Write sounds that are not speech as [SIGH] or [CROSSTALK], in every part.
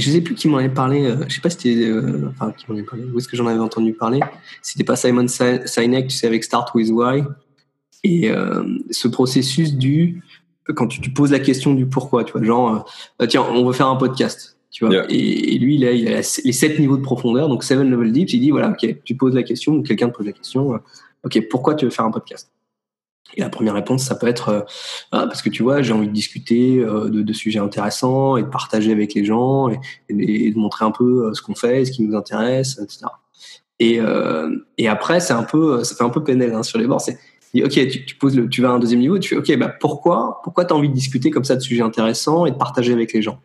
Et je sais plus qui m'en avait parlé. euh, je sais pas si c'était, euh, enfin, qui m'en avait parlé. Où est-ce que j'en avais entendu parler C'était pas Simon Si- Sinek, tu sais, avec Start with Why. Et euh, ce processus du quand tu, tu poses la question du pourquoi, tu vois, genre, euh, tiens, on veut faire un podcast, tu vois. Yeah. Et, et lui, il a, il a les sept niveaux de profondeur, donc seven level deep. Il dit voilà, ok, tu poses la question, ou quelqu'un te pose la question, ok, pourquoi tu veux faire un podcast? Et la première réponse, ça peut être euh, ah, parce que tu vois, j'ai envie de discuter euh, de, sujets intéressants et de partager avec les gens et, de montrer un peu euh, ce qu'on fait, ce qui nous intéresse, etc. Et, après, c'est un peu, ça fait un peu pénal hein, sur les bords. C'est ok, tu, tu poses le, tu vas à un deuxième niveau, tu fais ok, bah pourquoi, pourquoi t'as envie de discuter comme ça de sujets intéressants et de partager avec les gens?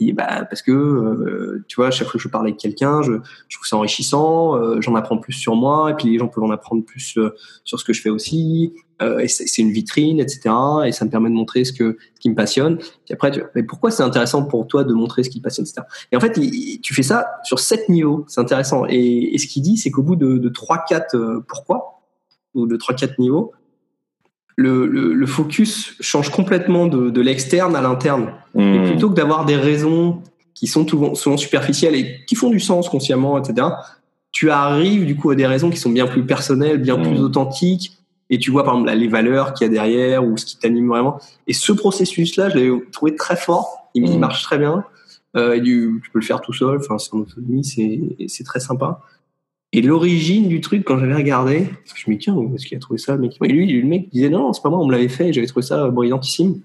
Et bah parce que euh, tu vois, chaque fois que je parle avec quelqu'un, je, je trouve ça enrichissant, euh, j'en apprends plus sur moi, et puis les gens peuvent en apprendre plus euh, sur ce que je fais aussi. Et c'est une vitrine, etc. Et ça me permet de montrer ce que ce qui me passionne. Puis après, mais pourquoi c'est intéressant pour toi de montrer ce qui te passionne, etc. Et en fait, tu fais ça sur sept niveaux. C'est intéressant. Et, et ce qu'il dit, c'est qu'au bout de, de 3-4 euh, pourquoi, ou de 3-4 niveaux, le, le, le focus change complètement de, de l'externe à l'interne. Et Hmm. plutôt que d'avoir des raisons qui sont souvent, superficielles et qui font du sens consciemment, etc., tu arrives du coup à des raisons qui sont bien plus personnelles, bien plus Mm. authentiques, et tu vois par exemple là, les valeurs qu'il y a derrière ou ce qui t'anime vraiment. Et ce processus-là, je l'ai trouvé très fort, il, il Mm. marche très bien, euh, et du, tu peux le faire tout seul, enfin c'est en autonomie, c'est très sympa. Et l'origine du truc, quand j'avais regardé, parce que je me dis, tiens, où est-ce qu'il a trouvé ça le mec? Et lui, le mec disait, non, c'est pas moi, on me l'avait fait, j'avais trouvé ça brillantissime.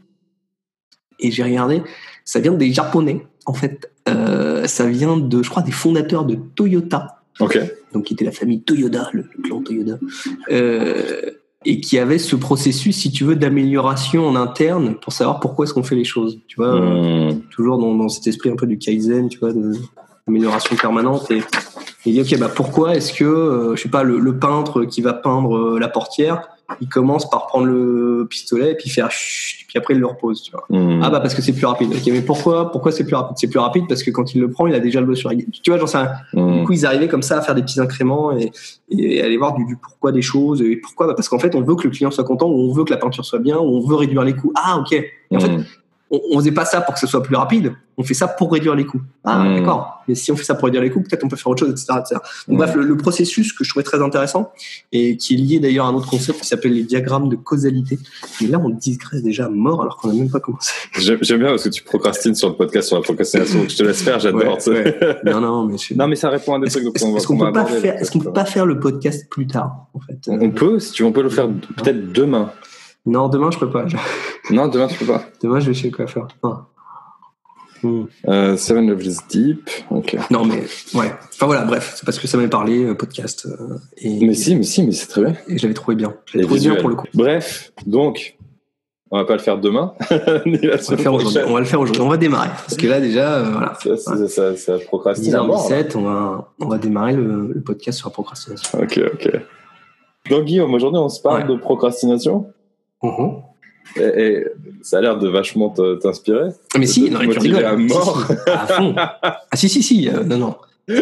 Et j'ai regardé, ça vient des Japonais, en fait. Euh, ça vient de, je crois, des fondateurs de Toyota, Ok. donc qui était la famille Toyoda, le, le clan Toyoda, euh, et qui avait ce processus, si tu veux, d'amélioration en interne pour savoir pourquoi est-ce qu'on fait les choses. Tu vois, euh, Hmm. toujours dans, dans cet esprit un peu du kaizen, tu vois, d'amélioration permanente. Et, et il dit, ok, bah pourquoi est-ce que, euh, je sais pas, le, le peintre qui va peindre euh, la portière, il commence par prendre le pistolet et puis faire chut, puis après il le repose, tu vois. Hmm. Ah bah parce que c'est plus rapide. Ok, mais pourquoi, pourquoi c'est plus rapide? C'est plus rapide parce que quand il le prend, il a déjà le doigt sur la guide. Tu vois, j'en sais rien. Hmm. Du coup, ils arrivaient comme ça à faire des petits incréments et, et aller voir du, du pourquoi des choses. Et pourquoi? Bah Parce qu'en fait, on veut que le client soit content, ou on veut que la peinture soit bien, ou on veut réduire les coûts. Ah, ok. Et en fait, Hmm. On, faisait pas ça pour que ce soit plus rapide, on fait ça pour réduire les coûts. Ah, Mm. d'accord. Mais si on fait ça pour réduire les coûts, peut-être on peut faire autre chose, etc. etc. Donc, bref, le, le processus que je trouvais très intéressant et qui est lié d'ailleurs à un autre concept qui s'appelle les diagrammes de causalité. Mais là, on digresse déjà mort alors qu'on n'a même pas commencé. J'aime bien parce que tu procrastines sur le podcast sur la procrastination. donc je te laisse faire, j'adore. Ouais, non, non, mais je- [LAUGHS] Non, mais ça répond à des trucs donc est-ce- qu'on qu'on peut pas faire, est-ce qu'on peut pas faire le podcast plus tard, en fait? On peut, si tu veux, on peut le faire peut-être demain. Non, demain, je peux pas. Non, demain tu peux pas. Demain, je vais chez le coiffeur. Non. Hmm. Euh, Seven Deep. Non, mais ouais. Enfin voilà, bref, c'est parce que ça m'avait parlé, euh, podcast. euh, et, Mais si, mais si, mais c'est très bien. et je l'avais trouvé bien. L'avais trouvé bien pour le coup. Bref, donc, on va pas le faire demain. [LAUGHS] On va, le faire aujourd'hui. on va le faire aujourd'hui. On va démarrer. Parce que là, déjà, euh, voilà. Ça, ça, ça, ça procrastine à mort. là. 10h17, on va, on va démarrer le, le podcast sur la procrastination. Ok, ok. Donc Guillaume, aujourd'hui on se parle Ouais. de procrastination. Mhm. Et, et ça a l'air de vachement t'inspirer. Mais si, non, tu rigoles. à Si, mort. si, à fond. Ah si, si, si. euh, non, non.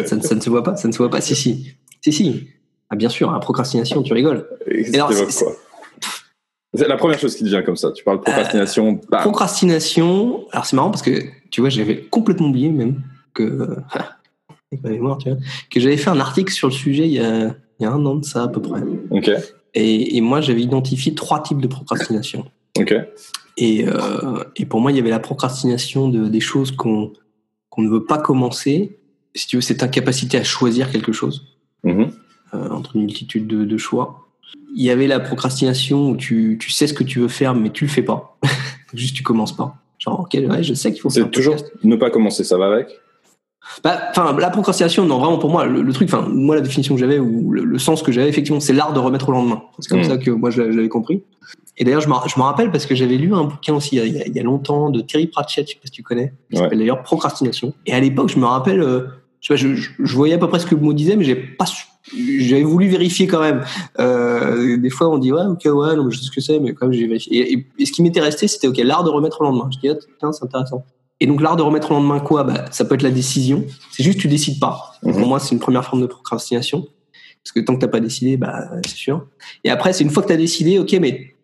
Ça, ne- ça ne se voit pas. Ça ne se voit pas. Si, si. Si, si. Ah, bien sûr, la procrastination, tu rigoles. Et alors, t'évoques c'est- quoi C'est la première chose qui te vient comme ça. Tu parles de procrastination. bam. Procrastination. Alors c'est marrant parce que tu vois, j'avais complètement oublié même que [LAUGHS] avec ma mémoire, tu vois, que j'avais fait un article sur le sujet il y a, il y a un an de ça à peu près. Ok, Et, et moi, j'avais identifié trois types de procrastination. ok. Et, euh, et pour moi, il y avait la procrastination de, des choses qu'on qu'on ne veut pas commencer. Si tu veux, cette incapacité à choisir quelque chose Mhm. euh, entre une multitude de, de choix. Il y avait la procrastination où tu, tu sais ce que tu veux faire, mais tu le fais pas. [LAUGHS] Juste, tu commences pas. Genre, ok, ouais, je sais qu'il faut faire. C'est toujours podcast. ne pas commencer, ça va avec? Bah, Enfin, la procrastination, non, vraiment pour moi, le, le truc, enfin, moi, la définition que j'avais ou le, le sens que j'avais, effectivement, c'est l'art de remettre au lendemain. C'est comme Mm. ça que moi, je l'avais compris. Et d'ailleurs, je me rappelle parce que j'avais lu un bouquin aussi il y, a, il y a longtemps de Terry Pratchett, je sais pas si tu connais, qui Ouais. s'appelle d'ailleurs Procrastination. Et à l'époque, je me rappelle, euh, je, sais pas, je, je, je voyais à peu près ce que le mot disait, mais j'ai pas j'avais voulu vérifier quand même. Euh, des fois, on dit ouais, ok, ouais, je sais ce que c'est, mais quand même, j'ai vérifié. Et, et- et ce qui m'était resté, c'était ok, l'art de remettre au lendemain. Je dis, ah, tiens, c'est intéressant. Et donc, l'art de remettre au lendemain, quoi? Bah, Ça peut être la décision. C'est juste, tu décides pas. Mhm. Pour moi, c'est une première forme de procrastination. Parce que tant que t'as pas décidé, bah, c'est sûr. Et après, c'est une fois que tu as décidé, ok, mais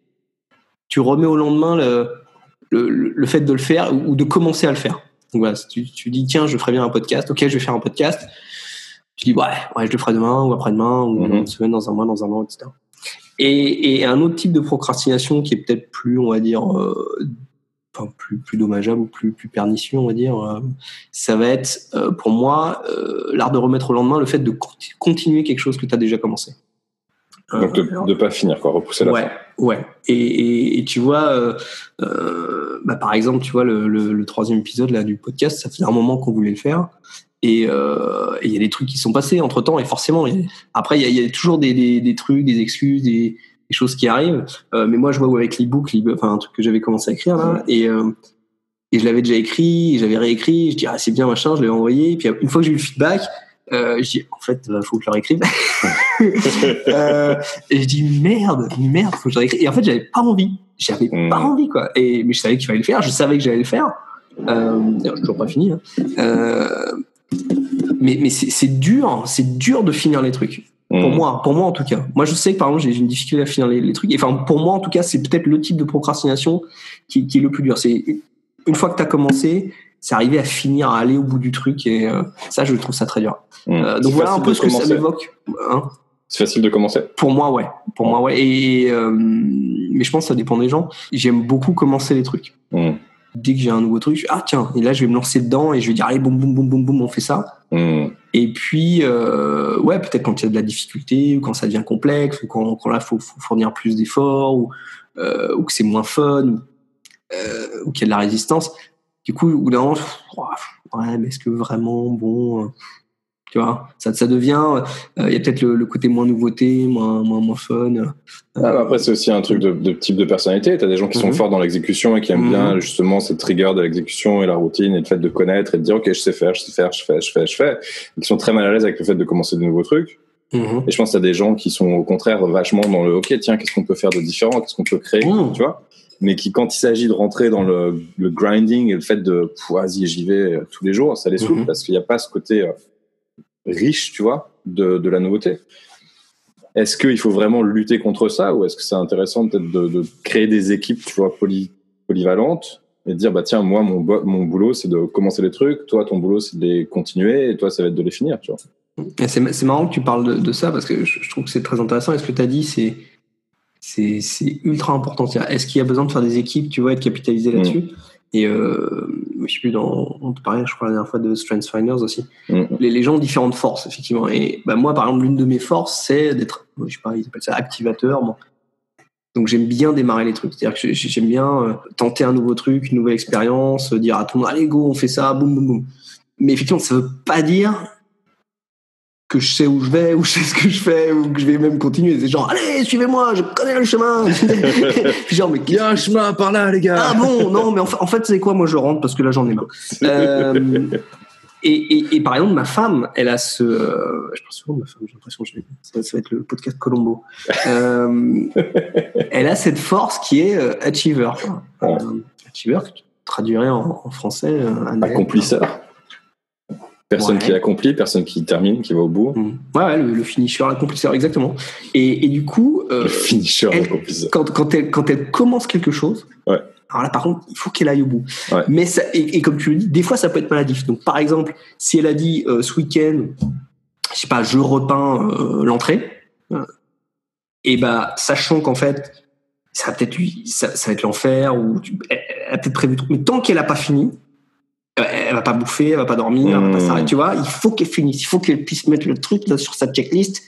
tu remets au lendemain le, le, le fait de le faire ou de commencer à le faire. Donc voilà, tu, tu dis tiens, je ferais bien un podcast, ok, je vais faire un podcast. Tu dis ouais, ouais, je le ferai demain ou après-demain ou Mhm. dans une semaine, dans un mois, dans un an, etc. Et, et un autre type de procrastination qui est peut-être plus, on va dire, euh, enfin, plus, plus dommageable ou plus, plus pernicieux, on va dire, euh, ça va être euh, pour moi euh, l'art de remettre au lendemain le fait de conti- continuer quelque chose que tu as déjà commencé. Donc de ne pas finir, quoi, repousser la ouais, fin. ouais. Et, et, et tu vois, euh, euh, bah, par exemple, tu vois le, le, le troisième épisode là du podcast, ça faisait un moment qu'on voulait le faire. Et euh, il y a des trucs qui sont passés entre temps, et forcément, il y a- après, il y a, il y a toujours des, des, des trucs, des excuses, des, des choses qui arrivent. Euh, mais moi, je vois avec l'ebook, l'e- enfin, un truc que j'avais commencé à écrire là, et, euh, et je l'avais déjà écrit, j'avais réécrit, je dis, ah, c'est bien, machin, je l'avais envoyé. Et puis une fois que j'ai eu le feedback, euh, je dis, en fait, il faut que je le réécrive. [LAUGHS] Euh, et je dis merde, merde, faut que je réécrive. Et en fait, j'avais pas envie. J'avais Mm. pas envie, quoi. Et, mais je savais qu'il fallait le faire. Je savais que j'allais le faire. Euh, toujours pas fini. hein. Euh, mais mais c'est c'est dur, c'est dur de finir les trucs. Pour Mm. moi, pour moi en tout cas. Moi, je sais que par exemple, j'ai une difficulté à finir les, les trucs. Et, Enfin, pour moi, en tout cas, c'est peut-être le type de procrastination qui, qui est le plus dur. C'est une fois que tu as commencé, c'est arriver à finir, à aller au bout du truc. Et euh, ça, je trouve ça très dur. Mm. Euh, donc voilà un peu ce que ça m'évoque. Hein C'est facile de commencer? pour moi, ouais. Pour moi, ouais. Et euh, mais je pense que ça dépend des gens. J'aime beaucoup commencer les trucs. Mm. Dès que j'ai un nouveau truc, je- ah tiens, et là je vais me lancer dedans et je vais dire allez boum boum boum boum boum, on fait ça. Mm. Et puis euh, ouais, peut-être quand il y a de la difficulté ou quand ça devient complexe ou quand, quand là faut, faut fournir plus d'efforts ou euh, ou que c'est moins fun ou, euh, ou qu'il y a de la résistance. Du coup, au bout d'un moment, ouais, mais est-ce que vraiment bon, tu vois, ça, ça devient, euh, il y a peut-être le, le côté moins nouveauté, moins moins moins fun. euh, Ah, bah après, c'est aussi un truc de, de type de personnalité. Tu as des gens qui sont Mhm. forts dans l'exécution et qui aiment Mhm. bien justement cette rigueur de l'exécution et la routine et le fait de connaître et de dire ok, je sais faire, je sais faire, je fais, je fais, je fais. Et qui sont très mal à l'aise avec le fait de commencer de nouveaux trucs. Mhm. Et je pense qu'il y a des gens qui sont au contraire vachement dans le ok, tiens, qu'est-ce qu'on peut faire de différent, qu'est-ce qu'on peut créer, Mhm. tu vois? Mais qui, quand il s'agit de rentrer dans le, le grinding et le fait de vas-y, j'y vais euh, tous les jours, ça les saoule Mhm. parce qu'il n'y a pas ce côté euh, riche, tu vois, de, de la nouveauté. Est-ce qu'il faut vraiment lutter contre ça ou est-ce que c'est intéressant peut-être de, de créer des équipes, tu vois, poly- polyvalentes et de dire bah tiens moi mon, mon boulot c'est de commencer les trucs, toi ton boulot c'est de les continuer et toi ça va être de les finir, tu vois. Et C'est marrant que tu parles de, de ça parce que je, je trouve que c'est très intéressant. Et ce que tu as dit, c'est c'est ultra important. Est-ce qu'il y a besoin de faire des équipes, tu vois, et de capitaliser là-dessus? Et euh, je sais plus, dans, on te parlait, je crois, la dernière fois de Strength Finders aussi. Mm. Les, les gens ont différentes forces, effectivement. Et bah, moi, par exemple, l'une de mes forces, c'est d'être, je sais pas, ils appellent ça activateur. Bon. Donc j'aime bien démarrer les trucs. C'est-à-dire que j'ai- j'aime bien euh, tenter un nouveau truc, une nouvelle expérience, dire à tout le monde, allez go, on fait ça, boum, boum, boum. Mais effectivement, ça veut pas dire que je sais où je vais, ou je sais ce que je fais, ou que je vais même continuer. C'est genre, allez, suivez-moi, je connais le chemin. [LAUGHS] Puis genre, mais Il y a un chemin par là les gars. ah bon, non, mais en fa- en fait, c'est quoi Moi, je rentre parce que là, j'en ai marre. Euh, et, et, et par exemple, ma femme, elle a ce. euh, je parle souvent de ma femme, j'ai l'impression que je vais- ça, ça va être le podcast Colombo. Euh, elle a cette force qui est euh, achiever. Euh, achiever, que tu traduirais en, en français. euh, un Accomplisseur. Personne Ouais. qui accomplit, personne qui termine, qui va au bout. Mm. Ouais, ouais, le, le finisher, l'accomplisseur, exactement. Et, et du coup, euh, le finisher, elle- quand, quand, elle, quand elle commence quelque chose, Ouais. alors là, par contre, il faut qu'elle aille au bout. Ouais. Mais ça, et, et comme tu le dis, des fois, ça peut être maladif. Donc, par exemple, si elle a dit euh, ce week-end, je sais pas, je repeins euh, l'entrée, et bah, sachant qu'en fait, ça va peut-être lui, ça, ça va être l'enfer, ou tu- elle, a peut-être prévu tout. Mais tant qu'elle a pas fini, elle va pas bouffer, elle va pas dormir, elle va pas Mmh. s'arrêter, tu vois. Il faut qu'elle finisse, il faut qu'elle puisse mettre le truc là sur sa checklist.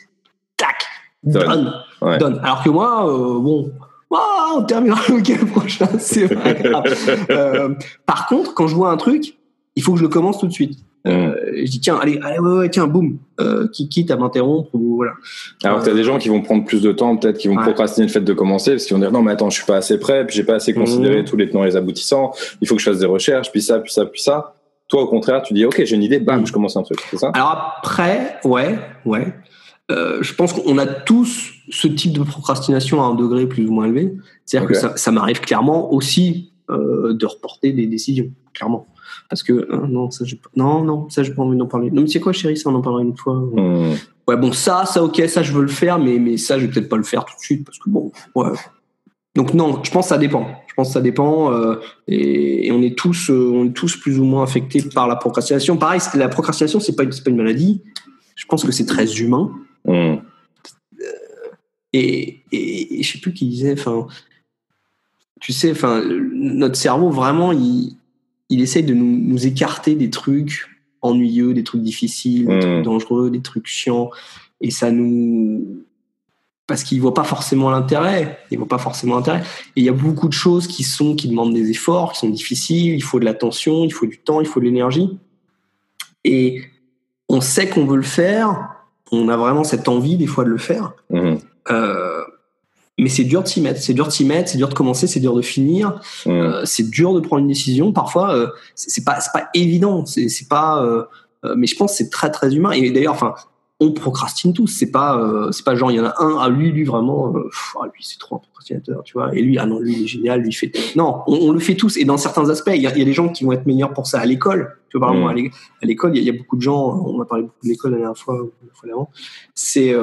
Tac, Donne. donne, Ouais. donne. Alors que moi, euh, bon, ah, on terminera [LAUGHS] le week-end prochain, c'est pas [LAUGHS] grave. Euh, par contre, quand je vois un truc, il faut que je le commence tout de suite. Euh, je dis tiens, allez, allez, ouais, ouais, tiens, boum, euh, qui quitte à m'interrompre ou voilà. Alors que t'as des gens qui vont prendre plus de temps, peut-être qui vont Ouais. procrastiner le fait de commencer, parce qu'ils vont dire non mais attends, je suis pas assez prêt, puis j'ai pas assez considéré Mhm. tous les tenants et les aboutissants, il faut que je fasse des recherches, puis ça, puis ça, puis ça. Toi au contraire, tu dis ok, j'ai une idée, bam, Mhm. je commence un truc, c'est ça? Alors après, ouais, ouais. Euh, je pense qu'on a tous ce type de procrastination à un degré plus ou moins élevé. C'est-à-dire que ça, ça m'arrive clairement aussi euh, de reporter des décisions, clairement. Parce que euh, non, ça j'ai pas, non, non, ça j'ai pas envie d'en parler. Non, mais c'est quoi, chérie, ça on en parlera une fois. Hmm. Ouais, bon, ça, ça, ok, ça je veux le faire, mais mais ça je vais peut-être pas le faire tout de suite parce que bon, ouais, Donc non, je pense que ça dépend. Je pense que ça dépend euh, et, et on est tous, euh, on est tous plus ou moins affectés par la procrastination. Pareil, la procrastination, c'est pas, une- c'est pas une maladie. Je pense que c'est très humain. Hmm. Et, et, et je sais plus qui disait, enfin, tu sais, enfin, notre cerveau vraiment, il, il essaye de nous, nous écarter des trucs ennuyeux, des trucs difficiles, des Mm. trucs dangereux, des trucs chiants, et ça nous, parce qu'il voit pas forcément l'intérêt, il voit pas forcément l'intérêt. Et il y a beaucoup de choses qui sont, qui demandent des efforts, qui sont difficiles. Il faut de l'attention, il faut du temps, il faut de l'énergie. Et on sait qu'on veut le faire, on a vraiment cette envie des fois de le faire. Hmm. Euh, mais c'est dur de s'y mettre, c'est dur de s'y mettre, c'est dur de commencer, c'est dur de finir, euh, c'est dur de prendre une décision. Parfois, euh, c'est pas, pas évident, c'est pas. euh, euh, mais je pense que c'est très très humain. Et d'ailleurs, enfin, on procrastine tous. C'est pas, c'est pas genre il y en a un, ah lui, lui vraiment, pff, ah, lui c'est trop un procrastinateur, tu vois. Et lui, ah non, lui il est génial, lui il fait. Non, on, on le fait tous. Et dans certains aspects, il y, a, il y a des gens qui vont être meilleurs pour ça à l'école. Tu vois, par exemple, Mm. à l'é- à l'école, il y, a- il y a beaucoup de gens. On a parlé beaucoup de l'école la dernière fois, la fois d'avant. C'est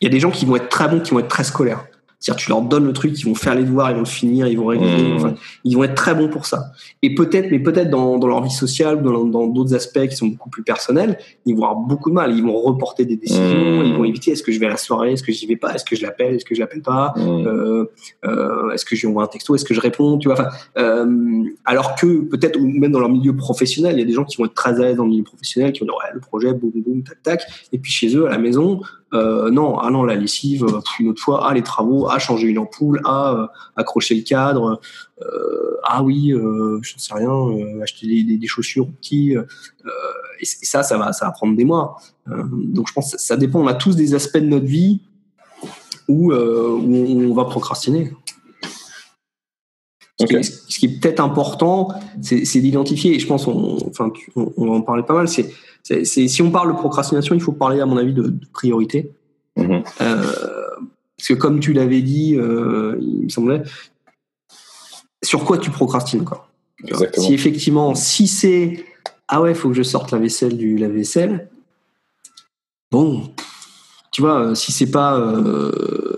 il y a des gens qui vont être très bons, qui vont être très scolaires. C'est-à-dire, tu leur donnes le truc, ils vont faire les devoirs, ils vont le finir, ils vont réviser. Mmh. Enfin, ils vont être très bons pour ça. Et peut-être, mais peut-être dans, dans leur vie sociale, dans dans d'autres aspects qui sont beaucoup plus personnels, ils vont avoir beaucoup de mal. Ils vont reporter des décisions, Mmh. ils vont éviter est-ce que je vais à la soirée, est-ce que j'y vais pas, est-ce que je l'appelle, est-ce que je l'appelle pas, Hmm. euh, euh, est-ce que je lui envoie un texto, est-ce que je réponds, tu vois. Enfin, euh, alors que peut-être, ou même dans leur milieu professionnel, il y a des gens qui vont être très à l'aise dans le milieu professionnel, qui vont dire ouais, le projet, boum, boum, tac, tac. Et puis chez eux, à la maison, euh, non, ah non, la lessive, une autre fois, ah les travaux, ah changer une ampoule, ah accrocher le cadre, euh, ah oui, euh, je ne sais rien, acheter des, des, des chaussures petits. et, ça, ça va, ça va prendre des mois. Donc je pense que ça dépend. On a tous des aspects de notre vie où, où on va procrastiner. Ce qui est- Ce qui est peut-être important, c'est d'identifier. Et je pense, on, enfin, tu- on, on va en parler pas mal. C'est, si on parle de procrastination, il faut parler, à mon avis, de, de priorité. Mhm. Euh, parce que comme tu l'avais dit, euh, il me semblait, sur quoi tu procrastines quoi. Exactement. Si effectivement, si c'est ah ouais, faut que je sorte la vaisselle du lave-vaisselle, bon, tu vois, euh, si c'est pas, euh,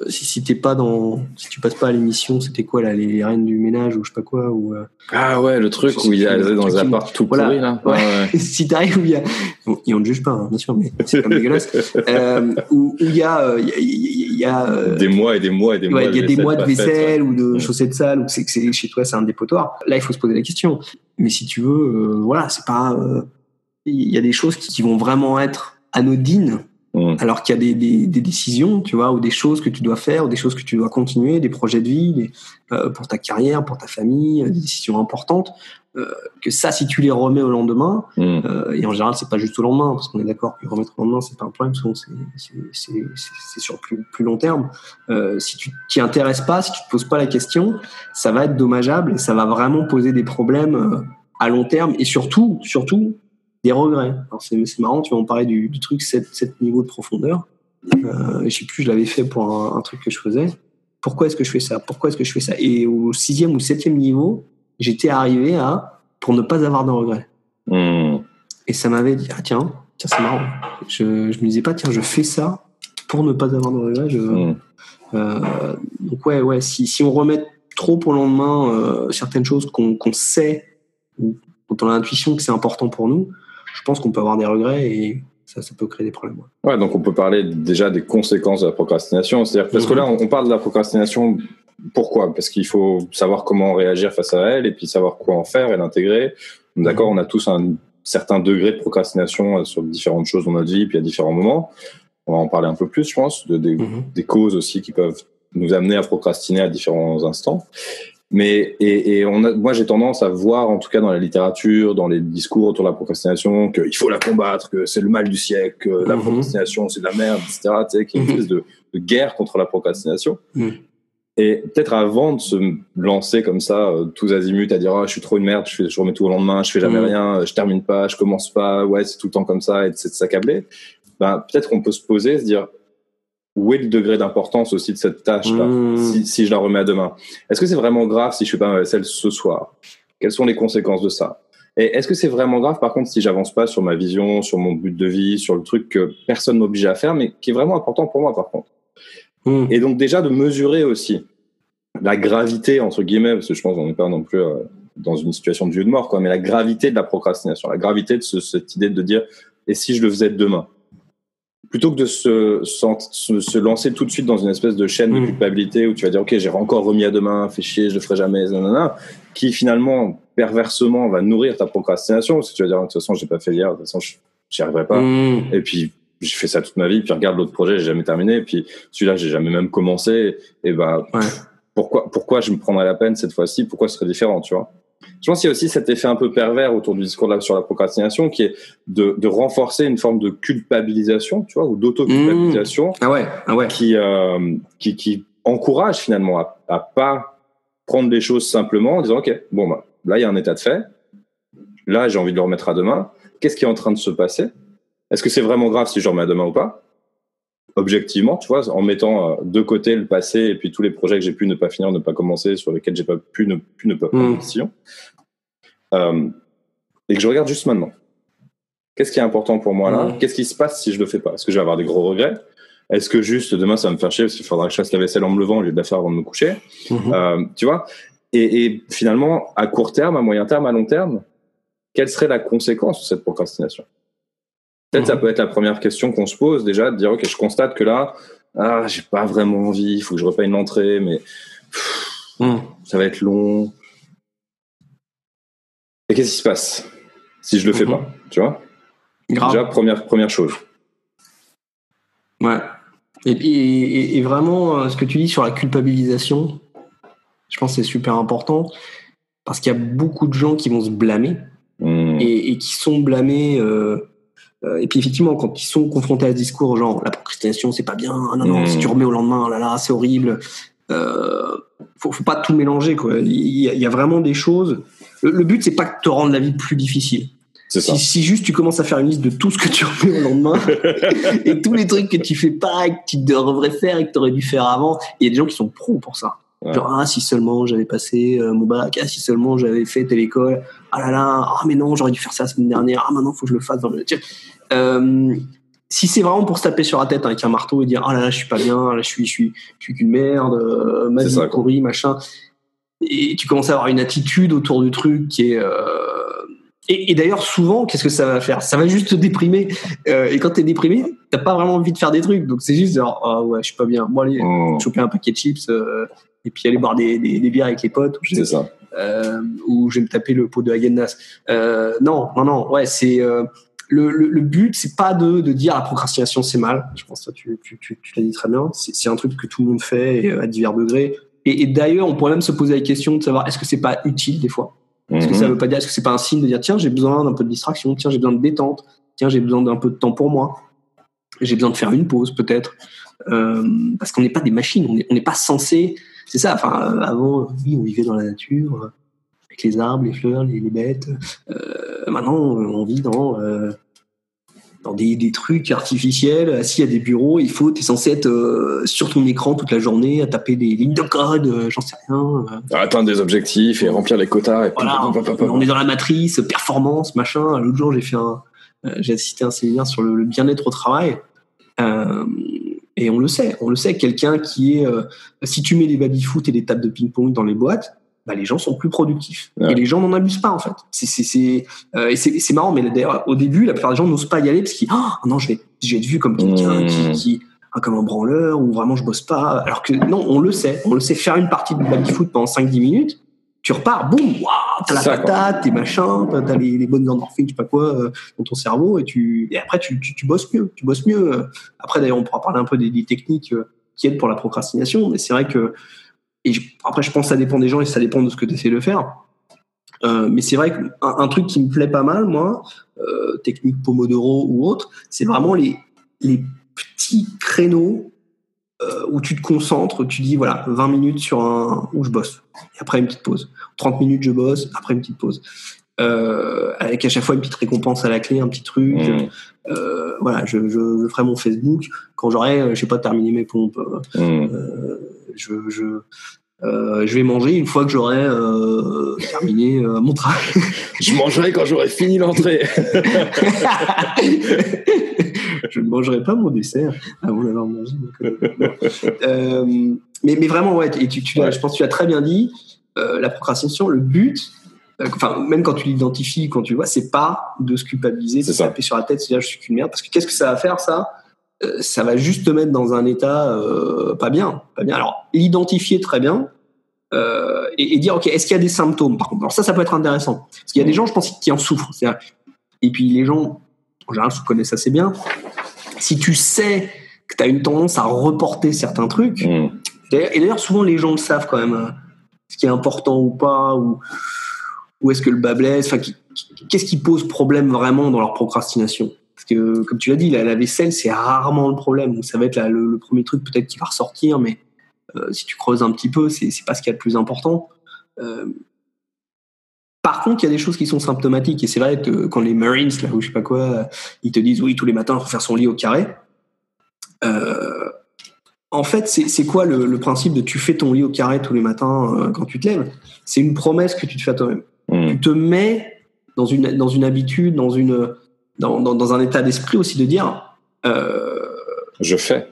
si, si t'es pas dans, si tu passes pas à l'émission, c'était quoi là, les, les reines du ménage ou je sais pas quoi, ou euh, Ah ouais, le truc où il y a dans les apparts tout Voilà. pourris là. Ouais. Ouais, [LAUGHS] si t'arrives où il y a, bon, et on ne juge pas, hein, bien sûr, mais c'est comme dégueulasse, [LAUGHS] euh, où où il y a, euh, il y a, il y a, euh, Des mois et des mois et des mois. Ouais, il y a de des mois de pas vaisselle ouais. ou de chaussettes sales ou c'est que c'est- chez toi c'est un dépotoir. Là, il faut se poser la question. Mais si tu veux, euh, voilà, c'est pas. euh, Il y a des choses qui, qui vont vraiment être anodines, Mm. alors qu'il y a des, des, des décisions, tu vois, ou des choses que tu dois faire, ou des choses que tu dois continuer, des projets de vie, des, euh, pour ta carrière, pour ta famille, euh, des décisions importantes. euh, que ça, si tu les remets au lendemain, Mm. euh, et en général, c'est pas juste au lendemain, parce qu'on est d'accord que remettre au lendemain, c'est pas un problème, souvent c'est sur plus, plus long terme. Euh, si tu t'y intéresses pas, si tu te poses pas la question, ça va être dommageable et ça va vraiment poser des problèmes euh, à long terme et surtout, surtout, des regrets. Alors c'est c'est marrant, tu vas en parler du, du truc 7, 7 niveaux de profondeur. Euh, je sais plus, je l'avais fait pour un, un truc que je faisais. Pourquoi est-ce que je fais ça? Pourquoi est-ce que je fais ça? Et au sixième ou septième niveau, j'étais arrivé à pour ne pas avoir de regrets. Mm. Et ça m'avait dit, ah tiens, tiens c'est marrant. Je, je me disais pas, tiens, je fais ça pour ne pas avoir de regrets. Je, Mm. euh, donc ouais, ouais, si, si on remet trop le lendemain euh, certaines choses qu'on qu'on sait ou dont on a l'intuition que c'est important pour nous, je pense qu'on peut avoir des regrets et ça, ça peut créer des problèmes. ouais. Donc on peut parler déjà des conséquences de la procrastination. C'est-à-dire parce que là, on on parle de la procrastination. Pourquoi? Parce qu'il faut savoir comment réagir face à elle et puis savoir quoi en faire et l'intégrer. D'accord, on a tous un certain degré de procrastination euh, sur différentes choses dans notre vie, puis à différents moments. On va en parler un peu plus, je pense, de, des, Mhm. des causes aussi qui peuvent nous amener à procrastiner à différents instants. Mais et, et on a, moi j'ai tendance à voir, en tout cas dans la littérature, dans les discours autour de la procrastination, qu'il faut la combattre, que c'est le mal du siècle, que la Mhm. procrastination c'est de la merde, etc. Tu sais, qu'il y a une Mhm. espèce de, de guerre contre la procrastination. Mhm. Et peut-être avant de se lancer comme ça, euh, tous azimuts, à dire ah, je suis trop une merde, je, fais, je remets tout au lendemain, je fais jamais rien, je termine pas, je commence pas, ouais c'est tout le temps comme ça, et c'est de s'accabler. Ben peut-être qu'on peut se poser, se dire où est le degré d'importance aussi de cette tâche-là, Mhm. si, si je la remets à demain. Est-ce que c'est vraiment grave si je fais pas ma vaisselle ce soir? Quelles sont les conséquences de ça? Et est-ce que c'est vraiment grave par contre si j'avance pas sur ma vision, sur mon but de vie, sur le truc que personne m'oblige à faire, mais qui est vraiment important pour moi par contre? Mmh. Et donc déjà de mesurer aussi la gravité, entre guillemets, parce que je pense qu'on n'est pas non plus euh, dans une situation de vieux de mort, quoi, mais la gravité de la procrastination, la gravité de ce- cette idée de dire, et si je le faisais demain? Plutôt que de se, se, se lancer tout de suite dans une espèce de chaîne de Mm. culpabilité où tu vas dire, ok, j'ai encore remis à demain, fais chier, je le ferai jamais, nanana, qui finalement, perversement, va nourrir ta procrastination, parce que tu vas dire, de toute façon, j'ai pas fait hier, de toute façon, je- j'y arriverai pas. Mmh. Et puis, j'ai fait ça toute ma vie. Puis regarde l'autre projet, j'ai jamais terminé. Et puis celui-là, j'ai jamais même commencé. Et bah, Ouais. pourquoi, pourquoi je me prendrais la peine cette fois-ci? Pourquoi ce serait différent, tu vois? Je pense qu'il y a aussi cet effet un peu pervers autour du discours sur la procrastination, qui est de, de renforcer une forme de culpabilisation, tu vois, ou d'auto-culpabilisation, Ah ouais, ah ouais. qui, euh, qui, qui encourage finalement à, à pas prendre les choses simplement en disant, ok, bon bah, là il y a un état de fait. Là, j'ai envie de le remettre à demain. Qu'est-ce qui est en train de se passer? Est-ce que c'est vraiment grave si je le remets à demain ou pas? Objectivement, tu vois, en mettant euh, de côté le passé et puis tous les projets que j'ai pu ne pas finir, ne pas commencer, sur lesquels j'ai pas pu ne, pu ne pas prendre Mm. de décision. Euh, et que je regarde juste maintenant. Qu'est-ce qui est important pour moi là. Qu'est-ce qui se passe si je le fais pas Est-ce que je vais avoir des gros regrets Est-ce que juste demain ça va me faire chier parce qu'il faudra que je fasse la vaisselle en me levant au lieu de la faire avant de me coucher Mhm. euh, tu vois et, et finalement, à court terme, à moyen terme, à long terme, quelle serait la conséquence de cette procrastination Peut-être Mhm. ça peut être la première question qu'on se pose déjà, de dire ok, je constate que là, ah, j'ai pas vraiment envie, il faut que je repaye une entrée, mais pff, Mmh. ça va être long. Et qu'est-ce qui se passe si je le fais Mhm. pas Tu vois? Grave. Déjà première première chose. Ouais. Et, et- et- vraiment, euh, ce que tu dis sur la culpabilisation, je pense que c'est super important parce qu'il y a beaucoup de gens qui vont se blâmer Hmm. et, et qui sont blâmés. euh, euh, et puis effectivement, quand ils sont confrontés à ce discours, genre la procrastination, c'est pas bien, non, non, si tu remets au lendemain, oh là là, c'est horrible. Euh, faut, faut pas tout mélanger, quoi. Il y, a, il y a vraiment des choses. Le, le but, c'est pas de te rendre la vie plus difficile. C'est ça. Si, si juste tu commences à faire une liste de tout ce que tu remets au lendemain [LAUGHS] et tous les trucs que tu fais pas, et que tu devrais faire et que tu aurais dû faire avant, il y a des gens qui sont pros pour ça. Ouais. Genre, ah, si seulement j'avais passé euh, mon bac, ah, si seulement j'avais fait telle école, ah là là, ah, mais non, j'aurais dû faire ça la semaine dernière, ah, maintenant, faut que je le fasse. Euh, si c'est vraiment pour se taper sur la tête avec un marteau et dire, ah là là, je suis pas bien, là, je suis, je suis, je suis qu'une merde, euh, ma vie ça, pourrie, machin. Et tu commences à avoir une attitude autour du truc qui est. euh, Et, et d'ailleurs, souvent, qu'est-ce que ça va faire? Ça va juste te déprimer. Euh, et quand t'es déprimé, t'as pas vraiment envie de faire des trucs. Donc c'est juste genre, ah ouais, je suis pas bien. Bon, allez, Hmm. choper un paquet de chips euh, et puis aller boire des, des, des bières avec les potes. Ou C'est ça. euh, ou je vais me taper le pot de Häagen-Dazs. Euh, non, non, non. Ouais, c'est le, le, le but, c'est pas de, de dire la procrastination c'est mal. Je pense que toi, tu, tu, tu, tu l'as dit très bien. C'est c'est un truc que tout le monde fait et, à divers degrés. Et, et d'ailleurs, on pourrait même se poser la question de savoir est-ce que c'est pas utile des fois? Est-ce que Mhm. ça veut pas dire est-ce que c'est pas un signe de dire tiens j'ai besoin d'un peu de distraction, tiens j'ai besoin de détente, tiens j'ai besoin d'un peu de temps pour moi, j'ai besoin de faire une pause peut-être Euh, parce qu'on n'est pas des machines, on n'est pas censé. C'est ça. Enfin euh, avant oui on vivait dans la nature euh, avec les arbres, les fleurs, les, les bêtes. Euh, maintenant on vit dans euh, dans des, des trucs artificiels, assis à des bureaux, il faut, t'es censé être euh, sur ton écran toute la journée, à taper des lignes de code, euh, j'en sais rien. euh, Atteindre des objectifs et remplir les quotas. Et voilà, on est dans la matrice, performance, machin. L'autre jour, j'ai fait un, euh, j'ai assisté à un séminaire sur le, le bien-être au travail. Et on le sait, on le sait, quelqu'un qui est, si tu mets des baby-foot et des tables de ping-pong dans les boîtes, bah, les gens sont plus productifs. Ouais. Et les gens n'en abusent pas, en fait. C'est, c'est, c'est, euh, et c'est, c'est marrant, mais d'ailleurs, au début, la plupart des gens n'osent pas y aller parce qu'ils, oh, non, je vais, je vais être vu comme quelqu'un Mmh. qui, qui, ah, comme un branleur ou vraiment je bosse pas. Alors que non, on le sait, on le sait faire une partie de baby-foot pendant 5-10 minutes. Tu repars, boum, waouh, t'as la ça, patate, tes machins, t'as, t'as les, les bonnes endorphines, je sais pas quoi, euh, dans ton cerveau, et tu, et après tu, tu, tu bosses mieux, tu bosses mieux. Après d'ailleurs, on pourra parler un peu des, des techniques euh, qui aident pour la procrastination, mais c'est vrai que, et je- après je pense que ça dépend des gens et ça dépend de ce que tu essaies de faire. Euh, mais c'est vrai qu'un un truc qui me plaît pas mal, moi, euh, technique Pomodoro ou autre, c'est vraiment les, les petits créneaux euh, où tu te concentres, tu dis voilà, 20 minutes sur un où je bosse, et après une petite pause. 30 minutes je bosse, après une petite pause. Euh, avec à chaque fois une petite récompense à la clé, un petit truc. Euh, voilà, je, je, je ferai mon Facebook quand j'aurai, je sais pas, terminé mes pompes. euh, je, je, euh, je vais manger une fois que j'aurai euh, terminé euh, mon travail. [LAUGHS] je mangerai quand j'aurai fini l'entrée. [LAUGHS] je ne mangerai pas mon dessert avant d'avoir mangé. Euh, mais, mais vraiment, ouais, et tu, tu je pense que tu as très bien dit, la procrastination, le but, enfin, même quand tu l'identifies, quand tu le vois, c'est pas de se culpabiliser, de se taper sur la tête, c'est dire je suis qu'une merde, parce que qu'est-ce que ça va faire, ça? Ça va juste te mettre dans un état pas bien, pas bien. Alors l'identifier très bien, euh, et, dire ok est-ce qu'il y a des symptômes par contre? Alors ça ça peut être intéressant. Parce qu'il y a des gens je pense qui en souffrent. Et puis les gens en général se connaissent assez bien. Si tu sais que tu as une tendance à reporter certains trucs mm. et d'ailleurs souvent les gens le savent quand même hein, ce qui est important ou pas ou où est-ce que le bas blesse enfin qu'est-ce qui pose problème vraiment dans leur procrastination? Parce que comme tu l'as dit la, vaisselle c'est rarement le problème ça va être le, premier truc peut-être qui va ressortir mais euh, si tu creuses un petit peu, c'est pas ce qui est le plus important. Euh, par contre, il y a des choses qui sont symptomatiques et c'est vrai que quand les Marines, là, ou je sais pas quoi, ils te disent oui tous les matins faut faire son lit au carré. Euh, en fait, c'est quoi le, principe de tu fais ton lit au carré tous les matins quand tu te lèves? C'est une promesse que tu te fais à toi-même. Mmh. Tu te mets dans une dans une habitude, dans une dans, dans un état d'esprit aussi de dire je fais.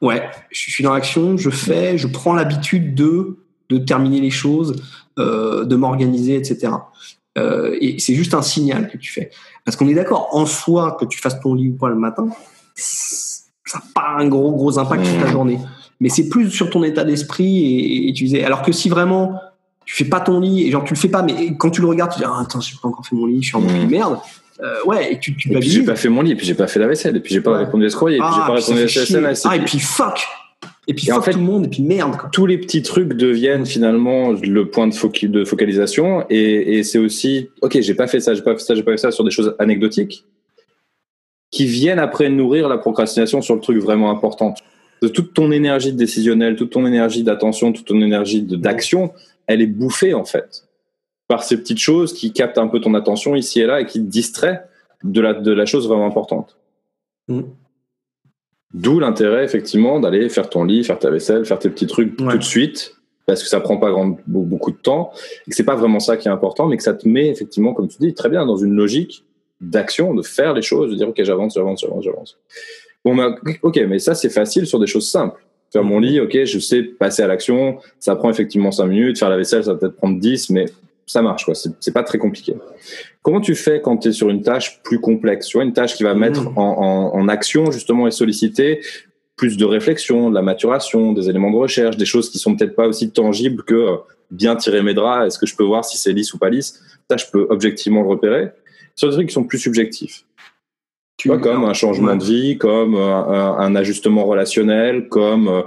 Ouais, je suis dans l'action, je fais, je prends l'habitude de, de terminer les choses, euh, de m'organiser, etc. Euh, et c'est juste un signal que tu fais. Parce qu'on est d'accord, en soi, que tu fasses ton lit ou pas le matin, ça n'a pas un gros, gros impact sur ta mmh. journée. Mais c'est plus sur ton état d'esprit et, tu disais, alors que si vraiment tu fais pas ton lit et genre tu le fais pas, mais quand tu le regardes, tu dis, ah, attends, j'ai pas encore fait mon lit, je suis en mmh. merde. Euh, ouais, et tu, tu et puis j'ai pas fait mon lit, et puis j'ai pas fait la vaisselle, et puis j'ai pas répondu à ce courrier, et puis j'ai ah, pas répondu à ce SMS. Ah, et puis fuck! Et puis fuck en fait, tout le monde, et puis merde. Quoi. Tous les petits trucs deviennent finalement le point de, de focalisation, et, et c'est aussi, ok, j'ai pas fait ça, j'ai pas fait ça, j'ai pas fait ça sur des choses anecdotiques, qui viennent après nourrir la procrastination sur le truc vraiment important. De toute ton énergie décisionnelle, toute ton énergie d'attention, toute ton énergie d'action, elle est bouffée en fait par ces petites choses qui captent un peu ton attention ici et là et qui te distraient de la, de la chose vraiment importante. Mm. D'où l'intérêt, effectivement, d'aller faire ton lit, faire ta vaisselle, faire tes petits trucs tout de suite, parce que ça prend pas grand, beaucoup de temps, et que c'est pas vraiment ça qui est important, mais que ça te met, effectivement, comme tu dis, très bien dans une logique d'action, de faire les choses, de dire, OK, j'avance, j'avance, j'avance, j'avance. Bon, bah, OK, mais ça, c'est facile sur des choses simples. Faire mon lit, OK, je sais passer à l'action, ça prend effectivement 5 minutes, faire la vaisselle, ça va peut-être prendre 10, mais ça marche, quoi. C'est pas très compliqué. Comment tu fais quand tu es sur une tâche plus complexe, tu vois, une tâche qui va mettre mmh. en, en, en, action justement et solliciter plus de réflexion, de la maturation, des éléments de recherche, des choses qui sont peut-être pas aussi tangibles que euh, bien tirer mes draps, est-ce que je peux voir si c'est lisse ou pas lisse? Ça, je peux objectivement le repérer. Sur des trucs qui sont plus subjectifs. Tu vois, comme un changement de vie, comme euh, un, un, ajustement relationnel, comme euh,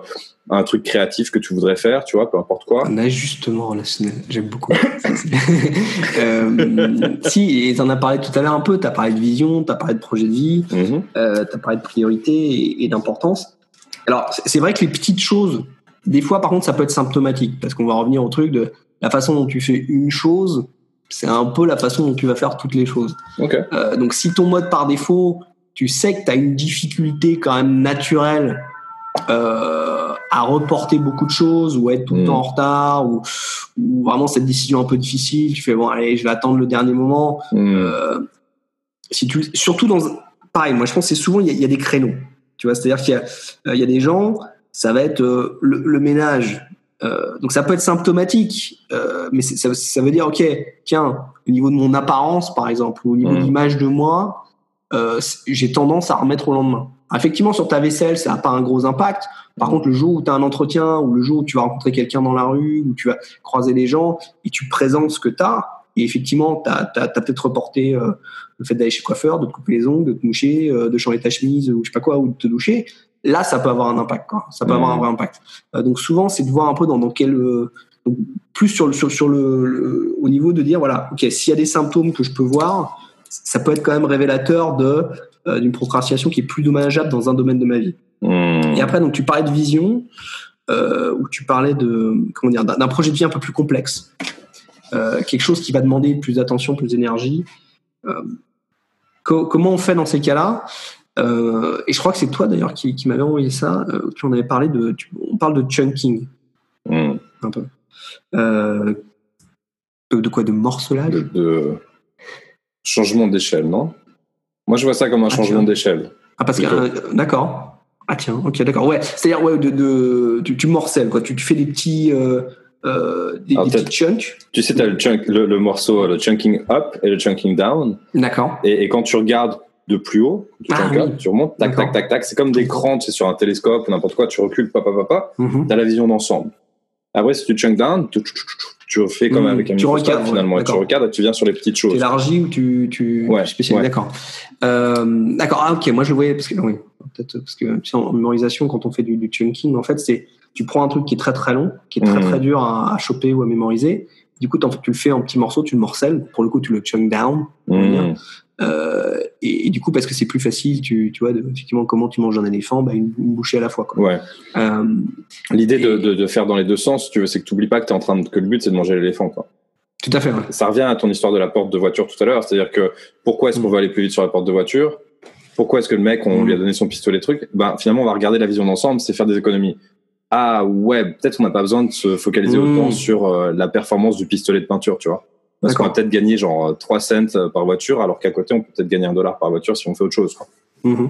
un truc créatif que tu voudrais faire, tu vois, peu importe quoi. Un ajustement relationnel, j'aime beaucoup. [LAUGHS] euh, si, et t'en as parlé tout à l'heure un peu, t'as parlé de vision, t'as parlé de projet de vie, mm euh, t'as parlé de priorité et, d'importance. Alors, c'est vrai que les petites choses, des fois, par contre, ça peut être symptomatique, parce qu'on va revenir au truc de la façon dont tu fais une chose, c'est un peu la façon dont tu vas faire toutes les choses. Okay. Euh, donc, si ton mode par défaut, tu sais que tu as une difficulté quand même naturelle euh, à reporter beaucoup de choses ou être tout le temps mm. en retard ou, ou, vraiment cette décision un peu difficile tu fais bon allez je vais attendre le dernier moment mm. euh, si tu surtout dans pareil moi je pense que c'est souvent il y, a des créneaux tu vois c'est à dire qu'il y a euh, il y a des gens ça va être le, ménage donc ça peut être symptomatique mais ça, ça, veut dire ok tiens au niveau de mon apparence par exemple ou au niveau mm. de l'image de moi j'ai tendance à remettre au lendemain Effectivement, sur ta vaisselle, ça n'a pas un gros impact. Par contre, le jour où tu as un entretien, ou le jour où tu vas rencontrer quelqu'un dans la rue, où tu vas croiser des gens, et tu présentes ce que tu as, et effectivement, tu as, peut-être reporté euh, le fait d'aller chez le coiffeur, de te couper les ongles, de te moucher, euh, de changer ta chemise, ou je sais pas quoi, ou de te doucher. Là, ça peut avoir un impact. Quoi. Ça peut avoir un vrai impact. Euh, donc souvent, c'est de voir un peu dans, dans quel... plus sur le, sur, sur le, au niveau de dire, voilà, ok, s'il y a des symptômes que je peux voir, ça peut être quand même révélateur de euh, d'une procrastination qui est plus dommageable dans un domaine de ma vie. Hmm. Et après, donc tu parlais de vision, euh, ou tu parlais de comment dire d'un projet de vie un peu plus complexe, euh, quelque chose qui va demander plus d'attention, plus d'énergie. Comment on fait dans ces cas-là? Et je crois que c'est toi d'ailleurs qui, qui m'avait envoyé ça. tu en avais parlé de, on parle de chunking. Hmm. un peu. De quoi? De morcelage? De, de changement d'échelle, non? Moi, je vois ça comme un Ah, changement d'échelle. Ah, parce que. Plutôt. euh, d'accord. Ah, tiens, ok, d'accord. Ouais, c'est-à-dire, ouais, de, de, tu, tu morcelles, quoi. Tu, tu fais des petits. euh, euh, des, des peut-être. petits chunks. Tu sais, tu as le, chunk- le, le morceau, le chunking up et le chunking down. D'accord. Et, et quand tu regardes de plus haut, tu, Ah, chunk oui. up, tu remontes, tac, tac, tac, tac. C'est comme des crans, tu sais, sur un télescope ou n'importe quoi. Tu recules, papa, papa. Mhm. Tu as la vision d'ensemble. Après, si tu chunk down, tu, tu, tu, tu- tu refais comme Mhm. avec un Tu ouais, finalement. Tu regardes et tu viens sur les petites Tu choses. élargis ou tu, tu, Ouais, tu spécialises. ouais. D'accord. Euh, d'accord. Ah, ok. Moi, je le voyais parce que, oui, peut-être parce que tu sais, en mémorisation, quand on fait du, du chunking, en fait, c'est tu prends un truc qui est très très long, qui est très Mhm. très dur à, à choper ou à mémoriser. Du coup, tu le fais en petits morceaux, tu le morcelles. Pour le coup, tu le chunk down. Mmh. Euh, et, et du coup, parce que c'est plus facile, tu, tu vois, de- effectivement, comment tu manges un éléphant, bah, une, une bouchée à la fois. Quoi. Ouais. Euh, L'idée de, Et- de, de faire dans les deux sens, si tu veux, c'est que tu n'oublies pas que, t'es en train de, que le but, c'est de manger l'éléphant. quoi. tout à fait. Ouais. Ça revient à ton histoire de la porte de voiture tout à l'heure. C'est-à-dire que pourquoi est-ce qu'on Mm. veut aller plus vite sur la porte de voiture? Pourquoi est-ce que le mec, on Mm. lui a donné son pistolet truc? Ben, Finalement, on va regarder la vision d'ensemble, c'est faire des économies. Ah ouais, peut-être qu'on n'a pas besoin de se focaliser autant sur euh, la performance du pistolet de peinture, tu vois. Parce qu'on va peut-être gagner genre 3 cents euh, par voiture, alors qu'à côté, on peut peut-être gagner un dollar par voiture si on fait autre chose. Quoi. Mhm.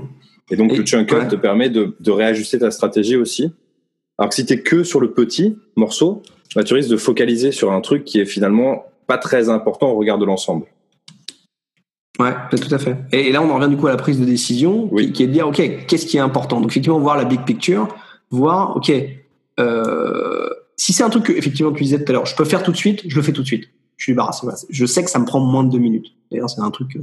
Et donc, Et- le chunk ouais. te permet de, de réajuster ta stratégie aussi. Alors que si t'es que sur le petit morceau, bah, tu risques de focaliser sur un truc qui est finalement pas très important au regard de l'ensemble. Ouais, ouais, tout à fait. Et, et là, on en revient du coup à la prise de décision, Oui. qui, qui est de dire, OK, qu'est-ce qui est important? Donc, effectivement, voir la big picture, voir, OK, euh, si c'est un truc que, effectivement, tu disais tout à l'heure, je peux faire tout de suite, je le fais tout de suite. Je suis débarrassé. Voilà. Je sais que ça me prend moins de deux minutes. D'ailleurs, c'est un truc euh,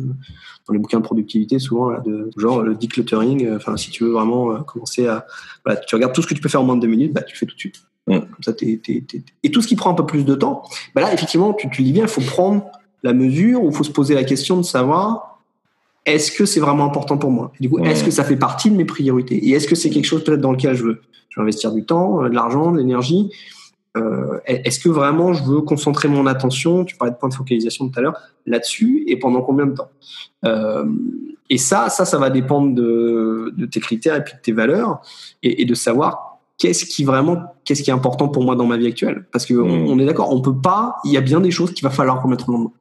dans les bouquins de productivité, souvent, là, de genre le decluttering. euh, Enfin, si tu veux vraiment commencer à. Voilà, tu regardes tout ce que tu peux faire en moins de deux minutes, bah, tu le fais tout de suite. Mm. Comme ça, t'es- t'es- t'es- Et tout ce qui prend un peu plus de temps, bah là, effectivement, tu, tu dis bien, il faut prendre la mesure ou il faut se poser la question de savoir est-ce que c'est vraiment important pour moi? Et Du coup, est-ce que ça fait partie de mes priorités? Et est-ce que c'est quelque chose peut-être dans lequel je veux, je veux investir du temps, euh, de l'argent, de l'énergie Euh, Est-ce que vraiment je veux concentrer mon attention Tu parlais de point de focalisation tout à l'heure là-dessus et pendant combien de temps? Euh, Et ça, ça, ça va dépendre de, de tes critères et puis de tes valeurs et, et de savoir qu'est-ce qui vraiment, qu'est-ce qui est important pour moi dans ma vie actuelle. Parce que on, Mm. on est d'accord, on peut pas. Il y a bien des choses qu'il va falloir remettre en lendemain.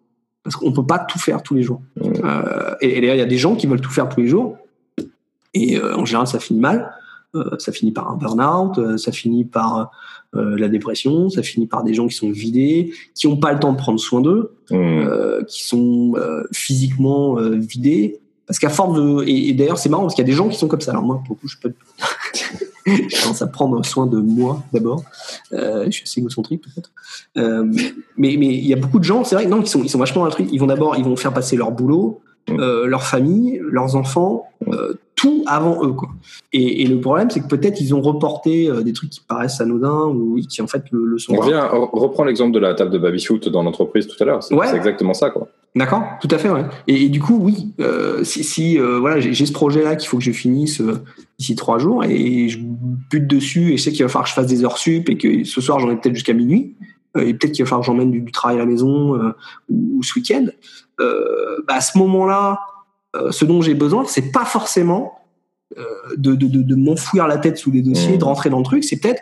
Parce qu'on peut pas tout faire tous les jours. Mm. Euh, et et d'ailleurs, il y a des gens qui veulent tout faire tous les jours. Et en général, ça finit mal. Euh, ça finit par un burn-out, euh, ça finit par euh, la dépression, ça finit par des gens qui sont vidés, qui n'ont pas le temps de prendre soin d'eux, Mmh. qui sont physiquement vidés. Parce qu'à force de. Et, et d'ailleurs, c'est marrant parce qu'il y a des gens qui sont comme ça. Alors, moi, pour le coup, je peux. [LAUGHS] je commence à prendre soin de moi d'abord. Euh, je suis assez égocentrique, peut-être. Euh, mais mais il y a beaucoup de gens, c'est vrai, non, qui sont, ils sont vachement altruistes. Ils vont d'abord, ils vont faire passer leur boulot, euh, leur famille, leurs enfants, euh, tout avant eux. Quoi. Et, et le problème, c'est que peut-être ils ont reporté euh, des trucs qui paraissent anodins ou qui en fait le, le sont. On revient, reprend l'exemple de la table de baby-foot dans l'entreprise tout à l'heure. C'est Ouais. exactement ça, quoi. D'accord, tout à fait, ouais. Et, et du coup, oui, euh, si, si voilà, j'ai ce projet-là qu'il faut que je finisse d'ici trois jours et je bute dessus et je sais qu'il va falloir que je fasse des heures sup et que ce soir j'en ai peut-être jusqu'à minuit et peut-être qu'il va falloir que j'emmène du, du travail à la maison euh, ou, ou ce week-end. Euh, bah, à ce moment-là, euh, ce dont j'ai besoin, c'est pas forcément euh, de, de, de, de m'enfouir la tête sous les dossiers, Mmh. de rentrer dans le truc. C'est peut-être,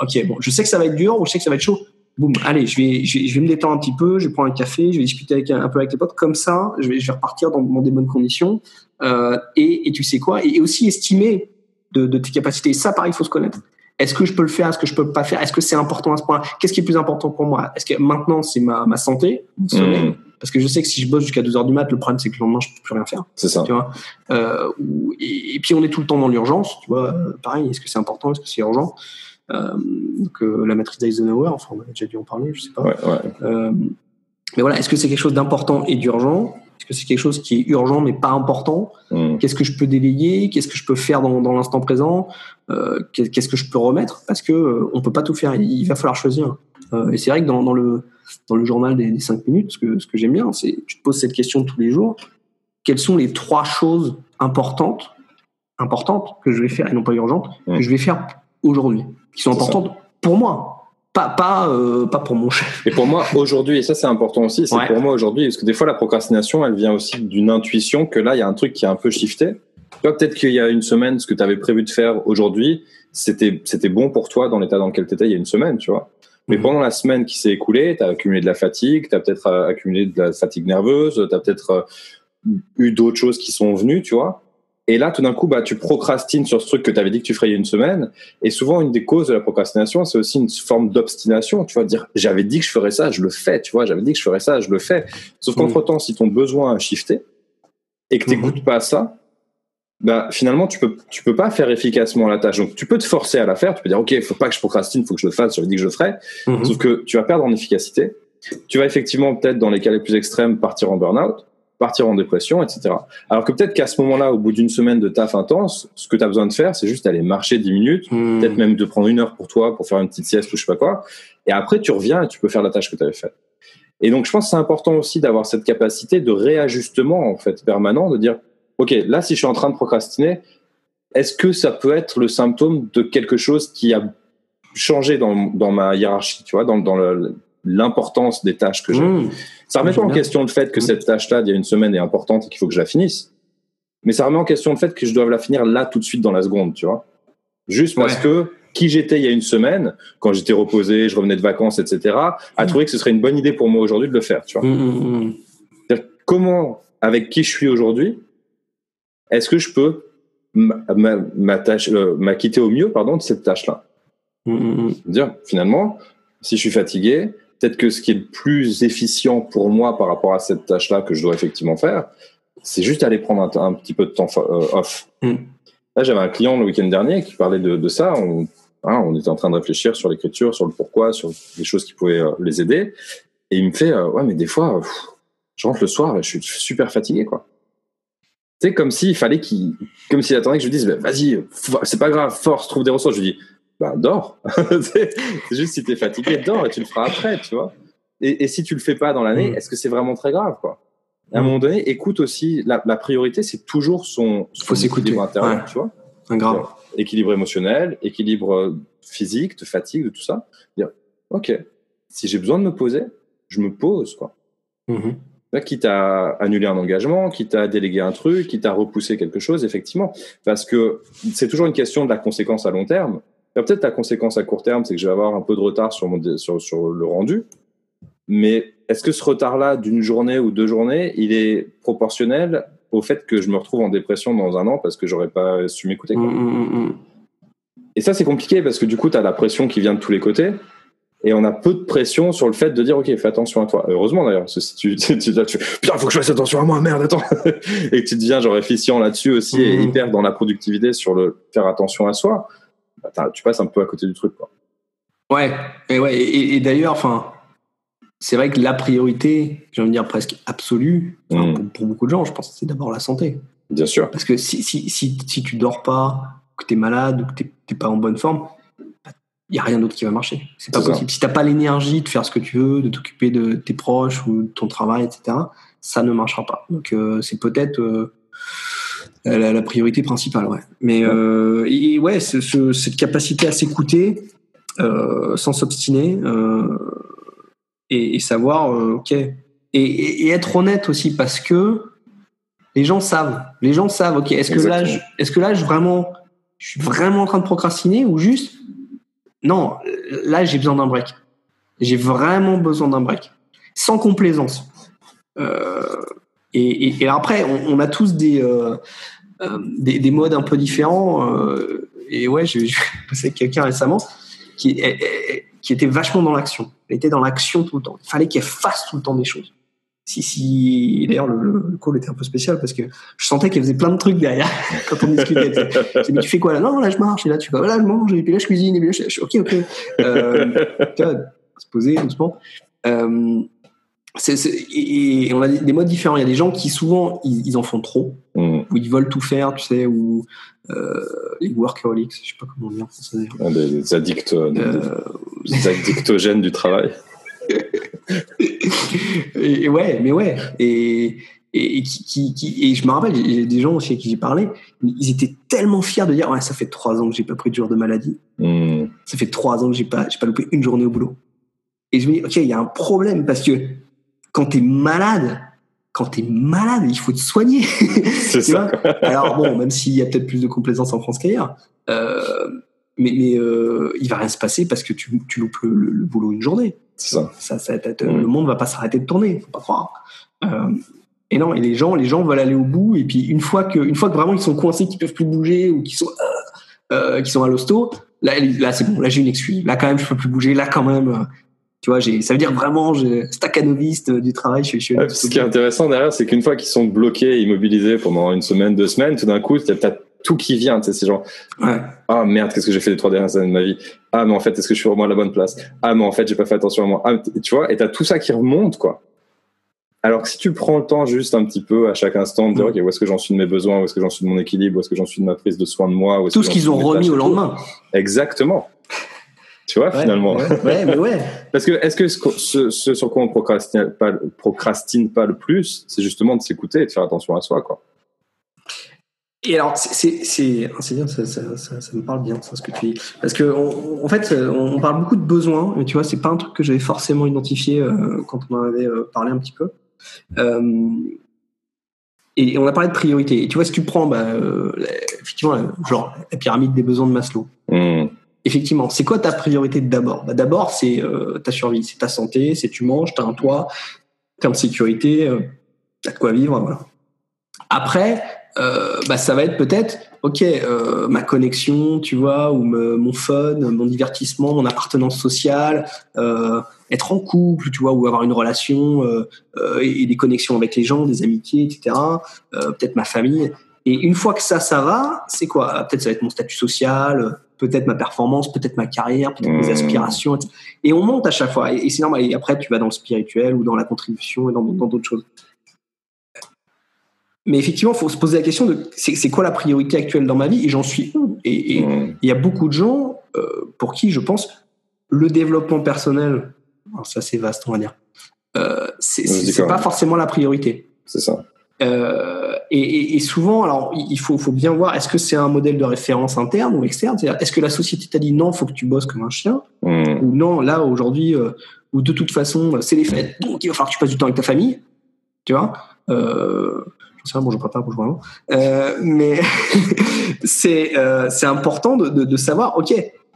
ok, bon, je sais que ça va être dur ou je sais que ça va être chaud boum, allez, je vais, je vais, je vais me détendre un petit peu, je vais prendre un café, je vais discuter avec, un peu avec les potes, comme ça, je vais, je vais repartir dans, dans des bonnes conditions. Euh, et, et tu sais quoi, et, et aussi estimer de, de tes capacités. Ça, pareil, il faut se connaître. Est-ce que je peux le faire? Est-ce que je peux pas faire? Est-ce que c'est important à ce point? Qu'est-ce qui est plus important pour moi? Est-ce que maintenant, c'est ma, ma santé, mon sommeil Mmh. Parce que je sais que si je bosse jusqu'à 2 heures du mat, le problème, c'est que le lendemain, je peux plus rien faire C'est ça. tu vois. Euh, et, et puis on est tout le temps dans l'urgence, tu vois. euh, pareil, est-ce que c'est important, est-ce que c'est urgent euh, Donc euh, la matrice d'Eisenhower, enfin on a déjà dû en parler, je sais pas. Ouais, ouais. Mais voilà, est-ce que c'est quelque chose d'important et d'urgent? Est-ce que c'est quelque chose qui est urgent mais pas important? Mmh. Qu'est-ce que je peux déléguer? Qu'est-ce que je peux faire dans, dans l'instant présent? Qu'est- Qu'est-ce que je peux remettre? Parce que on peut pas tout faire. Il va falloir choisir. Et c'est vrai que dans, dans le dans le journal des, des cinq minutes, ce que ce que j'aime bien, c'est tu te poses cette question tous les jours. Quelles sont les trois choses importantes importantes que je vais faire et non pas urgentes que je vais faire aujourd'hui, qui sont ça. importantes pour moi, pas pas euh, pas pour mon chef. Et pour moi, aujourd'hui, et ça c'est important aussi, c'est Ouais. pour moi aujourd'hui, parce que des fois la procrastination, elle vient aussi d'une intuition que là, il y a un truc qui a un peu shifté. Peut-être qu'il y a une semaine, ce que tu avais prévu de faire aujourd'hui, c'était c'était bon pour toi dans l'état dans lequel tu étais il y a une semaine, tu vois. Mais Mhm. pendant la semaine qui s'est écoulée, tu as accumulé de la fatigue, tu as peut-être euh, accumulé de la fatigue nerveuse, tu as peut-être euh, eu d'autres choses qui sont venues, tu vois. Et là, tout d'un coup, bah, tu procrastines sur ce truc que tu avais dit que tu ferais il y a une semaine. Et souvent, une des causes de la procrastination, c'est aussi une forme d'obstination. Tu vois, dire j'avais dit que je ferais ça, je le fais. Tu vois, j'avais dit que je ferais ça, je le fais. Sauf Mhm. qu'entre-temps, si ton besoin a shifté et que tu Mhm. n'écoutes pas ça, bah, finalement, tu peux, tu peux pas faire efficacement la tâche. Donc, tu peux te forcer à la faire. Tu peux dire, OK, il faut pas que je procrastine, il faut que je le fasse. J'avais dit que je le ferais. Mhm. Sauf que tu vas perdre en efficacité. Tu vas effectivement, peut-être dans les cas les plus extrêmes, partir en burn-out, partir en dépression, etc. Alors que peut-être qu'à ce moment-là, au bout d'une semaine de taf intense, ce que tu as besoin de faire, c'est juste aller marcher 10 minutes, Mhm. peut-être même de prendre une heure pour toi, pour faire une petite sieste ou je sais pas quoi. Et après, tu reviens et tu peux faire la tâche que tu avais faite. Et donc, je pense que c'est important aussi d'avoir cette capacité de réajustement, en fait, permanent, de dire, OK, là, si je suis en train de procrastiner, est-ce que ça peut être le symptôme de quelque chose qui a changé dans, dans ma hiérarchie, tu vois, dans, dans l'importance des tâches que j'ai. Mhm. Ça remet pas en question le fait que Mhm. cette tâche-là, d'il y a une semaine, est importante et qu'il faut que je la finisse. Mais ça remet en question le fait que je dois la finir là, tout de suite, dans la seconde, tu vois. Juste parce que qui j'étais il y a une semaine, quand j'étais reposé, je revenais de vacances, etc., a Mhm. trouvé que ce serait une bonne idée pour moi aujourd'hui de le faire, tu vois. C'est-à-dire, Comment, avec qui je suis aujourd'hui, est-ce que je peux euh, m'acquitter au mieux pardon, de cette tâche-là? Mhm. dire finalement, si je suis fatigué, peut-être que ce qui est le plus efficient pour moi par rapport à cette tâche-là que je dois effectivement faire, c'est juste aller prendre un, un petit peu de temps euh, off. Mm. Là, j'avais un client le week-end dernier qui parlait de, de ça. On, hein, on était en train de réfléchir sur l'écriture, sur le pourquoi, sur les choses qui pouvaient euh, les aider. Et il me fait, euh, ouais, mais des fois, pff, je rentre le soir et je suis super fatigué, quoi. Sais, comme s'il fallait qu'il, comme s'il attendait que je lui dise, bah, vas-y, c'est pas grave, force, trouve des ressources. Je lui dis, bah, dors. [LAUGHS] c'est juste si t'es fatigué, dors et tu le feras après, tu vois. Et, et si tu le fais pas dans l'année, Mm. est-ce que c'est vraiment très grave, quoi? À un Mm. moment donné, écoute aussi, la, la priorité, c'est toujours son, son Faut équilibre intérieur, ouais. tu vois. Un grave. Équilibre émotionnel, équilibre euh, physique, de fatigue, de tout ça. Dire, ok, si j'ai besoin de me poser, je me pose, quoi. Mhm. Là, quitte à annuler un engagement, quitte à déléguer un truc, quitte à repousser quelque chose, effectivement. Parce que c'est toujours une question de la conséquence à long terme. Alors, Peut-être la conséquence à court terme, c'est que je vais avoir un peu de retard sur, mon, dé- sur, sur le rendu. Mais est-ce que ce retard-là d'une journée ou deux journées, il est proportionnel au fait que je me retrouve en dépression dans un an parce que j'aurais pas su m'écouter quoi? Mhm, mhm, mhm. Et ça, c'est compliqué parce que du coup, tu as la pression qui vient de tous les côtés. Et on a peu de pression sur le fait de dire, OK, fais attention à toi. Heureusement d'ailleurs, parce que si tu, [LAUGHS] tu, tu, tu putain, faut que je fasse attention à moi, merde, attends. [LAUGHS] et que tu deviens genre efficient là-dessus aussi et Mhm. hyper dans la productivité sur le faire attention à soi, bah, tu passes un peu à côté du truc. Quoi. Ouais, et, ouais, et, et d'ailleurs, enfin, c'est vrai que la priorité, j'ai envie de dire presque absolue, pour, pour beaucoup de gens, je pense, c'est d'abord la santé. Bien sûr. Parce que si, si, si, si tu dors pas, que tu es malade ou que tu n'es pas en bonne forme, il n'y a rien d'autre qui va marcher. C'est pas ça. possible. Si tu n'as pas l'énergie de faire ce que tu veux, de t'occuper de tes proches ou de ton travail, etc., ça ne marchera pas. Donc, euh, c'est peut-être euh, la, la priorité principale. Ouais. Mais euh, et, ouais, ce- ce- cette capacité à s'écouter sans s'obstiner et, et savoir, OK. Et, et- être honnête aussi parce que les gens savent. Les gens savent, OK, est-ce que, là, est-ce que là, je, vraiment, je suis vraiment en train de procrastiner ou juste, non, là, j'ai besoin d'un break. J'ai vraiment besoin d'un break. Sans complaisance. Euh, et, après, on, a tous des, euh, euh, des, des modes un peu différents. et ouais, j'ai j'ai [LAUGHS] passé avec quelqu'un récemment qui, qui était vachement dans l'action. Elle était dans l'action tout le temps. Il fallait qu'elle fasse tout le temps des choses. Si, si, d'ailleurs, le, le- call était un peu spécial parce que je sentais qu'elle faisait plein de trucs derrière [LAUGHS] quand on discutait. mais tu fais quoi là? Non, là je marche, et là tu quoi Là je mange, et puis là je cuisine, et puis là je, je- ok, ok. Euh, [LAUGHS] tu vois, se poser doucement. Euh, c'est- et, et on a des, des modes différents. Il y a des gens qui souvent ils, ils en font trop, Mm. ou ils veulent tout faire, tu sais, ou euh, les workaholics, je sais pas comment en français d'ailleurs. Un Des, addicts, des, Euh, des addictogènes du travail. [LAUGHS] et, et ouais, mais ouais. Et, et, et qui, qui, qui- et je me rappelle, il y a des gens aussi à qui j'ai parlé, ils étaient tellement fiers de dire Ouais, ça fait trois ans que j'ai pas pris de jour de maladie. Mm. Ça fait trois ans que j'ai pas, j'ai pas loupé une journée au boulot. Et je me dis Ok, il y a un problème parce que quand t'es malade, quand t'es malade, il faut te soigner. C'est [LAUGHS] ça. Alors bon, même s'il y a peut-être plus de complaisance en France qu'ailleurs, euh, mais, mais euh, il va rien se passer parce que tu, tu loupes le, le, le boulot une journée. C'est ça. Ça, ça, Le monde va pas s'arrêter de tourner, faut pas croire. Euh, et non, et les gens, les gens veulent aller au bout. Et puis une fois que, une fois que vraiment ils sont coincés, qu'ils peuvent plus bouger ou qu'ils sont, euh, euh, qu'ils sont à l'hosto, là, là c'est bon. Là j'ai une excuse. Là quand même, je peux plus bouger. Là quand même, euh, tu vois, j'ai, ça veut dire vraiment, j'ai staccanoviste du travail. Je, je, ouais, ce qui est intéressant derrière, c'est qu'une fois qu'ils sont bloqués, immobilisés pendant une semaine, deux semaines, tout d'un coup, tu as tout qui vient, tu sais, c'est genre, ouais. ah merde, qu'est-ce que j'ai fait les trois dernières années de ma vie? Ah, mais en fait, est-ce que je suis vraiment à la bonne place? Ah, mais en fait, j'ai pas fait attention à moi. Ah, tu vois, et t'as tout ça qui remonte, quoi. Alors que si tu prends le temps juste un petit peu à chaque instant de dire, Mm. ok, où est-ce que j'en suis de mes besoins, où est-ce que j'en suis de mon équilibre, où est-ce que j'en suis de ma prise de soin de moi, où est-ce Tout que ce qu'ils ont remis au lendemain. Exactement. Tu vois, Ouais, finalement. Ouais, ouais, mais ouais. [LAUGHS] Parce que est-ce que ce, ce, ce sur quoi on procrastine pas, procrastine pas le plus, c'est justement de s'écouter et de faire attention à soi, quoi. Et alors, c'est c'est c'est bien, ça, ça, ça, ça me parle bien, ça, ce que tu dis. Parce que, on, en fait, on, on parle beaucoup de besoins, mais tu vois, c'est pas un truc que j'avais forcément identifié euh, quand on en avait euh, parlé un petit peu. Euh, et on a parlé de priorité. Et tu vois, si tu prends, bah, euh, effectivement, la- genre la pyramide des besoins de Maslow. Mmh. Effectivement, c'est quoi ta priorité d'abord? Bah, D'abord, c'est euh, ta survie, c'est ta santé, c'est tu manges, tu as un toit, tu en sécurité, euh, tu as de quoi vivre. Voilà. Après, euh, bah, ça va être peut-être, ok, euh, ma connexion, tu vois, ou me- mon fun, mon divertissement, mon appartenance sociale, euh, être en couple, tu vois, ou avoir une relation euh, euh, et, et des connexions avec les gens, des amitiés, etc. Euh, peut-être ma famille. Et une fois que ça, ça va, c'est quoi? Ah, Peut-être ça va être mon statut social, peut-être ma performance, peut-être ma carrière, peut-être mes Mmh. aspirations. etc. Et on monte à chaque fois. Et, et c'est normal. Et après, tu vas dans le spirituel ou dans la contribution et dans d'autres choses. Mais effectivement, il faut se poser la question de c'est quoi la priorité actuelle dans ma vie? Et j'en suis où? Et Mmh. il y a beaucoup de gens euh, pour qui, je pense, le développement personnel, ça c'est vaste, on va dire, euh, c'est pas forcément la priorité. C'est ça. Euh, et, et- et souvent, alors il faut, faut bien voir, est-ce que c'est un modèle de référence interne ou externe? C'est-à-dire, Est-ce que la société t'a dit non, faut que tu bosses comme un chien? Mmh. ou non, là aujourd'hui, euh, ou de toute façon, c'est les fêtes, donc il va falloir que tu passes du temps avec ta famille, tu vois? Euh, rien, bonjour papa, bonjour maman. Euh, mais [LAUGHS] c'est euh, c'est important de, de, de savoir, ok,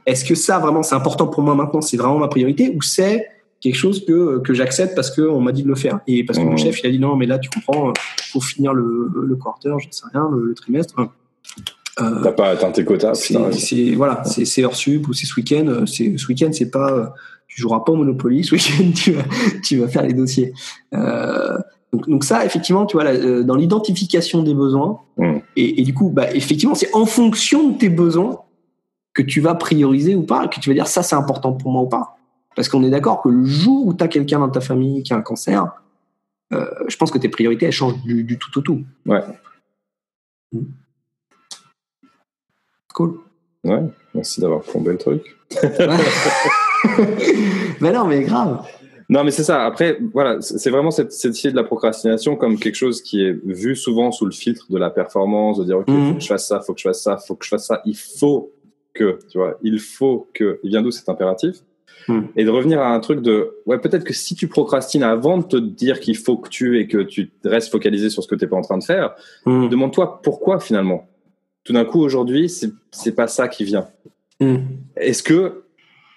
est-ce que ça vraiment c'est important pour moi maintenant, c'est vraiment ma priorité, ou c'est quelque chose que, que j'accepte parce qu'on m'a dit de le faire et parce que mon Mhm. chef il a dit non mais là tu comprends, euh, faut finir le, le quarter, j'en sais rien, le, le trimestre. Euh, T'as pas atteint tes quotas, c'est voilà, c'est c'est heure sup ou c'est ce week-end. euh, c'est- Ce week-end, c'est pas, tu joueras pas au Monopoly. Ce week-end, [LAUGHS] tu vas, tu vas faire les dossiers. Euh, donc, donc ça, effectivement, tu vois, là, euh, dans l'identification des besoins, Mm. et, et du coup, bah, effectivement, c'est en fonction de tes besoins que tu vas prioriser ou pas, que tu vas dire ça, c'est important pour moi ou pas. Parce qu'on est d'accord que le jour où tu as quelqu'un dans ta famille qui a un cancer, euh, je pense que tes priorités, elles changent du, du tout au tout. Ouais. Mm. Cool. Ouais, merci d'avoir plombé le truc. [LAUGHS] [LAUGHS] mais non, mais grave. Non, mais c'est ça. Après, voilà, c'est vraiment cette, cette idée de la procrastination comme quelque chose qui est vu souvent sous le filtre de la performance, de dire, OK, Mhm. faut que je fasse ça, faut que je fasse ça, faut que je fasse ça, il faut que, tu vois, il faut que. Il vient d'où cet impératif Mhm. Et de revenir à un truc de, ouais, peut-être que si tu procrastines avant de te dire qu'il faut que tu et que tu restes focalisé sur ce que tu n'es pas en train de faire, Mm. demande-toi pourquoi finalement? Tout d'un coup, aujourd'hui, c'est pas ça qui vient. Mm. Est-ce que,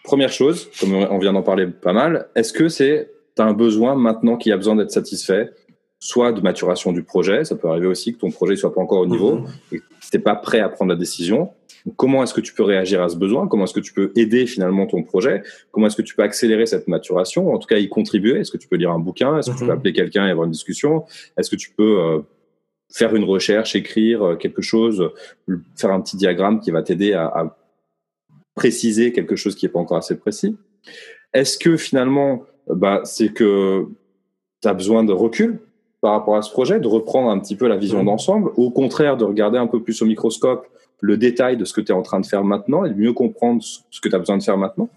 première chose, comme on vient d'en parler pas mal, est-ce que c'est un besoin maintenant qui a besoin d'être satisfait, soit de maturation du projet, ça peut arriver aussi que ton projet soit pas encore au niveau, Mhm. et que tu n'es pas prêt à prendre la décision. Donc, comment est-ce que tu peux réagir à ce besoin? Comment est-ce que tu peux aider finalement ton projet? Comment est-ce que tu peux accélérer cette maturation? En tout cas, y contribuer. Est-ce que tu peux lire un bouquin? Est-ce que tu Mhm. peux appeler quelqu'un et avoir une discussion? Est-ce que tu peux euh, faire une recherche, écrire euh, quelque chose, faire un petit diagramme qui va t'aider à, à préciser quelque chose qui n'est pas encore assez précis Est-ce que finalement, bah, c'est que tu as besoin de recul par rapport à ce projet, de reprendre un petit peu la vision Mhm. d'ensemble, ou au contraire de regarder un peu plus au microscope le détail de ce que tu es en train de faire maintenant et de mieux comprendre ce que tu as besoin de faire maintenant?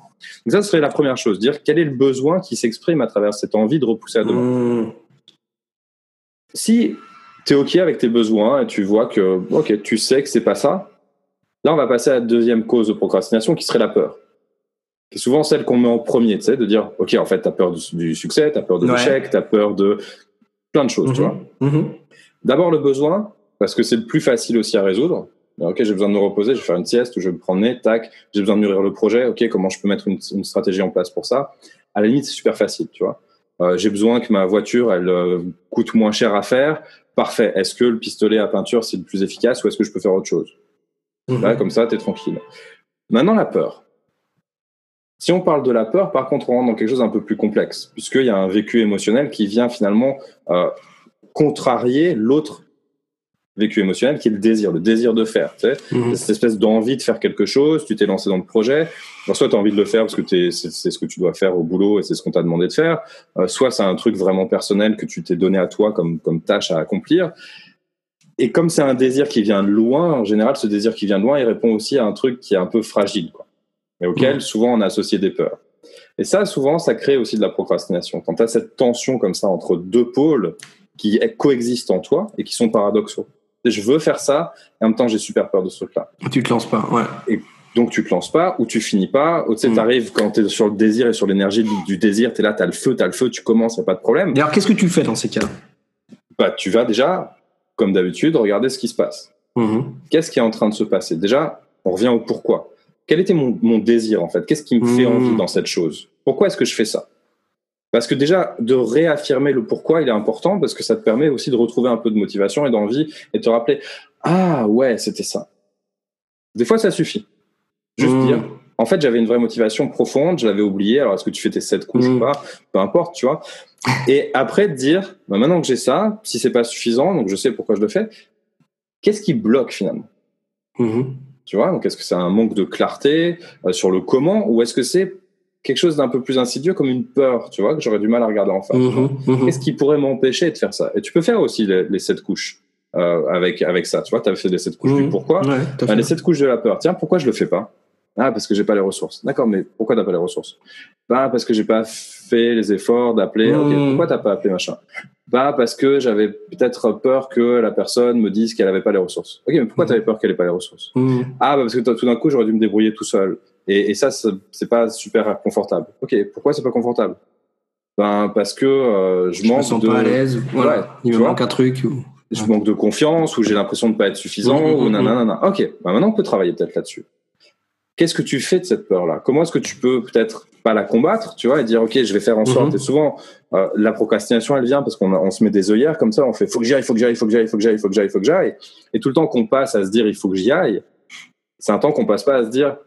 Donc ça, ce serait la première chose, dire quel est le besoin qui s'exprime à travers cette envie de repousser à demain? Mm. Si tu es OK avec tes besoins et tu vois que, OK, tu sais que c'est pas ça, là, on va passer à la deuxième cause de procrastination qui serait la peur. Qui est souvent celle qu'on met en premier, tu sais, de dire, OK, en fait, tu as peur du, du succès, tu as peur de Ouais. l'échec, tu as peur de plein de choses, tu vois. Mhm. D'abord, le besoin, parce que c'est le plus facile aussi à résoudre. Ok, j'ai besoin de me reposer, je vais faire une sieste ou je vais me promener, tac. J'ai besoin de mûrir le projet. Ok, comment je peux mettre une, une stratégie en place pour ça? À la limite, c'est super facile, tu vois. Euh, j'ai besoin que ma voiture, elle euh, coûte moins cher à faire. Parfait. Est-ce que le pistolet à peinture, c'est le plus efficace ou est-ce que je peux faire autre chose? Mhm. Là, comme ça, tu es tranquille. Maintenant, la peur. Si on parle de la peur, par contre, on rentre dans quelque chose d'un peu plus complexe, puisqu'il y a un vécu émotionnel qui vient finalement euh, contrarier l'autre vécu émotionnel, qui est le désir, le désir de faire. Tu sais Mhm. cette espèce d'envie de faire quelque chose, tu t'es lancé dans le projet. Alors, soit tu as envie de le faire parce que c'est ce que tu dois faire au boulot et c'est ce qu'on t'a demandé de faire, euh, soit c'est un truc vraiment personnel que tu t'es donné à toi comme, comme tâche à accomplir. Et comme c'est un désir qui vient de loin, en général, ce désir qui vient de loin, il répond aussi à un truc qui est un peu fragile, quoi. mais auquel Mhm. souvent on a associé des peurs. Et ça, souvent, ça crée aussi de la procrastination. Quand tu as cette tension comme ça entre deux pôles qui coexistent en toi et qui sont paradoxaux. Je veux faire ça, et en même temps, j'ai super peur de ce truc-là. Tu te lances pas, ouais. Donc tu te lances pas ou tu finis pas. Ou tu sais, Mm. t'arrives quand t'es sur le désir et sur l'énergie du, du désir, t'es là, t'as le feu, t'as le feu, tu commences, y a pas de problème. D'ailleurs, qu'est-ce que tu fais dans ces cas Bah tu vas déjà, comme d'habitude, regarder ce qui se passe. Mhm. Qu'est-ce qui est en train de se passer? Déjà, on revient au pourquoi. Quel était mon, mon désir en fait? Qu'est-ce qui me fait Mm. envie dans cette chose? Pourquoi est-ce que je fais ça? Parce que déjà, de réaffirmer le pourquoi, il est important parce que ça te permet aussi de retrouver un peu de motivation et d'envie et de te rappeler ah ouais, c'était ça. Des fois, ça suffit. Juste Mhm. dire en fait, j'avais une vraie motivation profonde, je l'avais oublié. Alors, est-ce que tu fais tes sept couches Mm. ou pas? Peu importe, tu vois. Et après, de dire, bah, maintenant que j'ai ça, si c'est pas suffisant, donc je sais pourquoi je le fais, qu'est-ce qui bloque finalement? Mhm. Tu vois Donc, est-ce que c'est un manque de clarté euh, sur le comment ou est-ce que c'est quelque chose d'un peu plus insidieux comme une peur, tu vois, que j'aurais du mal à regarder en face Mhm. Mhm. Qu'est-ce qui pourrait m'empêcher de faire ça? Et tu peux faire aussi les, les sept couches euh, avec, avec ça, tu vois, tu as fait les sept couches du Mhm. pourquoi. Ouais, Ah, fait. les sept couches de la peur. Tiens, pourquoi je le fais pas? Ah, parce que j'ai pas les ressources. D'accord, mais pourquoi t'as pas les ressources? Bah, parce que j'ai pas fait les efforts d'appeler. Ok, Mmh. pourquoi t'as pas appelé machin? Bah, parce que j'avais peut-être peur que la personne me dise qu'elle avait pas les ressources. Ok, mais pourquoi Mmh. t'avais peur qu'elle ait pas les ressources? Mhm. Ah, bah, parce que tout d'un coup, j'aurais dû me débrouiller tout seul. Et, et ça, c'est pas super confortable. Ok, pourquoi c'est pas confortable? Ben, parce que euh, je, Je me manque sens de. pas à l'aise. Voilà. Ouais, Il me manque un truc. ou- je manque de confiance ou j'ai l'impression de pas être suffisant ou nanana. Ok, bah maintenant on peut travailler peut-être là-dessus. Qu'est-ce que tu fais de cette peur-là? Comment est-ce que tu peux peut-être pas la combattre, tu vois, et dire ok, je vais faire en sorte. Mhm. Et souvent, euh, la procrastination, elle vient parce qu'on on se met des œillères comme ça, on fait faut que j'y aille, faut que j'y aille, faut que j'y aille, faut que j'y aille, faut que j'y aille, faut que j'aille. Et tout le temps qu'on passe à se dire il faut que j'y aille, c'est un temps qu'on passe pas à se dire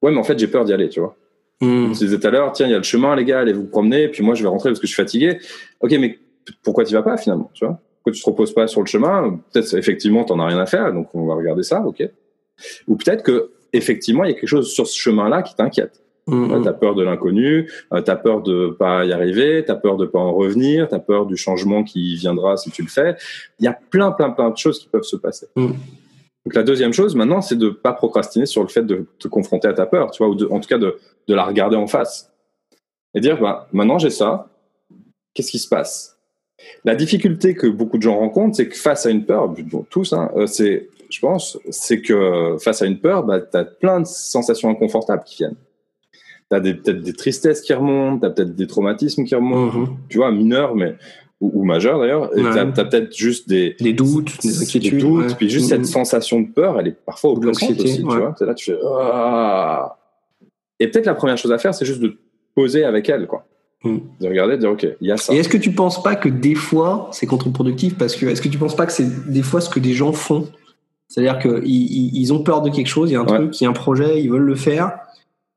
ouais, mais en fait j'ai peur d'y aller, tu vois. Mhm. Je disais tout à l'heure, tiens, il y a le chemin, les gars, allez vous promener, puis moi je vais rentrer parce que je suis fatigué. Ok, mais pourquoi tu vas pas finalement, tu vois? Pourquoi tu te reposes pas sur le chemin? Peut-être effectivement t'en as rien à faire, donc on va regarder ça, ok Ou peut-être que effectivement il y a quelque chose sur ce chemin-là qui t'inquiète. Mhm. T'as peur de l'inconnu, euh, t'as peur de pas y arriver, t'as peur de pas en revenir, t'as peur du changement qui viendra si tu le fais. Il y a plein, plein, plein de choses qui peuvent se passer. Mm. Donc la deuxième chose maintenant, c'est de pas procrastiner sur le fait de te confronter à ta peur, tu vois, ou de- en tout cas de, de la regarder en face et dire, bah, maintenant j'ai ça, qu'est-ce qui se passe? La difficulté que beaucoup de gens rencontrent, c'est que face à une peur, bon, tous, hein, euh, c'est, je pense, c'est que face à une peur, bah, t'as plein de sensations inconfortables qui viennent. T'as des, peut-être des tristesses qui remontent, t'as peut-être des traumatismes qui remontent, Mhm. tu vois, mineurs, mais ou, ou majeurs d'ailleurs. Et Ouais. T'as, t'as peut-être juste des, Des doutes, des inquiétudes. doutes, ouais. puis juste Mhm. cette sensation de peur, elle est parfois oppressante aussi, tu vois. T'es là, tu fais ah. Et peut-être la première chose à faire, c'est juste de poser avec elle, quoi. Mhm. De regarder, de dire ok, il y a ça. Et est-ce que tu penses pas que des fois c'est contre-productif parce que est-ce que tu penses pas que c'est des fois ce que des gens font? C'est-à-dire qu'ils ils, ont peur de quelque chose, il y a un Ouais. truc, il y a un projet, ils veulent le faire,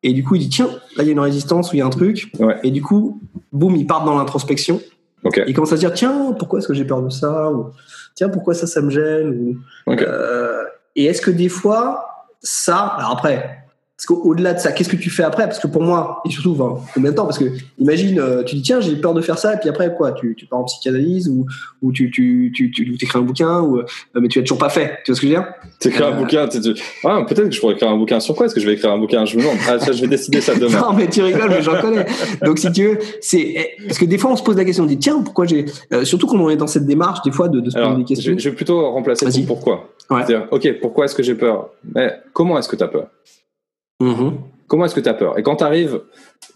et du coup ils disent tiens là il y a une résistance ou il y a un truc, Ouais. et du coup boum ils partent dans l'introspection, Ok. ils commencent à se dire tiens pourquoi est-ce que j'ai peur de ça ou tiens pourquoi ça ça me gêne ou Ok. euh, et est-ce que des fois ça alors après parce qu'au-delà de ça, qu'est-ce que tu fais après? Parce que pour moi, et surtout, enfin, combien de temps? Parce que imagine, euh, tu dis tiens, j'ai peur de faire ça, et puis après quoi? Tu, tu pars en psychanalyse ou, ou tu, tu, tu, tu écris un bouquin, ou, euh, mais tu l'as toujours pas fait. Tu vois ce que je veux dire? T'écris un Euh, bouquin, tu- ah, peut-être que je pourrais écrire un bouquin sur quoi? Est-ce que je vais écrire un bouquin? Je me demande. Ah, ça, je vais décider ça demain. [LAUGHS] Non, mais tu rigoles, mais j'en connais. Donc si tu veux, c'est eh, parce que des fois on se pose la question, on dit tiens, pourquoi j'ai euh, surtout quand on est dans cette démarche des fois de, de se poser des questions. je vais plutôt remplacer ton pourquoi. Ouais. C'est-à-dire, ok, pourquoi est-ce que j'ai peur? Mais comment est-ce que tu as peur? Mhm. Comment est-ce que tu as peur? Et quand tu arrives,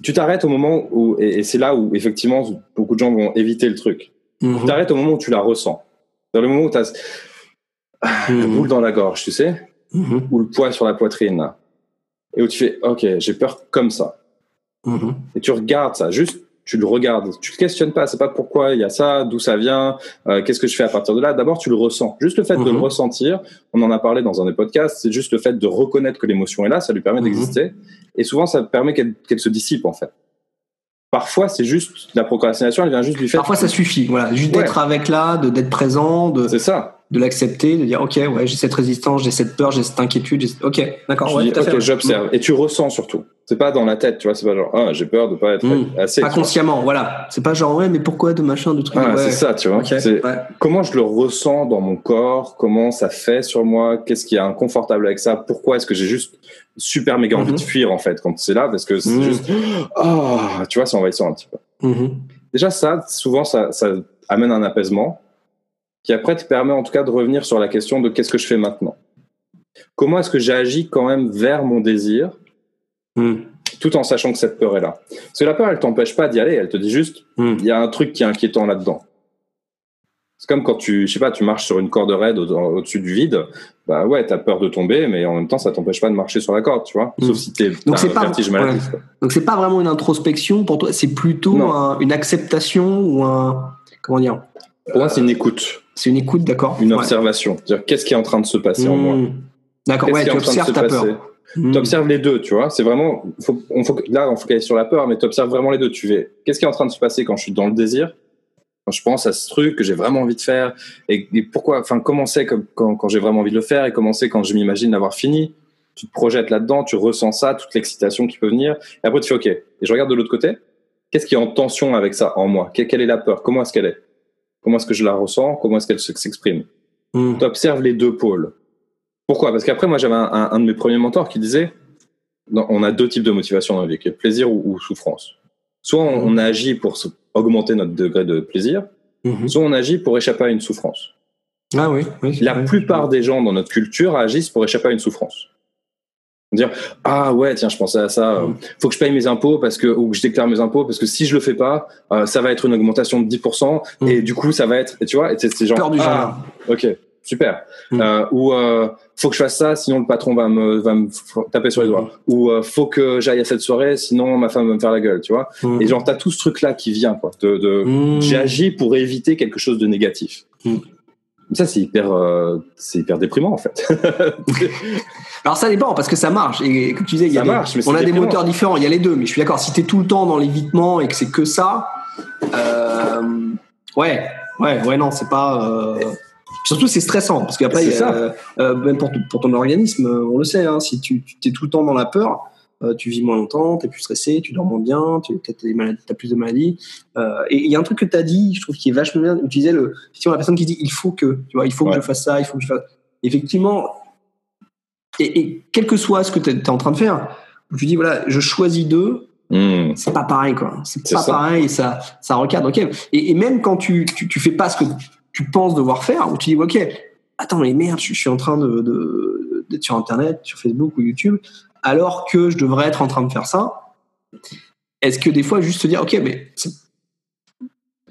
tu t'arrêtes au moment où, et, et c'est là où effectivement beaucoup de gens vont éviter le truc. Mhm. Tu t'arrêtes au moment où tu la ressens. Dans le moment où tu as la Mhm. boule dans la gorge, tu sais ou le poids sur la poitrine, et où tu fais, ok, j'ai peur comme ça. Et tu regardes ça, juste, tu le regardes. Tu te questionnes pas, c'est pas pourquoi il y a ça, d'où ça vient, euh, qu'est-ce que je fais à partir de là. D'abord, tu le ressens. Juste le fait de Mhm. le ressentir, on en a parlé dans un des podcasts, c'est juste le fait de reconnaître que l'émotion est là, ça lui permet Mhm. d'exister. Et souvent, ça permet qu'elle se dissipe, en fait. Parfois, c'est juste la procrastination, elle vient juste du fait. Parfois, ça suffit. Voilà, juste Ouais. d'être avec là, de d'être présent, de, C'est ça. De l'accepter, de dire ok, ouais, j'ai cette résistance, j'ai cette peur, j'ai cette inquiétude. Ok, d'accord. Ouais, ok, j'observe. Et tu ressens surtout. C'est pas dans la tête, tu vois, c'est pas genre, ah, j'ai peur de pas être Mm. assez. Pas consciemment, voilà. C'est pas genre ouais, mais pourquoi de machin, de trucs. Ah, ouais. c'est ça, tu vois. Ouais. comment je le ressens dans mon corps, comment ça fait sur moi, qu'est-ce qui est inconfortable avec ça, pourquoi est-ce que j'ai juste super méga envie Mhm. de fuir en fait quand c'est là, parce que c'est Mhm. juste, ah, tu vois, c'est envahissant un petit peu. Mhm. Déjà ça, souvent ça, ça amène un apaisement qui après te permet en tout cas de revenir sur la question de qu'est-ce que je fais maintenant. Comment est-ce que j'agis quand même vers mon désir Mhm. tout en sachant que cette peur est là? Parce que la peur, elle t'empêche pas d'y aller, elle te dit juste, Mhm. il y a un truc qui est inquiétant là-dedans. C'est comme quand tu, je sais pas, tu marches sur une corde raide au- au-dessus du vide, bah ouais, t'as peur de tomber, mais en même temps, ça t'empêche pas de marcher sur la corde, tu vois? Mhm. Sauf si t'es Donc c'est un pas-. Donc c'est pas vraiment une introspection pour toi, c'est plutôt un- une acceptation ou un comment dire? Pour moi, c'est une écoute, C'est une écoute, d'accord. une Ouais. observation. C'est-à-dire, qu'est-ce qui est en train de se passer en moi Mhm. D'accord, ouais, tu observes se ta peur. Mhm. Tu observes les deux, tu vois. C'est vraiment, faut, on faut, là, on focalise sur la peur, mais tu observes vraiment les deux. Tu fais, qu'est-ce qui est en train de se passer quand je suis dans le désir Quand je pense à ce truc que j'ai vraiment envie de faire, et, et pourquoi, enfin, que- quand, quand j'ai vraiment envie de le faire, et comment c'est quand je m'imagine l'avoir fini Tu te projettes là-dedans, tu ressens ça, toute l'excitation qui peut venir, et après tu fais, ok, et je regarde de l'autre côté, qu'est-ce qui est en tension avec ça en moi? Quelle est la peur? Comment est-ce qu'elle est? Comment est-ce que je la ressens? Comment est-ce qu'elle se- s'exprime? Mhm. tu observes les deux pôles. Pourquoi? Parce qu'après, moi, j'avais un, un- un de mes premiers mentors qui disait non, on a deux types de motivation dans la vie, qui est plaisir ou, ou souffrance. Soit on, on agit pour augmenter notre degré de plaisir, Mhm. soit on agit pour échapper à une souffrance. Ah oui, oui. La plupart des gens dans notre culture agissent pour échapper à une souffrance. Dire ah ouais tiens je pensais à ça euh, Mm. faut que je paye mes impôts parce que ou que je déclare mes impôts parce que si je le fais pas euh, ça va être une augmentation de 10% Mm. et du coup ça va être et tu vois et c'est genre Peur du ah. Ok, super. Mm. Euh, ou euh, faut que je fasse ça, sinon le patron va me, va me taper sur les doigts. Ou euh, faut que j'aille à cette soirée, sinon ma femme va me faire la gueule, tu vois. Et genre, t'as tout ce truc-là qui vient, quoi. De, de. J'agis pour éviter quelque chose de négatif. Ça, c'est hyper, euh, c'est hyper déprimant, en fait. [LAUGHS] Alors ça dépend parce que ça marche et comme tu disais, il y a des- marche, on a des moteurs différents. Il y a les deux, mais je suis d'accord. Si t'es tout le temps dans l'évitement et que c'est que ça, euh, ouais, ouais, ouais, non, c'est pas. euh, Surtout, c'est stressant parce qu'après, même pour, pour ton organisme, on le sait. Hein, si tu tu- t'es tout le temps dans la peur, euh, tu vis moins longtemps, t'es plus stressé, tu dors moins bien, tu as, des maladies, t'as plus de maladies. Euh, et il y a un truc que tu as dit, je trouve qui est vachement bien. Tu disais le, effectivement, la personne qui dit il faut que, tu vois, il faut que je fasse ça, il faut que je fasse. Effectivement, et, et quel que soit ce que tu es, en train de faire, tu dis voilà, je choisis deux, Mm. c'est pas pareil quoi. C'est pas ça. pareil, ça, ça recadre. Ok. Et, et même quand tu, tu, tu fais pas ce que tu penses devoir faire, où tu dis ok, attends mais merde, je, je suis en train de- d'être sur internet, sur Facebook ou YouTube, alors que je devrais être en train de faire ça. Est-ce que des fois juste se dire ok, mais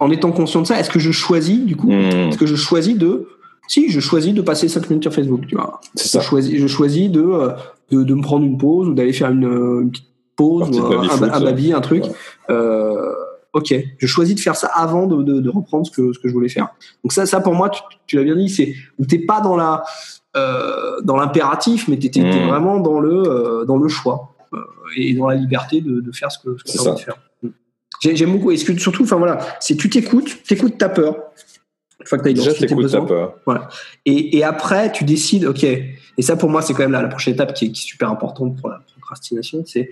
en étant conscient de ça, est-ce que je choisis du coup, Mm. est-ce que je choisis de si je choisis de passer 5 minutes sur Facebook, tu vois. C'est Je choisis, je choisis de, euh, de, de me prendre une pause ou d'aller faire une, euh, une petite pause ou un, un, un baby, un truc. Ouais. Euh, ok, je choisis de faire ça avant de, de, de reprendre ce que, ce que je voulais faire. Donc ça, ça pour moi, tu, tu l'as bien dit, c'est où t'es pas dans la euh, dans l'impératif, mais t'es t'es- t'es Mm. vraiment dans le euh, dans le choix euh, et dans la liberté de, de faire ce que, ce que C'est tu as envie de faire. Mm. J'ai- J'aime beaucoup. Et ce que, surtout, enfin voilà, c'est tu t'écoutes, t'écoutes ta peur. Une fois que t'as Déjà, t'écoutes ta peur. Et, et après, tu décides, ok. Et ça, pour moi, c'est quand même la, la prochaine étape qui est, qui est super importante pour la procrastination, c'est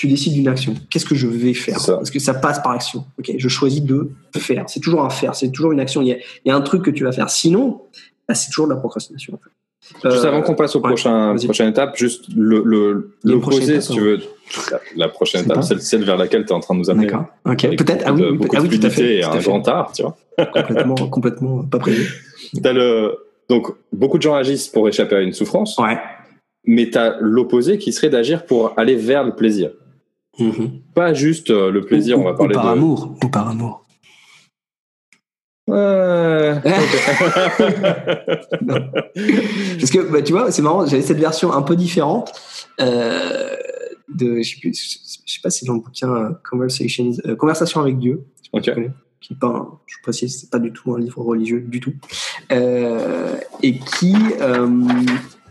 tu décides d'une action. Qu'est-ce que je vais faire. Parce que ça passe par action. Ok, je choisis de faire. C'est toujours un faire. C'est toujours une action. Il y, a, il y a un truc que tu vas faire. Sinon, bah, c'est toujours de la procrastination. En fait. Juste Euh, avant qu'on passe au ouais, prochain, prochaine étape, juste le, le, l'opposé, étape, si tu veux. La, la prochaine étape, celle, celle vers laquelle tu es en train de nous amener. D'accord. Ok. Peut-être. Ah oui, ah oui, tout à fait. et tout à un fait. grand art, tu vois. complètement, [LAUGHS] complètement pas prévu. T'as le... Donc, beaucoup de gens agissent pour échapper à une souffrance, Ouais. mais tu as l'opposé qui serait d'agir pour aller vers le plaisir. Mhm. Pas juste euh, le plaisir, Ou- on va ou parler par de. amour. Ou par amour. Ouais. [LAUGHS] Parce que bah, tu vois, c'est marrant, j'avais cette version un peu différente euh, de, je sais, plus, je sais pas si dans le bouquin euh, Conversations, Conversation avec Dieu, connais, qui pas, je précise, c'est pas du tout un livre religieux du tout, euh, et qui, euh,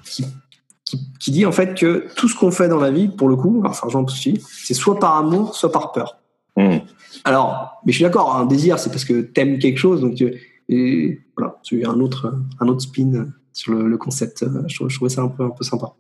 qui, qui, qui dit en fait que tout ce qu'on fait dans la vie, pour le coup, alors Sargent aussi, c'est soit par amour, soit par peur. Hmm. Alors, mais je suis d'accord, un désir, c'est parce que t'aimes quelque chose, donc tu, et voilà, c'est un autre, un autre spin sur le, le concept. Je, je trouvais ça un peu, un peu sympa.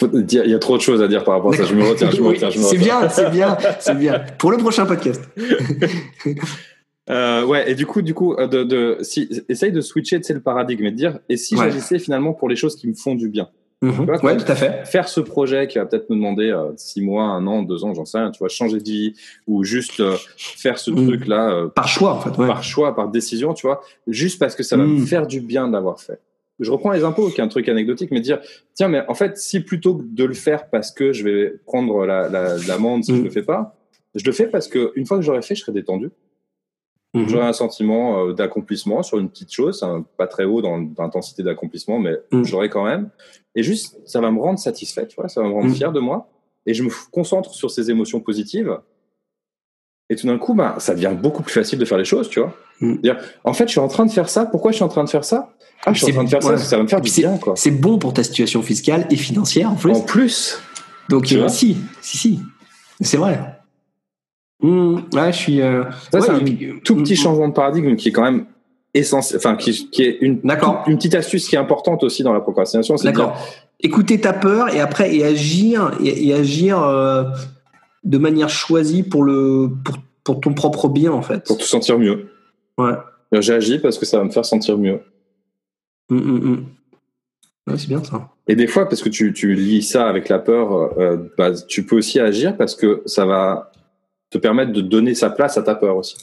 Il y a trop de choses à dire par rapport à ça. Je me retiens, je me Oui, retiens, je me C'est bien, c'est bien, [LAUGHS] c'est bien. Pour le prochain podcast. [LAUGHS] Euh, ouais, et du coup, du coup, euh, de, de, si, essaye de switcher, tu sais, le paradigme et de dire, et si Ouais. j'agissais finalement pour les choses qui me font du bien? Mhm. vois, Ouais, tout à fait. faire ce projet qui va peut-être me demander euh, six mois, un an, deux ans, j'en sais rien, tu vois, changer de vie ou juste euh, faire ce Mm. truc-là euh, Par choix, en fait. Ouais. par choix, par décision, tu vois, juste parce que ça va me faire du bien de l'avoir fait. Je reprends les impôts, qui est un truc anecdotique, mais dire, tiens, mais en fait, si plutôt que de le faire parce que je vais prendre la- la- l'amende si Mm. je le fais pas, je le fais parce que une fois que j'aurai fait, je serai détendu. Mhm. J'aurai un sentiment euh, d'accomplissement sur une petite chose, hein, pas très haut dans l'intensité d'accomplissement, mais Mm. j'aurai quand même. Et juste, ça va me rendre satisfait, tu vois, ça va me rendre Mm. fier de moi. Et je me concentre sur ces émotions positives. Et tout d'un coup, bah, ça devient beaucoup plus facile de faire les choses, tu vois. Mm. Dire, en fait, je suis en train de faire ça. Pourquoi je suis en train de faire ça? Ah, je suis en train de faire ça ouais. parce que ça va me faire du bien, quoi. C'est bon pour ta situation fiscale et financière, en plus. En plus, Donc, tu euh, vois si, si, si. C'est vrai. Ouais, je suis. euh, ça, ouais, c'est un tout petit Mhm. changement de paradigme qui est quand même essentiel, enfin, qui, qui est une, D'accord. une petite astuce qui est importante aussi dans la procrastination. C'est dire, D'accord. Écouter ta peur et après et agir et, et agir euh, de manière choisie pour le pour, pour ton propre bien en fait. pour te sentir mieux. Ouais. J'ai agi parce que ça va me faire sentir mieux. Hum. Ouais, c'est bien ça. Et des fois, parce que tu, tu lis ça avec la peur, euh, bah, tu peux aussi agir parce que ça va te permettre de donner sa place à ta peur aussi.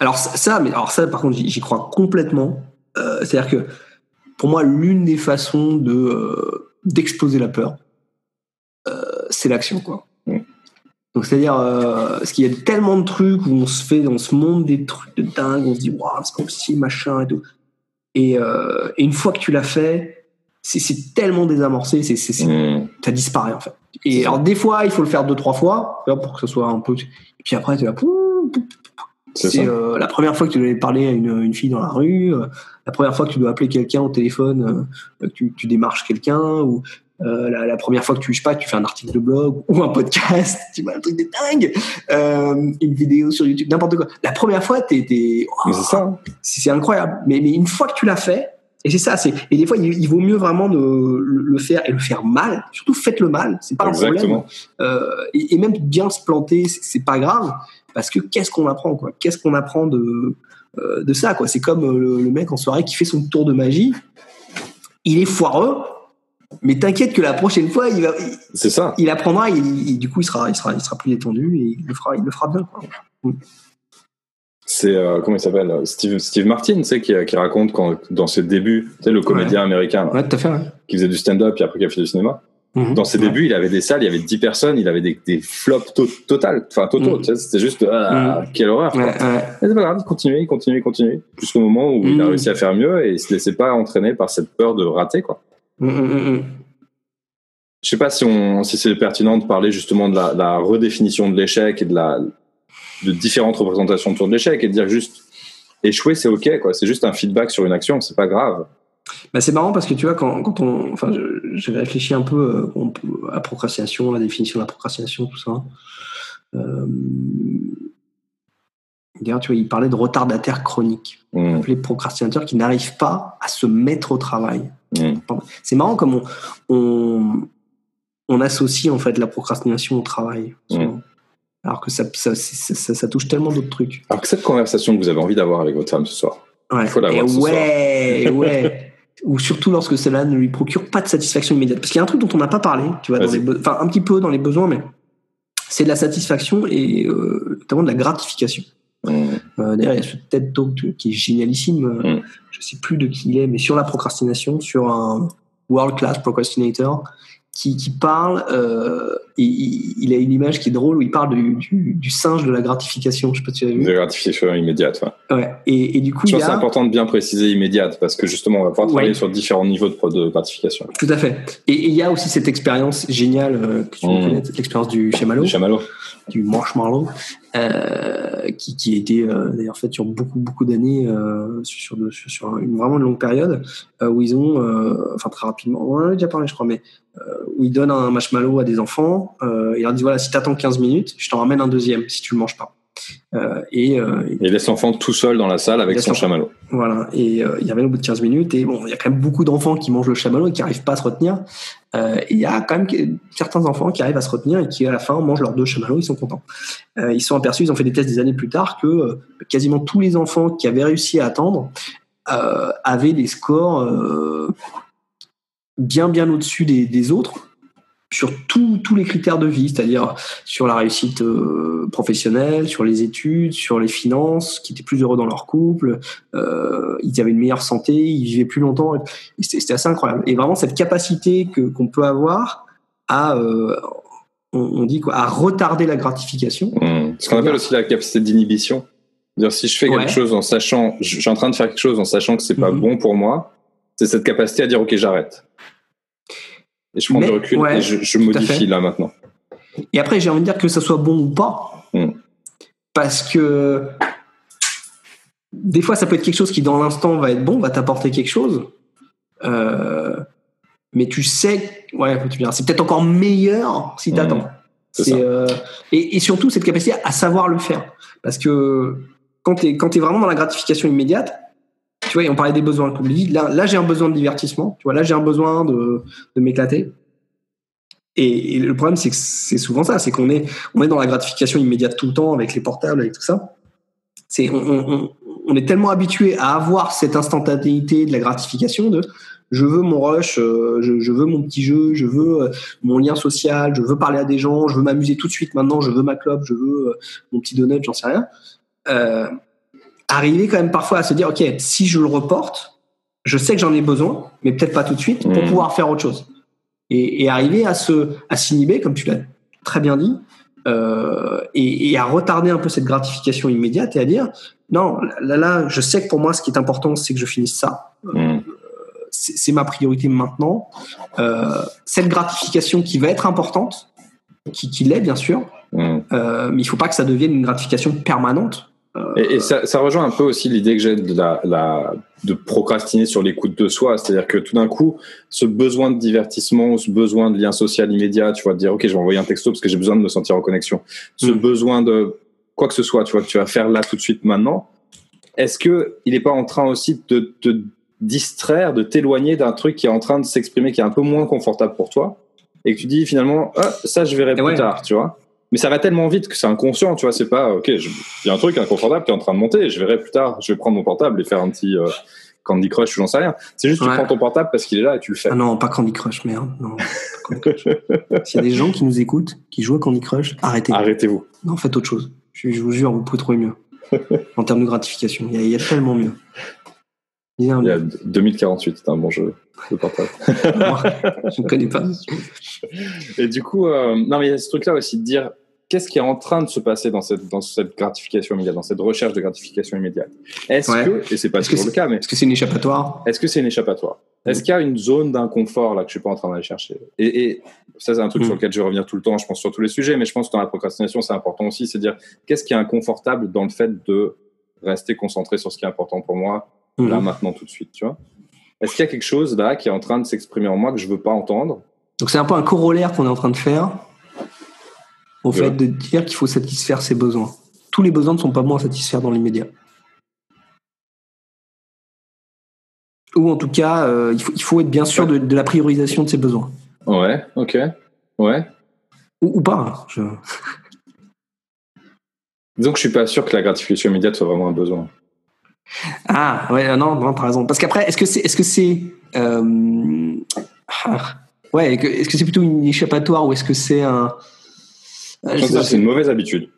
Alors ça- mais alors ça par contre j'y crois complètement. Euh, C'est-à-dire que pour moi l'une des façons de euh, d'exploser la peur, euh, c'est l'action quoi. Donc c'est-à-dire parce qu'il y a tellement de trucs où on se fait, on se montre des trucs de dingue, on se dit waouh c'est pas possible machin et tout. Et, et une fois que tu l'as fait, c'est- tellement désamorcé, c'est Mmh. ça disparaît en fait. Et alors des fois il faut le faire deux trois fois pour que ce soit un peu. Et puis après tu vas. C'est euh, la première fois que tu dois parler à une, une fille dans la rue, euh, la première fois que tu dois appeler quelqu'un au téléphone, euh, que tu, tu démarches quelqu'un, ou la, la première fois que tu, je sais pas, tu fais un article de blog ou un podcast, [LAUGHS] tu vois, un truc de dingue, une vidéo sur YouTube, n'importe quoi. La première fois, t'es, t'es, oh, c'est incroyable. Mais, mais une fois que tu l'as fait, et c'est ça, c'est et des fois il, il vaut mieux vraiment le, le faire et le faire mal. Surtout faites le mal, c'est pas un problème. Exactement. Euh, et, et même bien se planter, c'est pas grave parce que qu'est-ce qu'on apprend quoi? Qu'est-ce qu'on apprend de euh, de ça quoi? C'est comme euh, le, le mec en soirée qui fait son tour de magie. Il est foireux, mais t'inquiète que la prochaine fois il va, C'est ça. il apprendra. Et, et du coup il sera, il sera, il sera plus détendu et il le fera, il le fera bien. Quoi. C'est euh, comment il s'appelle Steve, Steve Martin, tu sais, qui, qui raconte quand, dans ses débuts, tu sais, le comédien américain là, Ouais, tout à fait. Ouais. qui faisait du stand-up et après qui a fait du cinéma. Mhm. Dans ses Ouais. débuts, il avait des salles, il y avait 10 personnes, il avait des, des flops to total, enfin totaux. Mm. tu sais, C'était juste ah, quelle horreur. c'est pas grave, il continuait, il continuait, il continuait, jusqu'au moment où il a réussi à faire mieux et il se laissait pas entraîner par cette peur de rater, quoi. Je sais pas si, on, si c'est pertinent de parler justement de la, la redéfinition de l'échec et de la de différentes représentations autour de l'échec et de dire juste échouer c'est ok quoi c'est juste un feedback sur une action c'est pas grave Bah, c'est marrant parce que tu vois, quand, quand on. Enfin, je- j'avais réfléchi un peu euh, à procrastination, la définition de la procrastination, tout ça. Euh, D'ailleurs, tu vois, il parlait de retardataire chronique. Mm, Les procrastinateurs qui n'arrivent pas à se mettre au travail. mm. C'est marrant comme on, on, on associe en fait la procrastination au travail. Mm. Alors que ça, ça, ça, touche tellement d'autres trucs. alors que cette conversation que vous avez envie d'avoir avec votre femme ce soir Ouais. Il faut l'avoir ce ouais, [LAUGHS] ouais. Ou surtout lorsque cela ne lui procure pas de satisfaction immédiate. Parce qu'il y a un truc dont on n'a pas parlé, tu vois, dans les enfin un petit peu dans les besoins, mais c'est de la satisfaction et euh, notamment de la gratification. Mm, Euh, D'ailleurs, il y a ce TED Talk qui est génialissime. euh, Mm. Je sais plus de qui il est, mais sur la procrastination, sur un world class procrastinator qui, qui parle euh, il, il, a une image qui est drôle où il parle du, du, du singe de la gratification. Je sais pas si tu as vu. De gratification immédiate. Ouais. ouais. Et, et, du coup, je il pense y a... c'est important de bien préciser immédiate parce que justement, on va pouvoir travailler ouais. sur différents niveaux de, de, gratification. Tout à fait. Et, il y a aussi cette expérience géniale euh, que tu mmh. connais, l'expérience du chamallow. Du chamallow. Du marshmallow. Euh, qui, qui a été euh, d'ailleurs faite sur beaucoup beaucoup d'années euh, sur, une vraiment une longue période où ils ont enfin très rapidement on en a déjà parlé je crois mais où ils donnent un marshmallow à des enfants et ils leur disent voilà si t'attends 15 minutes je t'en ramène un deuxième si tu le manges pas et, et laisse l'enfant tout seul dans la salle avec son chamallow. Voilà. Et il y avait au bout de 15 minutes. Et bon, il y a quand même beaucoup d'enfants qui mangent le chamallow et qui n'arrivent pas à se retenir. Et il y a quand même certains enfants qui arrivent à se retenir et qui à la fin mangent leurs deux chamallows. Ils sont contents. ils sont aperçus. Ils ont fait des tests des années plus tard que quasiment tous les enfants qui avaient réussi à attendre avaient des scores bien bien au-dessus des, des autres sur tous les critères de vie, c'est-à-dire sur la réussite euh, professionnelle, sur les études, sur les finances, qui étaient plus heureux dans leur couple, euh, ils avaient une meilleure santé, ils vivaient plus longtemps. C'était assez incroyable. Et vraiment cette capacité que qu'on peut avoir à euh, on, on, dit quoi, à retarder la gratification. Mmh. Ce qu'on appelle aussi la capacité d'inhibition. Dire si je fais quelque chose en sachant, je suis en train de faire quelque chose en sachant que c'est pas mmh. bon pour moi, c'est cette capacité à dire ok j'arrête. Et je prends Mais, du recul ouais, et je, je modifie là maintenant. Et après, j'ai envie de dire que ça soit bon ou pas. Mm. Parce que des fois, ça peut être quelque chose qui, dans l'instant, va être bon, va t'apporter quelque chose. Euh, mais tu sais, ouais, c'est peut-être encore meilleur si t'attends. Mmh, euh, et, et, surtout, cette capacité à savoir le faire. Parce que quand tu es, es, vraiment dans la gratification immédiate, tu vois, on parlait des besoins. Comme dit, là, j'ai un besoin de divertissement. Tu vois, là, j'ai un besoin de, de m'éclater. Et, et, le problème, c'est que c'est souvent ça, c'est qu'on est, on est dans la gratification immédiate tout le temps avec les portables, avec tout ça. C'est, on, on, on, est tellement habitué à avoir cette instantanéité de la gratification de, je veux mon rush, euh, je, veux mon petit jeu, je veux euh, mon lien social, je veux parler à des gens, je veux m'amuser tout de suite maintenant, je veux ma clope, je veux euh, mon petit donut, j'en sais rien. Euh, arriver quand même parfois à se dire, ok, si je le reporte, je sais que j'en ai besoin, mais peut-être pas tout de suite, pour mmh. pouvoir faire autre chose. Et, et, arriver à se à s'inhiber, comme tu l'as très bien dit, euh, et, et, à retarder un peu cette gratification immédiate et à dire, non, là, là, je sais que pour moi, ce qui est important, c'est que je finisse ça. Mmh. C'est ma priorité maintenant. Euh, cette gratification qui va être importante, qui, qui l'est bien sûr, mmh. euh, mais il faut pas que ça devienne une gratification permanente et, et ça, ça, rejoint un peu aussi l'idée que j'ai de, la, la, de procrastiner sur l'écoute de soi. C'est-à-dire que tout d'un coup, ce besoin de divertissement, ce besoin de lien social immédiat, tu vois, de dire, OK, je vais envoyer un texto parce que j'ai besoin de me sentir en connexion. Ce mmh. besoin de quoi que ce soit, tu vois, que tu vas faire là tout de suite maintenant. Est-ce que il n'est pas en train aussi de te distraire, de t'éloigner d'un truc qui est en train de s'exprimer, qui est un peu moins confortable pour toi, et que tu dis finalement, ah, ça, je verrai plus tard, tu vois? Mais ça va tellement vite que c'est inconscient, tu vois. C'est pas, ok, il y a un truc inconfortable qui est en train de monter. Je verrai plus tard. Je vais prendre mon portable et faire un petit euh, Candy Crush ou j'en sais rien. C'est juste ouais. tu prends ton portable parce qu'il est là et tu le fais. Ah non, pas Candy Crush, merde. Non. S'il y a des gens qui nous écoutent, qui jouent à Candy Crush, arrêtez. Arrêtez-vous. Non, faites autre chose. Je, je, vous jure, vous pouvez trouver mieux. en termes de gratification, il y, a, il y a tellement mieux. Il y a, il y a 2048, c'est un bon jeu de portable. [LAUGHS] je ne connais pas. Et du coup, euh, non, mais il y a ce truc-là aussi de dire qu'est-ce qui est en train de se passer dans cette, dans cette gratification immédiate, dans cette recherche de gratification immédiate? Est-ce ouais. que, et c'est pas toujours le cas, mais. Est-ce que c'est une échappatoire? Est-ce que c'est une échappatoire? Mmh. Est-ce qu'il y a une zone d'inconfort là que je suis pas en train d'aller chercher? Et, et, ça, c'est un truc mmh. sur lequel je vais revenir tout le temps, je pense, sur tous les sujets, mais je pense que dans la procrastination, c'est important aussi, c'est dire qu'est-ce qui est inconfortable dans le fait de rester concentré sur ce qui est important pour moi, mmh. là, maintenant, tout de suite, tu vois? Est-ce qu'il y a quelque chose là qui est en train de s'exprimer en moi que je veux pas entendre? Donc c'est un peu un corollaire qu'on est en train de faire au fait de dire qu'il faut satisfaire ses besoins. Tous les besoins ne sont pas bons à satisfaire dans l'immédiat. Ou en tout cas, euh, il, faut, il, faut, être bien sûr de, de, la priorisation de ses besoins. Ouais, ok. Ouais. Ou, ou pas. Je... [LAUGHS] Disons que je suis pas sûr que la gratification immédiate soit vraiment un besoin. Ah, ouais, non, non, t'as raison. Parce qu'après, est-ce que c'est. Que c'est. Euh... Ouais, est-ce que c'est plutôt une échappatoire ou est-ce que c'est un. Je pense que c'est une mauvaise habitude.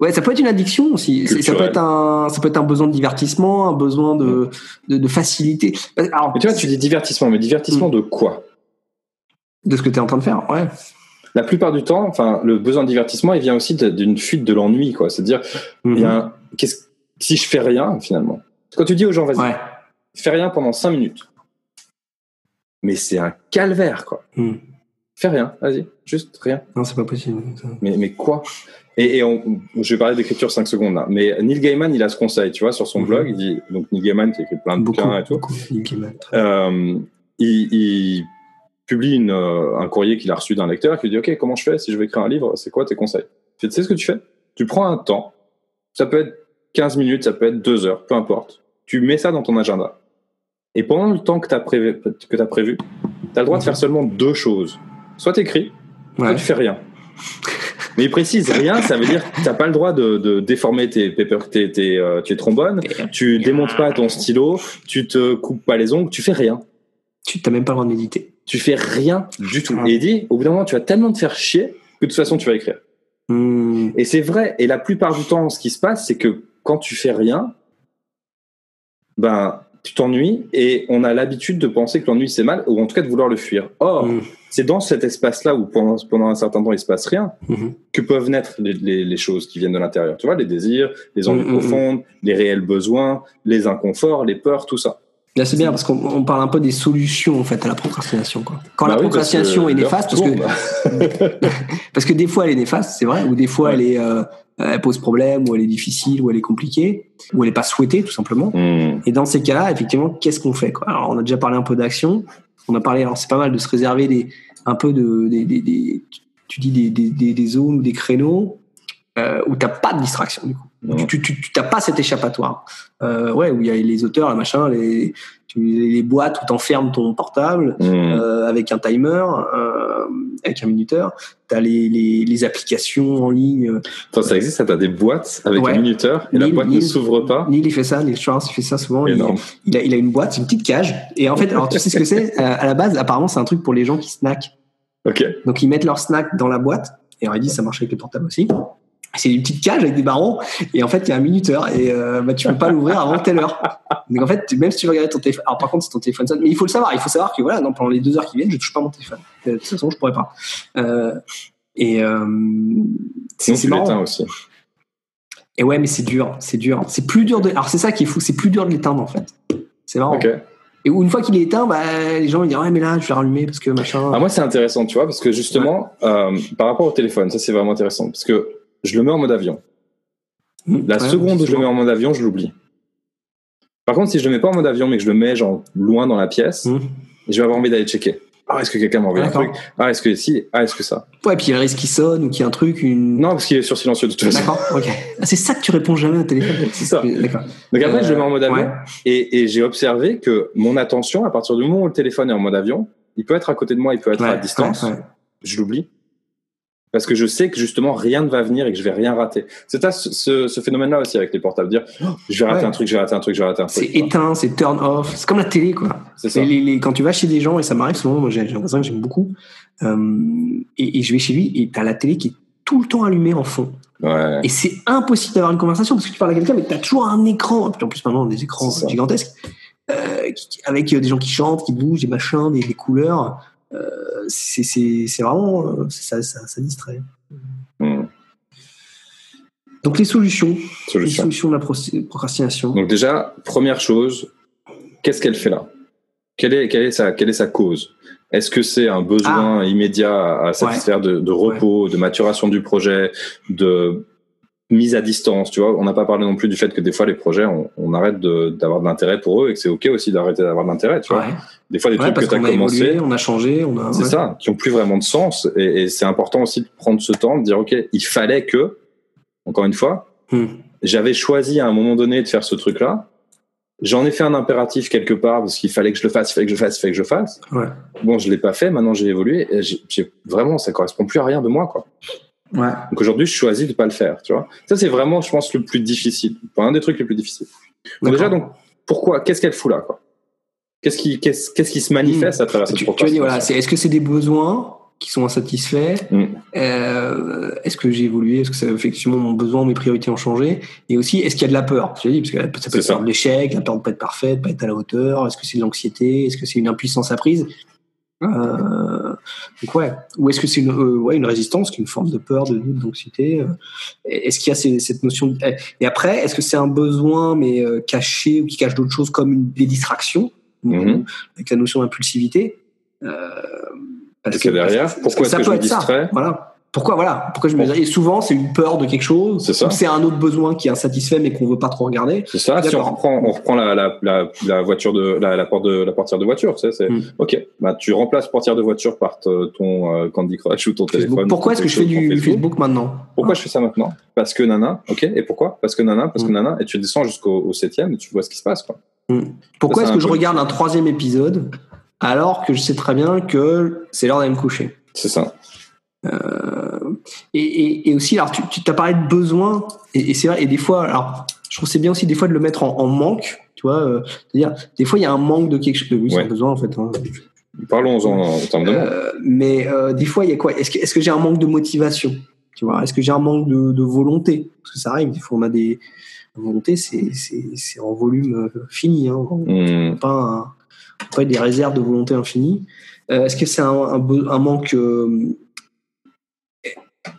Ouais, ça peut être une addiction aussi. Ça peut être un, ça peut être un besoin de divertissement, un besoin de, de, de facilité. Alors, mais tu vois, tu dis divertissement, mais divertissement mmh. de quoi? De ce que tu es en train de faire, ouais. la plupart du temps, enfin, le besoin de divertissement, il vient aussi d'une fuite de l'ennui, quoi. C'est-à-dire, qu'est-ce- si je fais rien, finalement. Quand tu dis aux gens, vas-y, Ouais. fais rien pendant cinq minutes. Mais c'est un calvaire, quoi. Hmm. Fais rien, vas-y, juste rien. Non, c'est pas possible. Mais, mais quoi? Et, et on- je vais parler d'écriture 5 secondes là. Mais Neil Gaiman, il a ce conseil, tu vois, sur son Mhm. blog. Il dit, donc Neil Gaiman qui écrit plein de Beaucoup, bouquins et tout. beaucoup. Neil Gaiman. Euh, il, il publie une, euh, un courrier qu'il a reçu d'un lecteur qui lui dit Ok, comment je fais si je veux écrire un livre? C'est quoi tes conseils? Tu sais ce que tu fais? Tu prends un temps, ça peut être 15 minutes, ça peut être 2 heures, peu importe. Tu mets ça dans ton agenda. Et pendant le temps que tu as prévu, tu as le droit de faire seulement deux choses. Soit tu écris, soit Ouais. tu fais rien. [LAUGHS] Mais il précise rien, ça veut dire que tu n'as pas le droit de, de déformer tes, paper, tes, tes, euh, tes trombones, tu démontes pas ton stylo, tu te coupes pas les ongles, tu fais rien. Tu n'as même pas le droit de méditer. Tu fais rien du tout. Ouais. Et il dit, au bout d'un moment, tu vas tellement te faire chier que de toute façon, tu vas écrire. Hmm. Et c'est vrai. Et la plupart du temps, ce qui se passe, c'est que quand tu fais rien, ben, tu t'ennuies et on a l'habitude de penser que l'ennui c'est mal, ou en tout cas de vouloir le fuir. Or, Hmm. c'est dans cet espace-là où pendant, pendant un certain temps il se passe rien Mhm. que peuvent naître les, les- les choses qui viennent de l'intérieur. Tu vois, les désirs, les envies Mm, mm, mm. profondes, les réels besoins, les inconforts, les peurs, tout ça. Là, c'est bien parce qu'on on parle un peu des solutions en fait à la procrastination. Quoi. Quand Bah la oui, procrastination est néfaste, parce que, tourne. [LAUGHS] parce que des fois elle est néfaste, c'est vrai, ou des fois elle, est, euh, elle pose problème, ou elle est difficile, ou elle est compliquée, ou elle n'est pas souhaitée tout simplement. Hmm. Et dans ces cas-là, effectivement, qu'est-ce qu'on fait quoi? Alors, on a déjà parlé un peu d'action. On a parlé, alors c'est pas mal de se réserver des, un peu de, des, des, des- tu dis des, des, des, des zones ou des créneaux euh, où t'as pas de distraction du coup. Tu, tu, tu t'as pas cet échappatoire. Euh, ouais, où il y a les auteurs, les les, tu, les boîtes où t'enfermes ton portable Hmm. euh, avec un timer, euh, avec un minuteur. T'as les, les, les applications en ligne. Attends, ça existe, ça T'as des boîtes avec Ouais. un minuteur et la Neil- boîte ne s'ouvre pas. Neil, il fait ça, Neil Strauss, il fait ça souvent. Il, a, il a une boîte, c'est une petite cage. Et en fait, alors tu sais ce que c'est À la base, apparemment, c'est un truc pour les gens qui snackent. Ok. Donc ils mettent leur snack dans la boîte. Et alors ils disent ça marche avec les portables aussi. C'est une petite cage avec des barreaux. Et en fait, il y a un minuteur. Et euh, bah, tu peux pas l'ouvrir avant telle heure. Donc en fait, même si tu veux regarder ton téléphone. Alors par contre, c'est ton téléphone sonne. Mais il faut le savoir. Il faut savoir que voilà, non, pendant les deux heures qui viennent, je touche pas mon téléphone. Euh, De toute façon, je pourrais pas. Euh, et euh, c'est marrant. aussi. Et ouais, mais c'est dur, c'est dur. C'est plus dur de. Alors c'est ça qui est fou, c'est plus dur de l'éteindre en fait. C'est marrant. Ok. Et une fois qu'il est éteint, bah, les gens ils disent ouais mais là je vais rallumer parce que machin. Ah, moi, c'est intéressant, tu vois, parce que justement, euh, par rapport au téléphone, ça c'est vraiment intéressant, parce que je le mets en mode avion. Mmh, La ouais, seconde où je le mets en mode avion, je l'oublie. Par contre, si je le mets pas en mode avion, mais que je le mets genre loin dans la pièce, Mmh. je vais avoir envie d'aller checker. Ah, est-ce que quelqu'un m'a envoyé un truc? Ah, est-ce que si? Ah, est-ce que ça? Ouais, puis il y a le risque qu'il sonne ou qu'il y ait un truc, une. Non, parce qu'il est sur silencieux de toute façon. D'accord, ok. Ah, c'est ça que tu réponds jamais au téléphone. [LAUGHS] C'est ça. D'accord. Donc après, je le mets en mode avion. Ouais. Et, et j'ai observé que mon attention, à partir du moment où le téléphone est en mode avion, il peut être à côté de moi, il peut être à distance. ouais. Je l'oublie. Parce que je sais que justement rien ne va venir et que je vais rien rater. C'est à ce, phénomène-là aussi avec les portables. Dire, Oh, je vais rater Ouais. un truc, je vais rater un truc, je vais rater un C'est truc. vois. éteint, c'est turn off. C'est comme la télé, quoi. C'est ça. Les- les- les- quand tu vas chez des gens, et ça m'arrive souvent, moi j'ai j'ai l'impression que j'aime beaucoup, euh, et, et je vais chez lui, et t'as la télé qui est tout le temps allumée en fond. Ouais. Et c'est impossible d'avoir une conversation parce que tu parles à quelqu'un, mais t'as toujours un écran. En plus, maintenant, des écrans C'est ça. gigantesques, euh, avec euh, des gens qui chantent, qui bougent, des machins, des, des couleurs. Euh, c'est vraiment. euh, ça, ça, ça distrait. Hmm. Donc, les solutions. Les Solution. solutions de la pro- procrastination. Donc déjà, première chose, qu'est-ce qu'elle fait là? Quelle est, quelle, est sa, quelle est sa cause? Est-ce que c'est un besoin immédiat à, satisfaire de, de repos, de maturation du projet, de mise à distance? Tu vois, on n'a pas parlé non plus du fait que des fois les projets, on, on arrête de- d'avoir de, l'intérêt pour eux et que c'est ok aussi d'arrêter d'avoir de l'intérêt. Tu vois, Ouais. Des fois des Ouais, trucs que tu as a commencé, évolué, on a changé, on a. c'est ouais. ça, qui ont plus vraiment de sens. Et, et c'est important aussi de prendre ce temps, de dire ok, il fallait que, encore une fois, Hmm. j'avais choisi à un moment donné de faire ce truc-là. J'en ai fait un impératif quelque part parce qu'il fallait que je le fasse, il fallait que je le fasse, il fallait que je le fasse. Ouais. Bon, je l'ai pas fait. Maintenant, j'ai évolué. Et vraiment, ça correspond plus à rien de moi, quoi. Ouais. Donc aujourd'hui, je choisis de pas le faire. Tu vois. Ça, c'est vraiment, je pense, le plus difficile. Enfin, un des trucs les plus difficiles. Donc déjà, donc, pourquoi Qu'est-ce qu'elle fout là, quoi? Qu'est-ce qui, qu'est-ce, qu'est-ce qui se manifeste à travers cette Tu, tu dire, voilà, c'est, est-ce que c'est des besoins qui sont insatisfaits Mm. Euh, Est-ce que j'ai évolué? Est-ce que ça, effectivement mon besoin, mes priorités ont changé? Et aussi, est-ce qu'il y a de la peur? Tu as dit, parce que ça peut C'est être ça. peur de l'échec, la peur de pas être parfaite, de pas être à la hauteur. Est-ce que c'est de l'anxiété? Est-ce que c'est une impuissance apprise? Euh, donc ouais. Ou est-ce que c'est une, euh, ouais, une résistance, une forme de peur, de doute, d'anxiété Est-ce qu'il y a ces- cette notion de- Et après, est-ce que c'est un besoin mais caché ou qui cache d'autres choses comme une, des distractions, Mhm. avec la notion d'impulsivité euh, parce que derrière, pourquoi est-ce ça que je me distrais Voilà. Pourquoi voilà Pourquoi je me Bon. Et souvent, c'est une peur de quelque chose. C'est ça. C'est un autre besoin qui est insatisfait mais qu'on veut pas trop regarder. C'est ça. Si on reprend, on reprend la, la, la, la voiture de la, porte de la portière de voiture, tu sais, c'est Mm. ok. Bah tu remplaces portière de voiture par ton euh, Candy Crush ou ton Facebook. téléphone. Pourquoi ou est-ce que je fais du Facebook. Facebook maintenant Pourquoi je fais ça maintenant? Parce que nana. Ok. Et pourquoi? Parce que nana. Parce que Mm. nana. Et tu descends jusqu'au au septième et tu vois ce qui se passe. Quoi. Pourquoi Ça, est-ce que je regarde un troisième épisode alors que je sais très bien que c'est l'heure d'aller me coucher C'est ça. Euh, et, et, et aussi, alors tu, tu t'as parlé de besoin, et, et c'est vrai, et des fois, alors je trouve c'est bien aussi des fois de le mettre en, en manque, tu vois, euh, c'est-à-dire des fois il y a un manque de quelque chose, oui, c'est Ouais. un besoin en fait, hein. Parlons-en en termes de manque. Euh, mais euh, des fois il y a quoi? Est-ce que, j'ai un manque de motivation Tu vois, est-ce que j'ai un manque de, de volonté? Parce que ça arrive, des fois on a des volonté, c'est en volume euh, fini, hein, Hmm. pas un- pas des réserves de volonté infinies. Euh, Est-ce que c'est un, un, manque euh,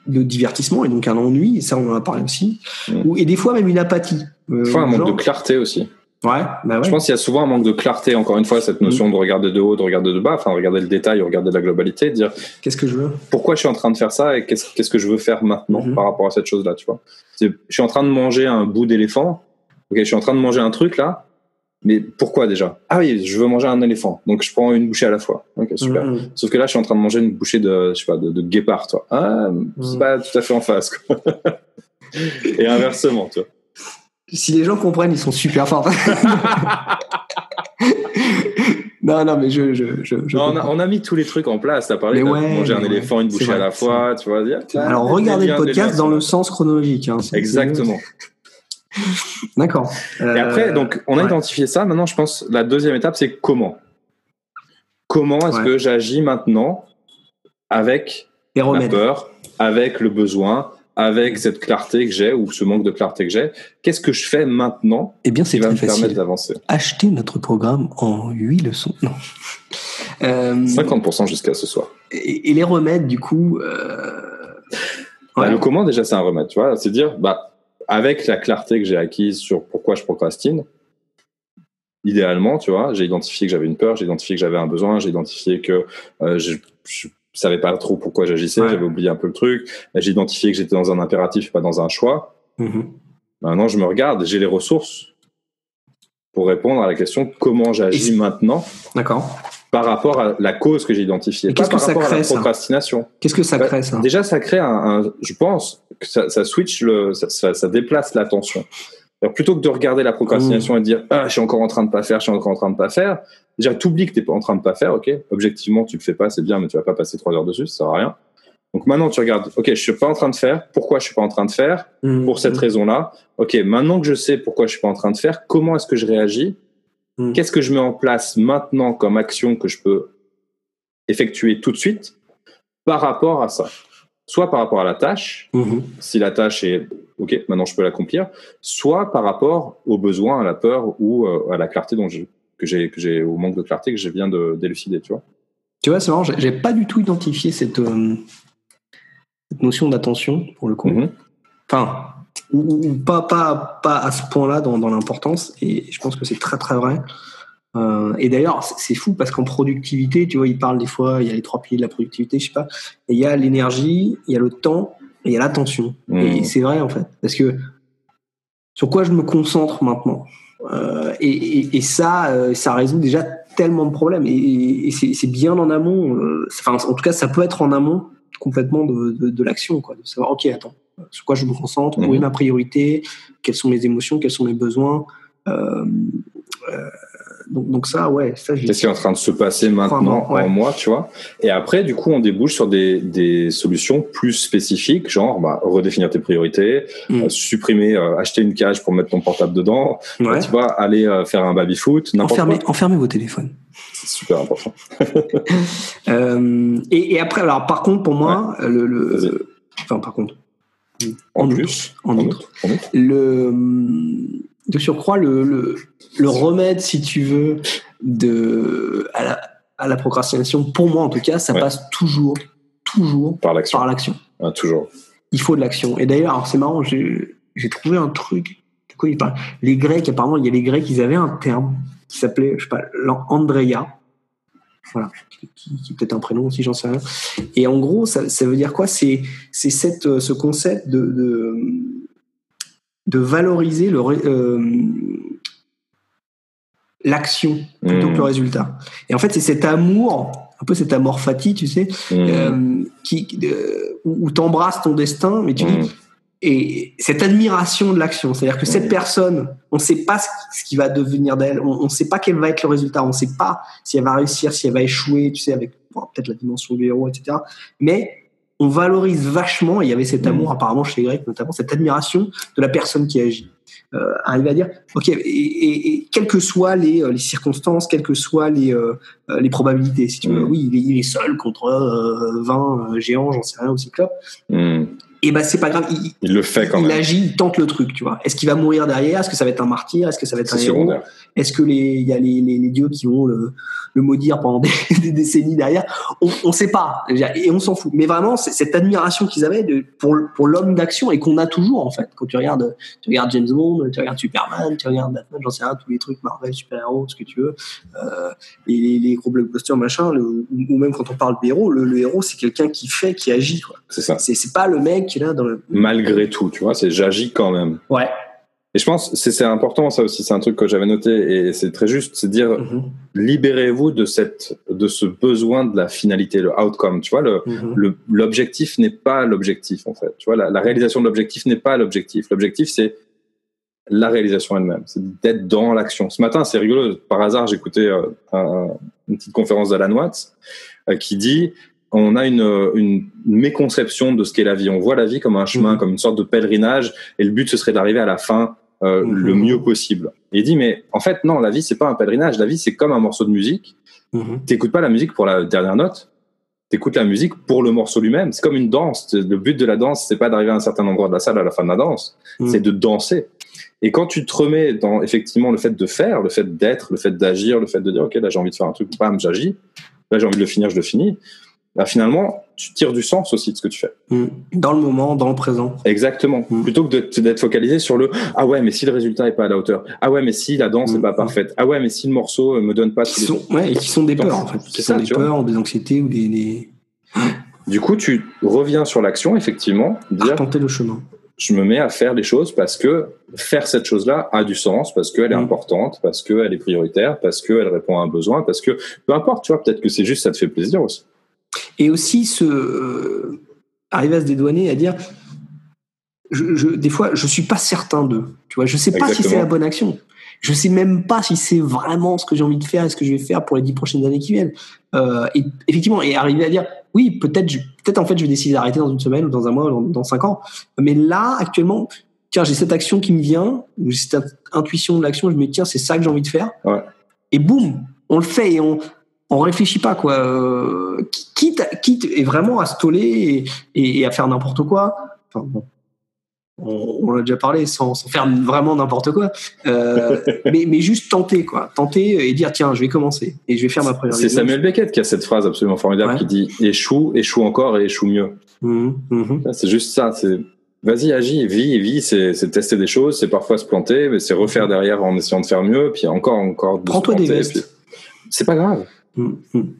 de divertissement et donc un ennui? Et ça, on en a parlé aussi. Mm. Ou, et des fois même une apathie. Euh, Des fois, un manque genre- de clarté aussi. Ouais, bah ouais. Je pense qu'il y a souvent un manque de clarté, encore une fois, cette notion de regarder de haut, de regarder de bas, enfin, regarder le détail, regarder la globalité, dire Qu'est-ce que je veux? pourquoi je suis en train de faire ça et qu'est-ce qu'est-ce que je veux faire maintenant Mhm. par rapport à cette chose-là, tu vois? Je suis en train de manger un bout d'éléphant, ok, je suis en train de manger un truc là, mais pourquoi déjà? Ah oui, je veux manger un éléphant, donc je prends une bouchée à la fois. Ok, super. Mhm. Sauf que là, je suis en train de manger une bouchée de, je sais pas, de, de guépard, toi. Ah, c'est Mhm. pas tout à fait en face, quoi. [LAUGHS] et inversement, tu vois. Si les gens comprennent, ils sont super forts. [LAUGHS] non, non, mais je. je, je, je Non, on, a, on a mis tous les trucs en place. T'as parlé de ouais, manger un ouais. éléphant, une bouchée à la fois, tu vois. dire, Alors, les regardez le podcast dans le sens chronologique. hein. C'est- Exactement. [LAUGHS] D'accord. Et après, Euh, donc, on a ouais. identifié ça. Maintenant, je pense la deuxième étape, c'est comment? Comment est-ce Ouais. que j'agis maintenant avec Les la remèdes. peur, avec le besoin, avec cette clarté que j'ai ou ce manque de clarté que j'ai Qu'est-ce que je fais maintenant Eh bien, c'est va me permettre facile. d'avancer? Achetez notre programme en 8 leçons. Non. Euh, 50% jusqu'à ce soir. et, et les remèdes, du coup. euh, Bah, le comment, déjà, c'est un remède. Tu vois, c'est dire, bah, avec la clarté que j'ai acquise sur pourquoi je procrastine, idéalement, tu vois, j'ai identifié que j'avais une peur, j'ai identifié que j'avais un besoin, j'ai identifié que euh, je, je savais pas trop pourquoi j'agissais, Ouais. j'avais oublié un peu le truc, j'ai identifié que j'étais dans un impératif et pas dans un choix. Mhm. Maintenant, je me regarde, j'ai les ressources pour répondre à la question comment j'agis maintenant D'accord. par rapport à la cause que j'ai identifiée, qu'est-ce par que ça rapport à crée, la ça procrastination. Qu'est-ce que ça Bah, crée, ça Déjà, ça crée un, un- je pense que ça, ça switch le, ça, ça- déplace l'attention. Alors, plutôt que de regarder la procrastination et de dire ah je suis encore en train de pas faire, je suis encore en train de pas faire. Déjà, t'oublies que t'es pas en train de pas faire, ok. Objectivement, tu le fais pas, c'est bien, mais tu vas pas passer trois heures dessus, ça sert à rien. Donc maintenant, tu regardes, ok, je suis pas en train de faire. Pourquoi je suis pas en train de faire Mhm. Pour cette raison-là? Ok, maintenant que je sais pourquoi je suis pas en train de faire, comment est-ce que je réagis? Mhm. Qu'est-ce que je mets en place maintenant comme action que je peux effectuer tout de suite par rapport à ça? Soit par rapport à la tâche, si la tâche est OK, maintenant je peux l'accomplir, soit par rapport aux besoins, à la peur ou euh, à la clarté dont je, que j'ai, que j'ai, au manque de clarté que je viens de d'élucider, tu vois. Tu vois, c'est marrant, j'ai pas du tout identifié cette, euh, cette notion d'attention, pour le coup. Mhm. Enfin, ou, ou pas, pas, pas à ce point-là dans, dans l'importance, et je pense que c'est très très vrai. Euh, et d'ailleurs, c'est- c'est fou parce qu'en productivité, tu vois, ils parlent des fois, il y a les trois piliers de la productivité, je sais pas, et il y a l'énergie, il y a le temps, et il y a l'attention. Mhm. Et c'est vrai en fait, parce que sur quoi je me concentre maintenant? Euh, et, et- et ça, euh, ça résout déjà tellement de problèmes. Et, et c'est bien en amont. euh, Enfin, en tout cas, ça peut être en amont complètement de, de, de l'action, quoi. De savoir, ok, attends, sur quoi je me concentre, où est Mhm. ma priorité, quelles sont mes émotions, quels sont mes besoins. Euh, euh, donc, donc ça, ouais, ça, Qu'est-ce qui est en train de se passer maintenant ouais. en moi, tu vois? Et après, du coup, on débouche sur des, des solutions plus spécifiques, genre bah, redéfinir tes priorités, Mhm. euh, supprimer, euh, acheter une cage pour mettre ton portable dedans, Ouais. tu vois, aller euh, faire un baby foot, n'importe Enfermez, quoi. enfermez vos téléphones. C'est super important. [LAUGHS] [LAUGHS] Euh, et, et après, alors par contre, pour moi, le, enfin par contre, En, En plus, en en outre, outre, en outre. le de surcroît le, le, le remède si tu veux de à la, à la procrastination, pour moi en tout cas, ça Ouais. passe toujours, toujours Par l'action. Ah, toujours. Il faut de l'action. Et d'ailleurs, c'est marrant, j'ai trouvé un truc. De quoi il parle? Les Grecs, apparemment, il y a les Grecs, ils avaient un terme qui s'appelait, je sais pas, l'Andrea. Voilà, qui, est peut-être un prénom aussi, j'en sais rien. Et en gros, ça, ça veut dire quoi? C'est cette, euh, ce concept de, de, de valoriser le, euh, l'action plutôt Mmh. que le résultat. Et en fait, c'est cet amour, un peu cet amour fati, tu sais, Mmh. euh, qui, euh, où, t'embrasses ton destin, mais tu Mmh. dis, et cette admiration de l'action, c'est-à-dire que cette Mhm. personne, on ne sait pas ce qui, ce qui va devenir d'elle, on ne sait pas quel va être le résultat, on ne sait pas si elle va réussir, si elle va échouer, tu sais, avec bon, peut-être la dimension du héros, etc. Mais on valorise vachement, et il y avait cet Mhm. amour apparemment chez les Grecs notamment, cette admiration de la personne qui agit. Euh, arriver à dire, ok, et, et- et quelles que soient les, euh, les circonstances, quelles que soient les, euh, les probabilités, si tu veux, Mhm. oui, il est, il est seul contre euh, 20 euh, géants, j'en sais rien, au cyclope, Mmh. Et ben c'est pas grave, il, Il le fait quand il même. agit, il tente le truc, tu vois. Est-ce qu'il va mourir derrière? Est-ce que ça va être un martyr? Est-ce que ça va être un héros? Est-ce que les il y a les, les, les dieux qui vont le, le maudire pendant [LAUGHS] des, des décennies derrière? On ne sait pas et on s'en fout. Mais vraiment, c'est cette admiration qu'ils avaient de, pour pour l'homme d'action et qu'on a toujours en fait. Quand tu regardes, tu regardes James Bond, tu regardes Superman, tu regardes Batman, j'en sais rien, tous les trucs Marvel, super héros, ce que tu veux, euh, et les, les gros blockbusters machin, le, ou même quand on parle de héros, le, le héros c'est quelqu'un qui fait, qui agit. quoi. C'est ça. C'est pas le mec qui est là dans le Malgré tout, tu vois, c'est j'agis quand même. ouais. Et je pense c'est c'est important ça aussi, c'est un truc que j'avais noté et c'est très juste, c'est dire Mhm. libérez-vous de cette de ce besoin de la finalité, le outcome, tu vois, le Mhm. l'objectif n'est pas l'objectif en fait. Tu vois, la, la réalisation de l'objectif n'est pas l'objectif. L'objectif c'est la réalisation elle-même, c'est d'être dans l'action. Ce matin, c'est rigolo. Par hasard, j'écoutais euh, un- une petite conférence d'Alan Watts euh, qui dit on a une, une méconception de ce qu'est la vie. On voit la vie comme un chemin, Mhm. comme une sorte de pèlerinage, et le but ce serait d'arriver à la fin euh, Mhm. le mieux possible. Et il dit mais en fait non, la vie c'est pas un pèlerinage. La vie c'est comme un morceau de musique. Mhm. T'écoutes pas la musique pour la dernière note. T'écoutes la musique pour le morceau lui-même. C'est comme une danse. Le but de la danse, c'est pas d'arriver à un certain endroit de la salle à la fin de la danse. Mhm. C'est de danser. Et quand tu te remets dans effectivement le fait de faire, le fait d'être, le fait d'agir, le fait de dire ok là j'ai envie de faire un truc, bam j'agis. Là j'ai envie de le finir, je le finis. Bah, finalement tu tires du sens aussi de ce que tu fais. Mhm. Dans le moment, dans le présent. Exactement. Mhm. Plutôt que d'être focalisé sur le ah ouais mais si le résultat est pas à la hauteur, ah ouais mais si la danse n'est Mhm. pas parfaite, ah ouais mais si le morceau euh, me donne pas Qui tous les sont, ouais, et qui sont des peurs en fait. Qui ça, sont des tu vois. peurs, des anxiétés ou des, des... Du coup, tu reviens sur l'action, effectivement, dire le chemin. je me mets à faire les choses parce que faire cette chose-là a du sens, parce qu'elle est Mm. importante, parce qu'elle est prioritaire, parce qu'elle répond à un besoin, parce que peu importe, tu vois, peut-être que c'est juste ça te fait plaisir aussi. Et aussi euh, arriver à se dédouaner, à dire, je, je- des fois, je suis pas certain de. Tu vois, je sais pas si c'est la bonne action. Je sais même pas si c'est vraiment ce que j'ai envie de faire et ce que je vais faire pour les dix prochaines années qui viennent. Euh, et effectivement, et arriver à dire, oui, peut-être, peut-être en fait, je vais décider d'arrêter dans une semaine ou dans un mois ou dans, dans cinq ans. Mais là, actuellement, tiens, j'ai cette action qui me vient, j'ai cette intuition de l'action, je me dis, tiens, c'est ça que j'ai envie de faire. Ouais. Et boum, on le fait et on, on réfléchit pas, quoi. Euh, quitte, quitte et vraiment à se toller et, et- et à faire n'importe quoi? Enfin, bon. On, on l'a déjà parlé, sans, sans faire vraiment n'importe quoi. Euh, [LAUGHS] mais, mais juste tenter, quoi. Tenter et dire, tiens, je vais commencer et je vais faire ma première C'est. Samuel Beckett qui a cette phrase absolument formidable Ouais. qui dit échoue, échoue encore et échoue mieux. Mhm, mhm. C'est juste ça, c'est vas-y, agis, vis, vis, c'est tester des choses, c'est parfois se planter, mais c'est refaire derrière en essayant de faire mieux, puis encore, encore. Prends-toi des vestes. C'est pas grave. Mhm, mhm.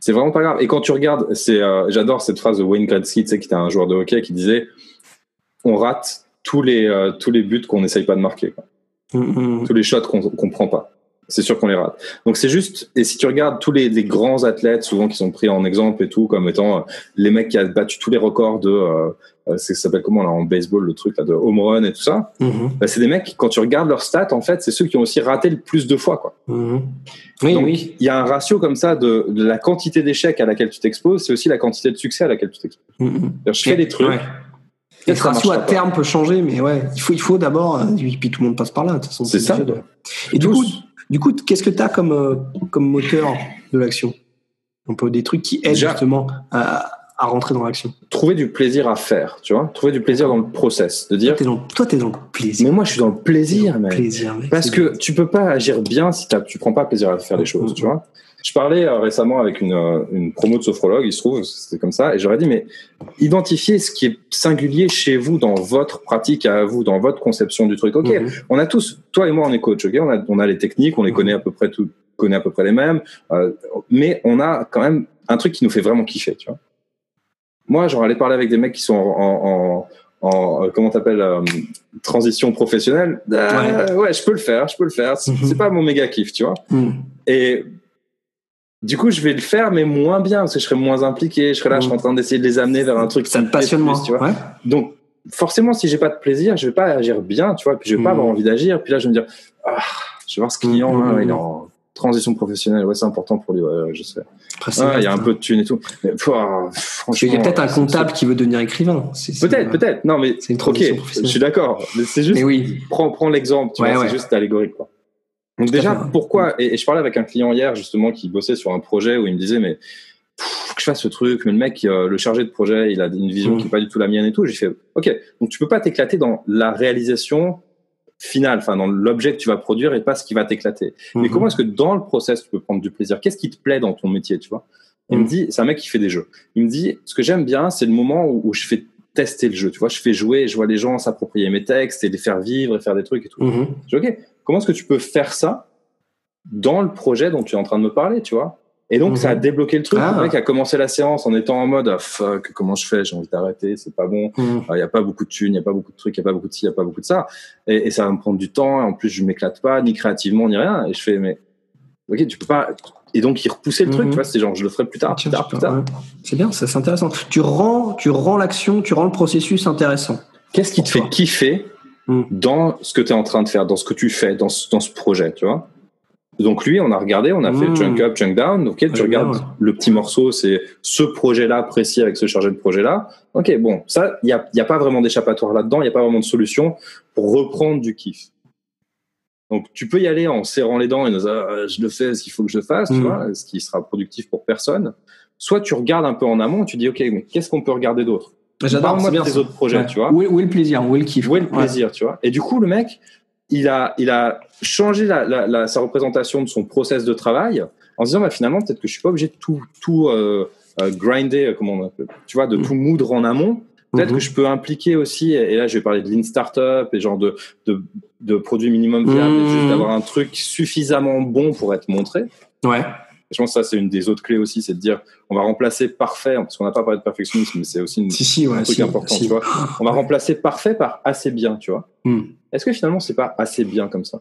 C'est vraiment pas grave. Et quand tu regardes, c'est, euh, j'adore cette phrase de Wayne Gretzky, tu sais, qui était un joueur de hockey, qui disait, on rate tous les euh, tous les buts qu'on n'essaye pas de marquer, quoi. Mhm. tous les shots qu'on qu'on prend pas. C'est sûr qu'on les rate. Donc c'est juste. Et si tu regardes tous les, les grands athlètes, souvent qui sont pris en exemple et tout, comme étant euh, les mecs qui ont battu tous les records de, euh, euh, c'est- ça s'appelle comment là en baseball le truc là de home run et tout ça. Mhm, Bah, c'est des mecs quand tu regardes leurs stats, en fait, c'est ceux qui ont aussi raté le plus de fois, quoi. mhm. Oui, Donc, oui. il y a un ratio comme ça de, de la quantité d'échecs à laquelle tu t'exposes, c'est aussi la quantité de succès à laquelle tu t'exposes. Mhm. C'est-à-dire, Je fais des trucs. Ouais. ça ratio à pas. terme peut changer, mais ouais, il faut, il faut d'abord, euh, et puis tout le monde passe par là. de toute façon, C'est ça. de- Et du coup, du coup, qu'est-ce que tu as comme, euh, comme moteur de l'action? Un peu des trucs qui aident Déjà- justement à, à rentrer dans l'action. Trouver du plaisir à faire, tu vois. Trouver du plaisir dans le process, de dire. Toi, t'es dans, toi, t'es dans le plaisir. Mais moi, je suis dans le plaisir, mec. plaisir, mec. Parce que tu peux pas agir bien si tu prends pas plaisir à faire les choses, Mhm. tu vois. Je parlais euh, récemment avec une, euh, une promo de sophrologue, il se trouve, c'était comme ça, et j'aurais dit, mais identifiez ce qui est singulier chez vous dans votre pratique à vous, dans votre conception du truc. Ok, Mhm. on a tous, toi et moi, on est coach, ok, on a, on a les techniques, on les Mhm. connaît à peu près tout, connaît à peu près les mêmes, euh, mais on a quand même un truc qui nous fait vraiment kiffer, tu vois. Moi, j'aurais allé parler avec des mecs qui sont en, en, en- en, euh, comment t'appelles, euh, transition professionnelle. Euh, ouais. je peux le faire, je peux le faire. C'est Mhm. c'est pas mon méga kiff, tu vois. Et du coup, je vais le faire, mais moins bien, parce que je serai moins impliqué. Je serai là, je serai en train d'essayer de les amener vers un truc Ça me passionne moins. tu vois. Ouais. Donc, forcément, si j'ai pas de plaisir, je vais pas agir bien, tu vois. Puis je vais pas Mhm. avoir envie d'agir. Puis là, je vais me dire, ah, je vais voir ce client, là, il est en transition professionnelle. Ouais, c'est important pour lui. Ouais, je sais. Ah, il y a un peu de thunes et tout. Mais, franchement. qu'il y a peut-être un comptable qui veut devenir écrivain. Peut-être, peut-être. Non, mais C'est une transition je professionnelle. suis d'accord. Mais c'est juste, Mais oui. prends, prends l'exemple, tu Ouais, vois, c'est juste allégorique, quoi. Donc déjà, pourquoi et, et je parlais avec un client hier justement qui bossait sur un projet où il me disait mais pff, faut que je fasse ce truc, mais le mec, euh, le chargé de projet, il a une vision Mm. qui est pas du tout la mienne et tout. J'ai fait ok, donc tu peux pas t'éclater dans la réalisation finale, enfin dans l'objet que tu vas produire et pas ce qui va t'éclater. Mais Mhm. comment est-ce que dans le process tu peux prendre du plaisir? Qu'est-ce qui te plaît dans ton métier, tu vois? Il me Mm. dit, c'est un mec qui fait des jeux. Il me dit, ce que j'aime bien, c'est le moment où, où je fais tester le jeu. Tu vois, je fais jouer, je vois les gens s'approprier mes textes et les faire vivre et faire des trucs et tout. Mhm. Je dis, ok, comment est-ce que tu peux faire ça dans le projet dont tu es en train de me parler, tu vois? Et donc, Mhm. ça a débloqué le truc. Ah. Le mec a commencé la séance en étant en mode, ah, fuck, comment je fais? J'ai envie d'arrêter, c'est pas bon. Mhm. Il n'y a pas beaucoup de thunes, il n'y a pas beaucoup de trucs, il n'y a pas beaucoup de ci, il n'y a pas beaucoup de ça. Et, et ça va me prendre du temps. Et en plus, je m'éclate pas, ni créativement, ni rien. Et je fais, mais ok, tu peux pas. Et donc, il repoussait le truc, Mhm. tu vois, c'est genre, je le ferai plus tard, plus tard, plus tard. C'est bien, c'est intéressant. Tu rends, tu rends l'action, tu rends le processus intéressant. Qu'est-ce qui te fait kiffer? Mhm. dans ce que tu es en train de faire, dans ce que tu fais, dans ce, dans ce projet, tu vois Donc lui, on a regardé, on a fait Mhm. chunk up, chunk down. Ok, tu regardes bien, le petit morceau, c'est ce projet-là précis avec ce chargé de projet-là. Ok, bon, ça, il n'y a, y a pas vraiment d'échappatoire là-dedans, il n'y a pas vraiment de solution pour reprendre du kiff. Donc tu peux y aller en serrant les dents et en disant Ah, je le fais, ce qu'il faut que je fasse, tu Mhm. vois, ce qui sera productif pour personne. Soit tu regardes un peu en amont, tu dis ok, mais qu'est-ce qu'on peut regarder d'autre? J'adore, Parle-moi c'est bien de tes autres projets, Ouais. tu vois. Où est, où est le plaisir Où est le kiff Où est le Ouais. plaisir, tu vois Et du coup, le mec, il a, il a changé la, la- la- sa représentation de son process de travail en se disant, bah, finalement, peut-être que je suis pas obligé de tout, tout euh, euh, grinder, euh, comment on appelle, tu vois, de Mhm. tout moudre en amont. Peut-être Mhm. que je peux impliquer aussi, et là, je vais parler de lean startup et genre de, de, de produits minimum viables, et Mhm. juste d'avoir un truc suffisamment bon pour être montré. Ouais. Je pense que ça, c'est une des autres clés aussi, c'est de dire, on va remplacer parfait, parce qu'on n'a pas parlé de perfectionnisme, mais c'est aussi une, Si, si, ouais. un truc si, important, tu vois. On va remplacer parfait par assez bien, tu vois. Hmm. Est-ce que finalement, c'est pas assez bien comme ça?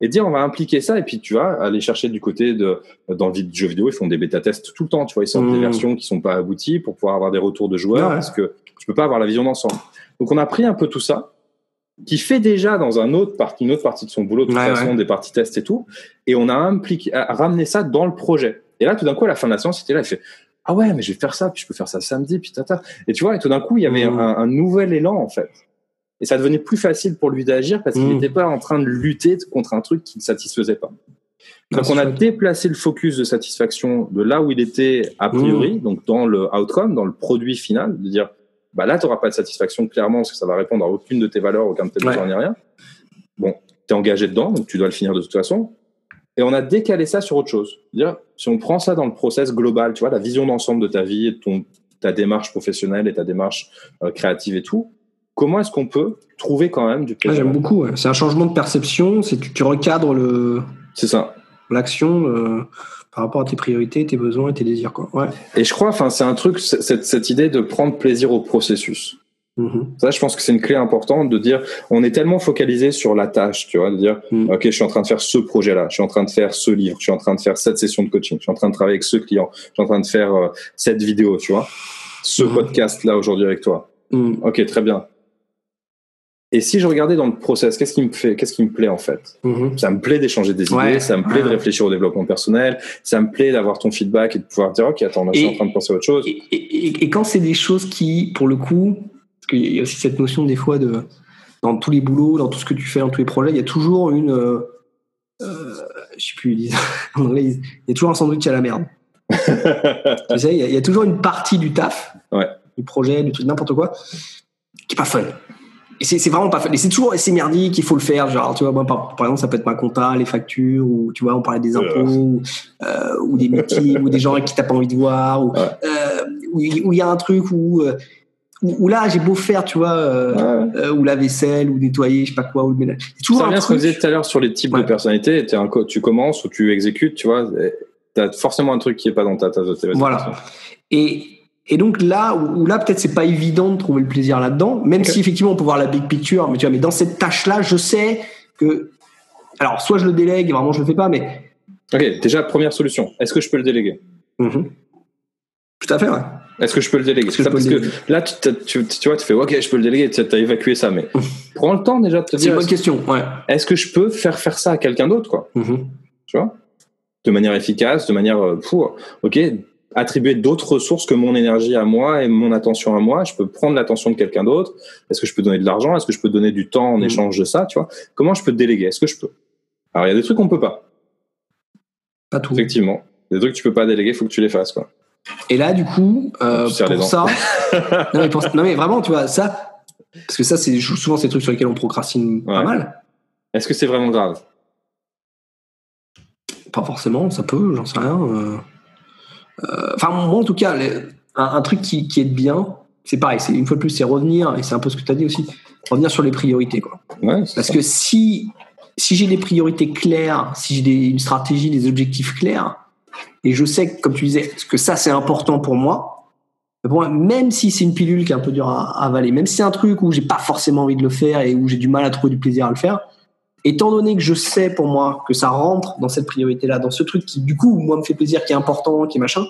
Et dire, on va impliquer ça, et puis tu vas aller chercher du côté de, dans le jeu vidéo, ils font des bêta-tests tout le temps, tu vois, ils sortent des versions qui sont pas abouties pour pouvoir avoir des retours de joueurs, Ouais. parce que tu peux pas avoir la vision d'ensemble. Donc on a pris un peu tout ça, qui fait déjà dans un autre partie, une autre partie de son boulot, de toute Ouais, façon, ouais. des parties tests et tout, et on a impliqué, a ramené ça dans le projet. Et là, tout d'un coup, à la fin de la séance, c'était là, il fait, ah ouais, mais je vais faire ça, puis je peux faire ça samedi, puis tata. Et tu vois, et tout d'un coup, il y avait Mm. un, un nouvel élan, en fait. Et ça devenait plus facile pour lui d'agir parce qu'il n'était pas en train de lutter contre un truc qui ne satisfaisait pas. Donc on a chouette. déplacé le focus de satisfaction de là où il était a priori, Mm. donc dans le outcome, dans le produit final, de dire bah là tu n'auras pas de satisfaction clairement parce que ça va répondre à aucune de tes valeurs, aucun de tes Ouais. besoins ni rien. Bon, tu es engagé dedans, donc tu dois le finir de toute façon. Et on a décalé ça sur autre chose. Dire, si on prend ça dans le process global, tu vois, la vision d'ensemble de ta vie, ton, ta démarche professionnelle et ta démarche euh, créative et tout, comment est-ce qu'on peut trouver quand même du plaisir J'aime beaucoup. ouais. C'est un changement de perception. C'est tu, tu recadres le C'est ça. l'action euh, par rapport à tes priorités, tes besoins et tes désirs. Quoi. Ouais. Et je crois, enfin, c'est un truc, cette, cette idée de prendre plaisir au processus. Mhm. Ça, je pense que c'est une clé importante de dire, on est tellement focalisé sur la tâche, tu vois, de dire, Mm. ok, je suis en train de faire ce projet-là, je suis en train de faire ce livre, je suis en train de faire cette session de coaching, je suis en train de travailler avec ce client, je suis en train de faire euh, cette vidéo, tu vois, ce Mhm. podcast-là aujourd'hui avec toi. Mhm. Ok, très bien. Et si je regardais dans le process, qu'est-ce qui me fait, qu'est-ce qui me plaît en fait? Mhm. Ça me plaît d'échanger des idées, Ouais, ça me plaît de réfléchir au développement personnel, ça me plaît d'avoir ton feedback et de pouvoir dire, ok, attends, là, je suis en train de penser à autre chose. Et, et- et quand c'est des choses qui, pour le coup, parce qu'il y a aussi cette notion des fois de dans tous les boulots, dans tout ce que tu fais, dans tous les projets, il y a toujours une, euh, euh, je sais plus, [LAUGHS] il y a toujours un sandwich à la merde. [LAUGHS] tu sais, il y, a, il y a toujours une partie du taf, Ouais. du projet, du truc, n'importe quoi, qui est pas fun. Et c'est c'est vraiment pas fait. C'est toujours c'est merdique, il faut le faire. Genre, tu vois, moi, par, par exemple, ça peut être ma compta, les factures, ou tu vois, on parlait des impôts, ou, euh, ou des meetings, ou des gens qui t'as pas envie de voir, ou Ouais. euh, où il où il y a un truc où, euh, où, où là, j'ai beau faire, tu vois, euh, Ouais. euh, ou la vaisselle, ou nettoyer, je sais pas quoi, ou le ménage. C'est toujours Ça un revient à ce qu'on disait tout à l'heure sur les types Ouais. de personnalités. T'es un co- tu commences ou tu exécutes, tu vois. T'as forcément un truc qui est pas dans ta tasse de thé. Voilà. Et, et donc là, où, où là peut-être c'est pas évident de trouver le plaisir là-dedans, même si effectivement on peut voir la big picture, mais tu vois, mais dans cette tâche-là, je sais que, alors soit je le délègue, vraiment je le fais pas, mais Ok, déjà, première solution. Est-ce que je peux le déléguer? Mhm. tout à fait, ouais. Est-ce que je peux le déléguer? Que Ça, parce que là, tu, t'as- tu, tu vois, tu fais OK, je peux le déléguer. Tu as évacué ça, mais prends le temps déjà de te C'est une dire bonne question, ouais. est-ce que je peux faire faire ça à quelqu'un d'autre, quoi? Mhm. Tu vois? De manière efficace, de manière euh, pour OK, attribuer d'autres ressources que mon énergie à moi et mon attention à moi. Je peux prendre l'attention de quelqu'un d'autre. Est-ce que je peux donner de l'argent? Est-ce que je peux donner du temps en Mhm. échange de ça Tu vois? Comment je peux déléguer? Est-ce que je peux? Alors, il y a des trucs qu'on peut pas. Pas tout. Effectivement, des trucs que tu peux pas déléguer, faut que tu les fasses, quoi. Et là, du coup, euh, pour ça, [LAUGHS] non mais, pour- non mais vraiment, tu vois, ça, parce que ça, c'est souvent ces trucs sur lesquels on procrastine pas mal. Est-ce que c'est vraiment grave? Pas forcément, ça peut, j'en sais rien. euh. Euh, Enfin, moi, en tout cas, les- un, un truc qui, qui est bien, c'est pareil, c'est une fois de plus, c'est revenir, et c'est un peu ce que tu as dit aussi, revenir sur les priorités. Quoi. Ouais, Parce ça. que si, si j'ai des priorités claires, si j'ai des- une stratégie, des objectifs clairs, et je sais, comme tu disais, que ça, c'est important pour moi, pour moi, même si c'est une pilule qui est un peu dure à, à avaler, même si c'est un truc où j'ai pas forcément envie de le faire et où j'ai du mal à trouver du plaisir à le faire, étant donné que je sais pour moi que ça rentre dans cette priorité-là, dans ce truc qui, du coup, moi, me fait plaisir, qui est important, qui est machin,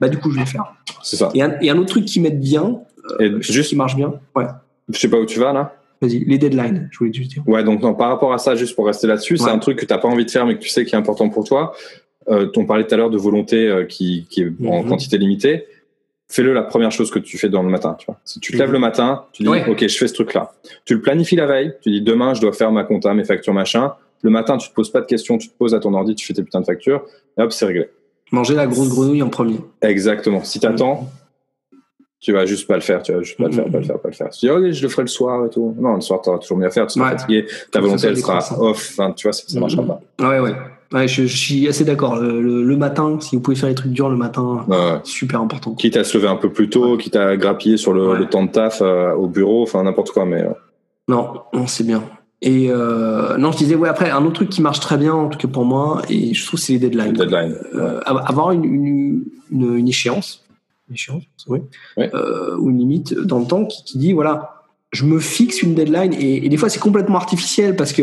bah, du coup, je vais le faire. C'est ça. Et un, et un autre truc qui m'aide bien, Et euh, juste, qui marche bien, ouais, je sais pas où tu vas là. vas-y, les deadlines, je voulais juste dire. Ouais, donc non, par rapport à ça, juste pour rester là-dessus, c'est un truc que t'as pas envie de faire, mais que tu sais qui est important pour toi. Euh, on parlait tout à l'heure de volonté euh, qui, qui est en Mhm. quantité limitée. Fais-le la première chose que tu fais dans le matin. Tu vois. Si tu te lèves le matin, tu dis Ouais. OK, je fais ce truc-là. Tu le planifies la veille. Tu dis demain, je dois faire ma compta, mes factures, machin. Le matin, tu te poses pas de questions, tu te poses à ton ordi, tu fais tes putains de factures, et hop, c'est réglé. Manger la grosse grenouille en premier. Exactement. Si t'attends, tu vas juste pas le faire, tu vas juste pas le faire, pas le faire, pas le faire. Tu dis, ok, je le ferai le soir et tout. Non, le soir, t'auras toujours mieux à faire, tu seras Ouais. fatigué, ta volonté, elle sera off, enfin, tu vois, ça, ça marchera pas. Ouais, ouais. Ouais, je, je suis assez d'accord. Le, le- le matin, si vous pouvez faire les trucs durs le matin, Ouais, ouais. super important. Quitte à se lever un peu plus tôt, quitte à grappiller sur le, Ouais. le temps de taf euh, au bureau, enfin, n'importe quoi, mais euh, Non, non, c'est bien. Et euh, non, je disais, ouais, après, un autre truc qui marche très bien, en tout cas pour moi, et je trouve, c'est les deadlines. deadline. Euh, avoir une, une, une, une échéance, une échéance oui, Ouais. euh, ou une limite dans le temps qui, qui dit, voilà, je me fixe une deadline, et, et des fois, c'est complètement artificiel parce que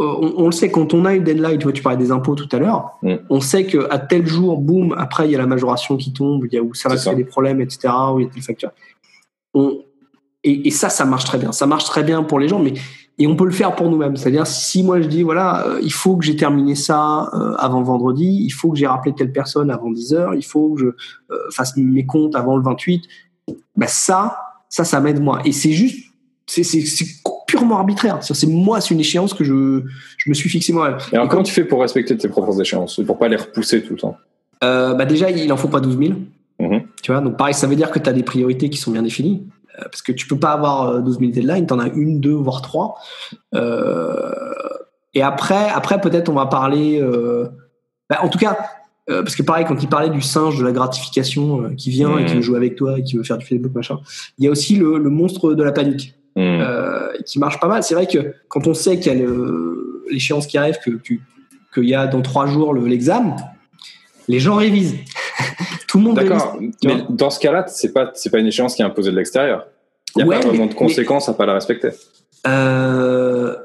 on, on le sait, quand on a une deadline, tu vois, tu parlais des impôts tout à l'heure, Mm. on sait qu'à tel jour, boum, après, il y a la majoration qui tombe, il y a où ça va créer des problèmes, etc., où il y a telle facture. On, et, et ça, ça marche très bien. Ça marche très bien pour les gens, mais et on peut le faire pour nous-mêmes. C'est-à-dire, si moi je dis, voilà, euh, il faut que j'ai terminé ça euh, avant vendredi, il faut que j'ai rappelé telle personne avant 10 heures, il faut que je euh, fasse mes comptes avant le 28, bah ça, ça, ça m'aide moi. Et c'est juste, c'est purement arbitraire. C'est moi, c'est une échéance que je, je me suis fixé moi-même. Et alors, Et comment comme- tu fais pour respecter tes propres échéances, pour pas les repousser tout le temps? Euh, bah déjà, il en faut pas 12 000. Mhm. Tu vois, donc pareil, ça veut dire que tu as des priorités qui sont bien définies. Euh, parce que tu peux pas avoir euh, 12 000 deadlines, tu en as une, deux, voire trois. Euh, et après, après peut-être on va parler. euh, bah, en tout cas, euh, parce que pareil, quand il parlait du singe de la gratification euh, qui vient et qui Mhm. veut jouer avec toi et qui veut faire du Facebook, machin, il y a aussi le, le monstre de la panique Hmm. euh, qui marche pas mal. C'est vrai que quand on sait qu'il y a l'échéance qui arrive, que que- qu'il y a dans trois jours le- l'examen, les gens révisent. [LAUGHS] Tout le monde D'accord, mais dans ce cas-là, c'est pas, c'est pas une échéance qui est imposée de l'extérieur. Il n'y a Ouais, pas vraiment mais- de conséquences à pas la respecter. Euh,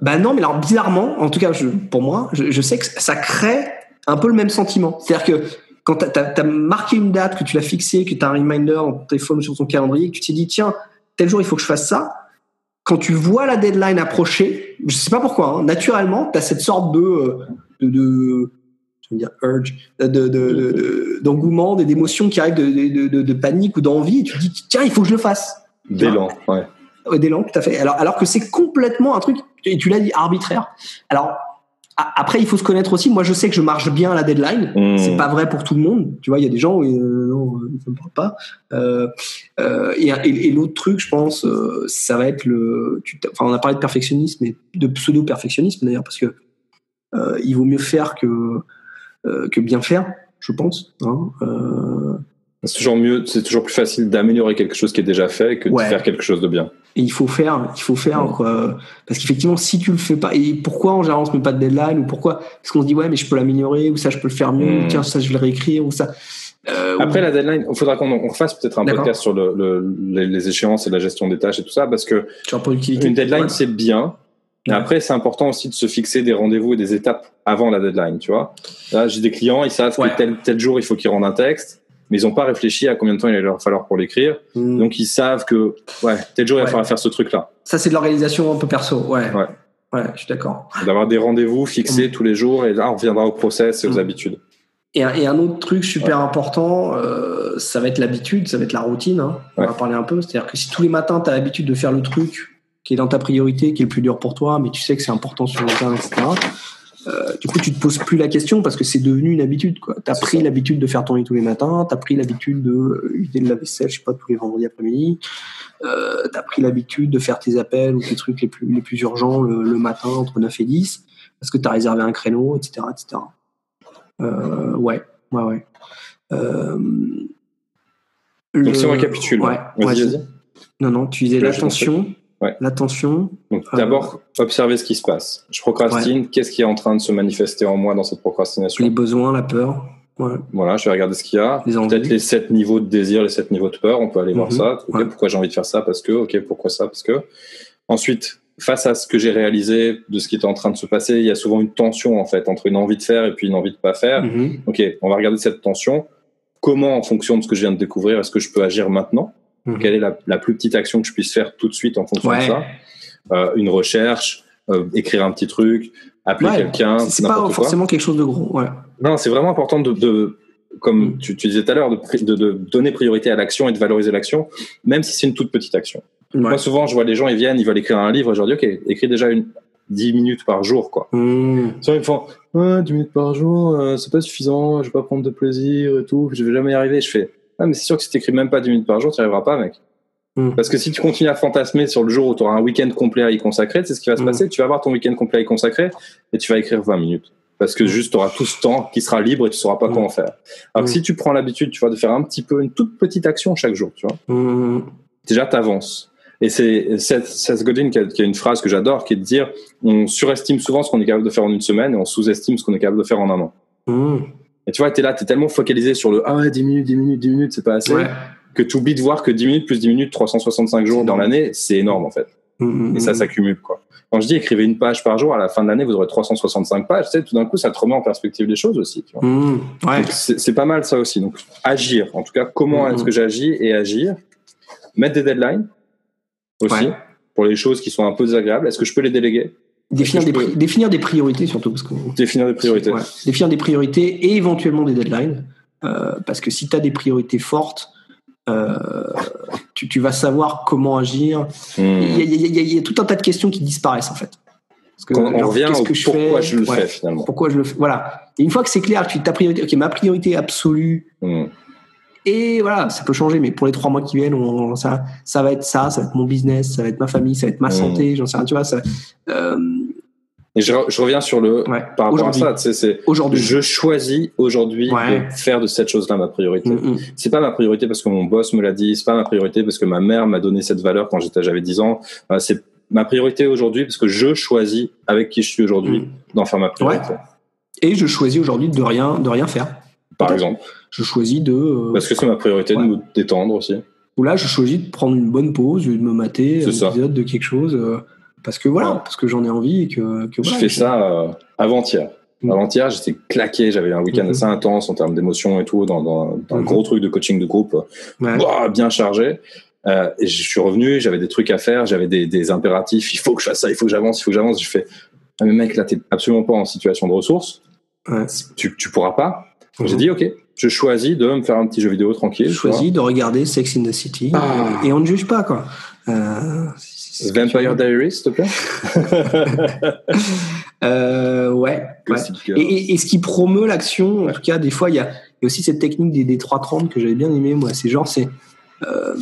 bah non, mais alors bizarrement, en tout cas je- pour moi, je, je sais que ça crée un peu le même sentiment. C'est-à-dire que quand tu as, marqué une date, que tu l'as fixée, que tu as un reminder dans ton téléphone sur ton calendrier, que tu t'es dit tiens, tel jour il faut que je fasse ça, quand tu vois la deadline approcher, je sais pas pourquoi, hein, naturellement, tu as cette sorte de, euh, de, de je veux dire urge, de- de- de- de- d'engouement, de, d'émotions qui arrivent, de, panique ou d'envie, et tu te dis tiens, il faut que je le fasse. D'élan, ouais. Langues, tout à fait. Alors, alors que c'est complètement un truc, et tu l'as dit, arbitraire. Alors, après, il faut se connaître aussi. Moi, je sais que je marche bien à la deadline. Mmh. C'est pas vrai pour tout le monde. Tu vois, il y a des gens où euh, non, euh, ça me parle pas. Euh, euh, et et, et l'autre truc, je pense, ça va être le. Tu enfin, on a parlé de perfectionnisme et de pseudo perfectionnisme d'ailleurs, parce que il vaut mieux faire que que bien faire, je pense. Hein. C'est toujours mieux, c'est toujours plus facile d'améliorer quelque chose qui est déjà fait que Ouais. de faire quelque chose de bien. Et il faut faire, il faut faire Ouais. quoi. Parce qu'effectivement, si tu le fais pas, et pourquoi en général on se met pas de deadline ou pourquoi? Parce qu'on se dit ouais, mais je peux l'améliorer ou ça, je peux le faire mieux. Mm. Ou, tiens, ça, je vais le réécrire ou ça. Euh, Après la deadline, il faudra qu'on on fasse peut-être un podcast sur le, le- les, les échéances et la gestion des tâches et tout ça, parce que une deadline Ouais. c'est bien. Après, c'est important aussi de se fixer des rendez-vous et des étapes avant la deadline, tu vois. Là, j'ai des clients, ils savent Ouais. que tel, tel jour, il faut qu'ils rendent un texte, mais ils n'ont pas réfléchi à combien de temps il va leur falloir pour l'écrire. Mm. Donc, ils savent que, ouais, tel jour, il va falloir faire ce truc-là. Ça, c'est de l'organisation un peu perso. Ouais. Ouais. Ouais, je suis d'accord. D'avoir des rendez-vous fixés tous les jours, et là, on reviendra au process et aux Mm. habitudes. Et un, et un autre truc super important, euh, ça va être l'habitude, ça va être la routine. Hein. On Ouais. va parler un peu. C'est-à-dire que si tous les matins, tu as l'habitude de faire le truc qui est dans ta priorité, qui est le plus dur pour toi, mais tu sais que c'est important sur le terrain, etc. euh, du coup, tu te poses plus la question parce que c'est devenu une habitude. Tu as pris l'habitude de faire ton lit tous les matins, tu as pris l'habitude de euh, vider le lave-vaisselle, je sais pas, tous les vendredis après-midi. Euh, tu as pris l'habitude de faire tes appels ou tes trucs les plus, les plus urgents le, le matin entre 9 et 10 parce que tu as réservé un créneau, etc. etc. Euh, ouais, ouais, ouais. Euh, Donc, le- si on récapitule, Ouais, vas-y, ouais, vas-y. Non, non, tu disais l'attention. Ouais. L'attention. Donc, Euh, d'abord, observer ce qui se passe. Je procrastine. Qu'est-ce qui est en train de se manifester en moi dans cette procrastination Les besoins, la peur. Ouais. Voilà, je vais regarder ce qu'il y a. Peut-être les sept niveaux de désir, les sept niveaux de peur. On peut aller voir Mhm. ça. Pourquoi j'ai envie de faire ça? Parce que. Ok, pourquoi ça? Parce que. Ensuite, face à ce que j'ai réalisé de ce qui était en train de se passer, il y a souvent une tension en fait entre une envie de faire et puis une envie de pas faire. Mhm. Ok, on va regarder cette tension. Comment, en fonction de ce que je viens de découvrir, est-ce que je peux agir maintenant? Mhm. Quelle est la, la plus petite action que je puisse faire tout de suite en fonction Ouais. de ça? Euh, Une recherche, euh, écrire un petit truc, appeler Ouais, quelqu'un, C'est pas quoi. forcément quelque chose de gros. Ouais. Non, c'est vraiment important de, de comme Mm. tu, tu disais tout à l'heure, de, pri- de, de donner priorité à l'action et de valoriser l'action, même si c'est une toute petite action. Moi, souvent, je vois les gens, ils viennent, ils veulent écrire un livre, je leur dis, OK, écris déjà une 10 minutes par jour, quoi. Souvent, ils me font, ouais, 10 minutes par jour, euh, c'est pas suffisant, je vais pas prendre de plaisir et tout, je vais jamais y arriver. Je fais, ah, mais c'est sûr que si t'écris même pas 10 minutes par jour, tu n'y arriveras pas, mec. Mm. Parce que si tu continues à fantasmer sur le jour où tu auras un week-end complet à y consacrer, c'est ce qui va se Mm. passer. Tu vas avoir ton week-end complet à y consacrer et tu vas écrire 20 minutes. Parce que Mm. juste, tu auras tout ce temps qui sera libre et tu sauras pas Mm. quoi en faire. Alors que si tu prends l'habitude, tu vois, de faire un petit peu, une toute petite action chaque jour, tu vois, déjà, t'avances. Et c'est Seth, Godin qui a une phrase que j'adore, qui est de dire, on surestime souvent ce qu'on est capable de faire en une semaine et on sous-estime ce qu'on est capable de faire en un an. Et tu vois, t'es là, t'es tellement focalisé sur le, ah ouais, 10 minutes, 10 minutes, 10 minutes, c'est pas assez, Ouais. que tu oublies de voir que 10 minutes plus 10 minutes, 365 jours dans l'année, c'est énorme, en fait. Mhm. Et ça s'accumule, quoi. Quand je dis écrivez une page par jour, à la fin de l'année, vous aurez 365 pages, tu sais, tout d'un coup, ça te remet en perspective les choses aussi, tu vois. Ouais. Donc, C'est pas mal ça aussi. Donc agir, en tout cas, comment est-ce que j'agis et agir, mettre des deadlines aussi Ouais. pour les choses qui sont un peu désagréables. Est-ce que je peux les déléguer? Définir des, pri- définir des priorités surtout. Parce que, Définir des priorités. Ouais. Définir des priorités et éventuellement des deadlines. Euh, parce que si tu as des priorités fortes, euh, tu, tu vas savoir comment agir. Hmm. Il y, a, il y y il y a tout un tas de questions qui disparaissent en fait. Parce que, on genre, revient au que je pourquoi fais je le Ouais. fais finalement. Pourquoi je le fais Voilà. Et une fois que c'est clair, tu ta priorité. Ok, ma priorité absolue. Hmm. Et voilà, ça peut changer, mais pour les trois mois qui viennent, on- ça, ça va être ça, ça va être mon business, ça va être ma famille, ça va être ma Mm. santé, j'en sais rien, tu vois. Ça, euh, Et je, je reviens sur le ouais. par rapport à ça. tu sais, c'est Aujourd'hui. je choisis aujourd'hui Ouais. de faire de cette chose-là ma priorité. Mm, mm. C'est pas ma priorité parce que mon boss me l'a dit, c'est pas ma priorité parce que ma mère m'a donné cette valeur quand j'étais j'avais 10 ans. Euh, c'est ma priorité aujourd'hui parce que je choisis avec qui je suis aujourd'hui Mm. d'en faire ma priorité. Et je choisis aujourd'hui de rien, de rien faire. Par exemple, Je choisis de. euh, parce que c'est ma priorité Ouais. de me détendre aussi. Ou là, je choisis de prendre une bonne pause, de me mater un ça. épisode de quelque chose, euh, parce que voilà, Ouais. parce que j'en ai envie et que. que je voilà, fais ça euh, avant-hier. Mm. Avant-hier, j'étais claqué, j'avais un week-end Mhm. assez intense en termes d'émotions et tout, dans, dans, dans un Mhm. gros truc de coaching de groupe, Ouais. Bien chargé. Euh, et je suis revenu, j'avais des trucs à faire, j'avais des, des impératifs, il faut que je fasse ça, il faut que j'avance, il faut que j'avance. Je fais, ah, mais mec, là, t'es absolument pas en situation de ressources, Ouais. tu, tu pourras pas. J'ai Mhm. dit, ok, je choisis de me faire un petit jeu vidéo tranquille. Je choisis de regarder Sex in the City Ah. et on ne juge pas, quoi. Euh, Vampire. Diaries, s'il te plaît [LAUGHS] Euh, ouais. Et, et- et ce qui promeut l'action, en tout cas, des fois, il y a, il y a aussi cette technique des, des 3.30 que j'avais bien aimé, moi. C'est genre, c'est. euh,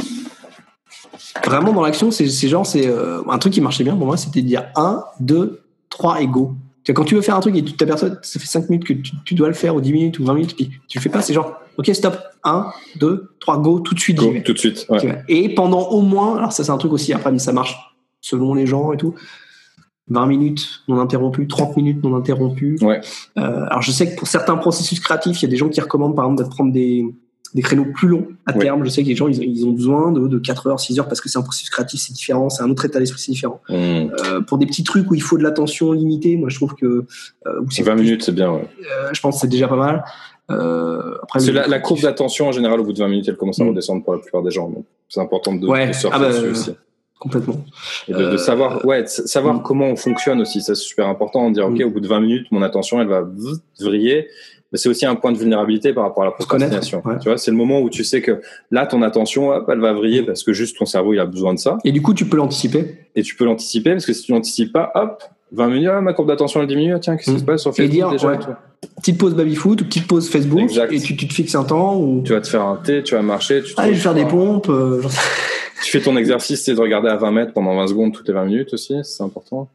vraiment dans l'action, c'est c'est genre, c'est. euh, un truc qui marchait bien pour moi, c'était de dire 1, 2, 3 et go. Quand tu veux faire un truc et tu t'aperçois, ça fait 5 minutes que tu, tu dois le faire, ou 10 minutes, ou 20 minutes, puis tu le fais pas, c'est genre, ok, stop, 1, 2, 3, go, tout de suite, Go, tout de suite. ouais. Et pendant au moins, alors ça c'est un truc aussi, après mais ça marche selon les gens et tout, 20 minutes non interrompues, 30 minutes non interrompues. Ouais. Euh, alors je sais que pour certains processus créatifs, il y a des gens qui recommandent par exemple de prendre des, des créneaux plus longs à Ouais. terme. Je sais que les gens ils, ils ont besoin de, de 4 heures, 6 heures parce que c'est un processus créatif, c'est différent, c'est un autre état d'esprit, c'est différent. Mmh. Euh, pour des petits trucs où il faut de l'attention limitée, moi je trouve que euh, où c'est 20 plus- minutes, c'est bien. ouais. euh, je pense que c'est déjà pas mal. Euh, après, le- la, la courbe d'attention, en général, au bout de 20 minutes, elle commence à Mm. redescendre pour la plupart des gens. Donc, c'est important de, Ouais. de surfer Ah bah, dessus aussi. complètement. Et de, de euh, savoir, ouais, de savoir mm. comment on fonctionne aussi. Ça, c'est super important. Dire, OK, au bout de 20 minutes, mon attention, elle va vriller. Mais c'est aussi un point de vulnérabilité par rapport à la procrastination. ouais. Tu vois, c'est le moment où tu sais que là, ton attention, hop, elle va vriller parce que juste ton cerveau, il a besoin de ça. Et du coup, tu peux l'anticiper. Et tu peux l'anticiper parce que si tu l'anticipes pas, hop, 20 minutes, ah, ma courbe d'attention, elle diminue. Ah, Tiens, qu'est-ce qui se passe sur Et Facebook dire, déjà ouais. et petite pause baby-foot ou petite pause Facebook Exact. et tu, tu te fixes un temps ou Tu vas te faire un thé, tu vas marcher, tu allez je vais faire des pompes euh, Tu fais ton exercice, c'est de regarder à 20 mètres pendant 20 secondes toutes les 20 minutes aussi, c'est important.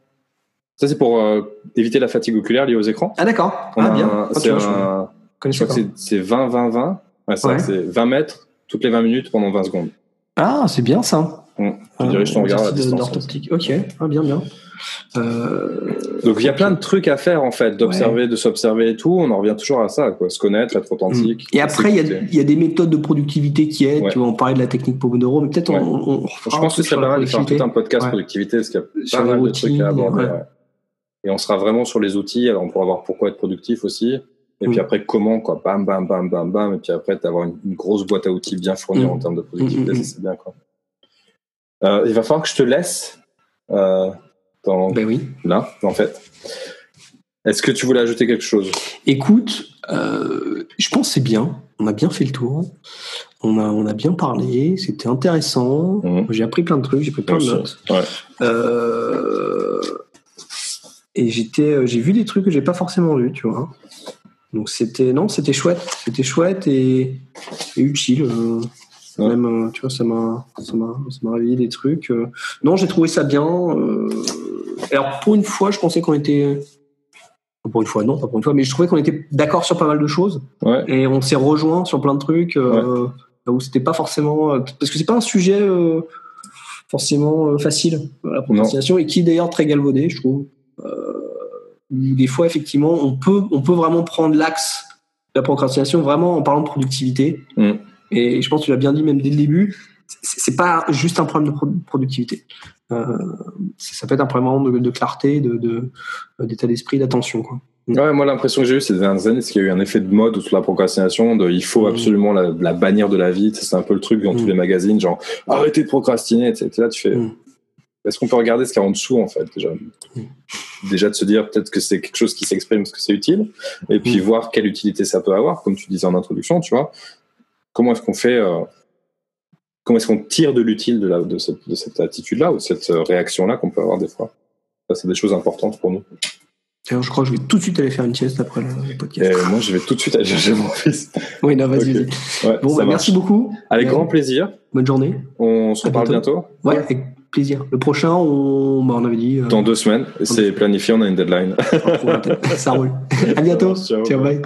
Ça, c'est pour euh, éviter la fatigue oculaire liée aux écrans. ah d'accord On ah bien Ah, c'est vois, je un- je connaissais crois que pas. c'est- c'est 20-20-20. Ouais, c'est Ouais. ça, c'est 20 mètres toutes les 20 minutes pendant 20 secondes. ah c'est bien ça Mm. Tu diriges ton regard à la distance. ok ah, bien bien Euh, Donc il y a plein de trucs à faire en fait, d'observer, de s'observer et tout. On en revient toujours à ça, quoi. Se connaître, être authentique. et après il y, a, y des méthodes de productivité qui aident Ouais. tu vois on parlait de la technique Pomodoro mais peut-être Ouais. on, on, on Je pense que c'est pas mal de faire tout un podcast productivité parce qu'il y a pas mal de trucs à aborder. Et on sera vraiment sur les outils. Alors on pourra voir pourquoi être productif aussi. Et puis Mm. après comment quoi, bam bam bam bam bam. Et puis après t'avoir une, une grosse boîte à outils bien fournie Mm. en termes de productivité, Mm, c'est bien quoi. Euh, il va falloir que je te laisse euh, dans, ben oui là en fait. Est-ce que tu voulais ajouter quelque chose? Écoute, euh, je pense que c'est bien. On a bien fait le tour. On a, on a bien parlé. C'était intéressant. J'ai appris plein de trucs. J'ai pris plein de notes. Ouais. Euh, et j'étais, euh, j'ai vu des trucs que j'ai pas forcément vus, tu vois. Donc c'était, non, c'était chouette. C'était chouette et, et utile. euh, Ouais. Même, euh, tu vois, ça m'a, ça m'a, ça m'a réveillé des trucs. euh. Non, j'ai trouvé ça bien. euh. Alors pour une fois, je pensais qu'on était pour une fois, non, pas pour une fois, mais je trouvais qu'on était d'accord sur pas mal de choses Ouais. et on s'est rejoint sur plein de trucs euh, où c'était pas forcément. parce que c'est pas un sujet forcément facile, la procrastination, et qui d'ailleurs très galvaudé, je trouve. Euh, où des fois, effectivement, on peut, on peut vraiment prendre l'axe de la procrastination vraiment en parlant de productivité. Mm. Et je pense que tu l'as bien dit même dès le début, c'est pas juste un problème de pro- productivité. Euh, ça peut être un problème de, de clarté, de- d'état d'esprit, d'attention. Quoi. Ouais, moi l'impression que j'ai eue ces dernières années, c'est qu'il y a eu un effet de mode sur la procrastination, de il faut Mhm. absolument la, la bannir de la vie. C'est un peu le truc dans tous les magazines, genre arrêtez de procrastiner. Et là, tu fais. Est-ce qu'on peut regarder ce qu'il y a en dessous en fait déjà? Déjà de se dire peut-être que c'est quelque chose qui s'exprime parce que c'est utile, et puis Mhm. voir quelle utilité ça peut avoir, comme tu disais en introduction, tu vois. Comment est-ce qu'on fait euh, Comment est-ce qu'on tire de l'utile de, la- de cette, de cette attitude-là ou de cette euh, réaction-là qu'on peut avoir des fois? Ça, c'est des choses importantes pour nous. D'ailleurs, je crois que je vais tout de suite aller faire une sieste après le podcast. moi, je vais tout de suite aller chercher mon fils. Oui, non, vas-y. Ouais, Bon, bah, merci beaucoup. Avec Ouais. grand plaisir. Bonne journée. On se reparle bientôt. Ouais, avec plaisir. Le prochain, on, bah, on avait dit. euh, Dans deux semaines. C'est planifié, on a une deadline. Ça roule. [LAUGHS] À bientôt. Ciao. Ciao, bye.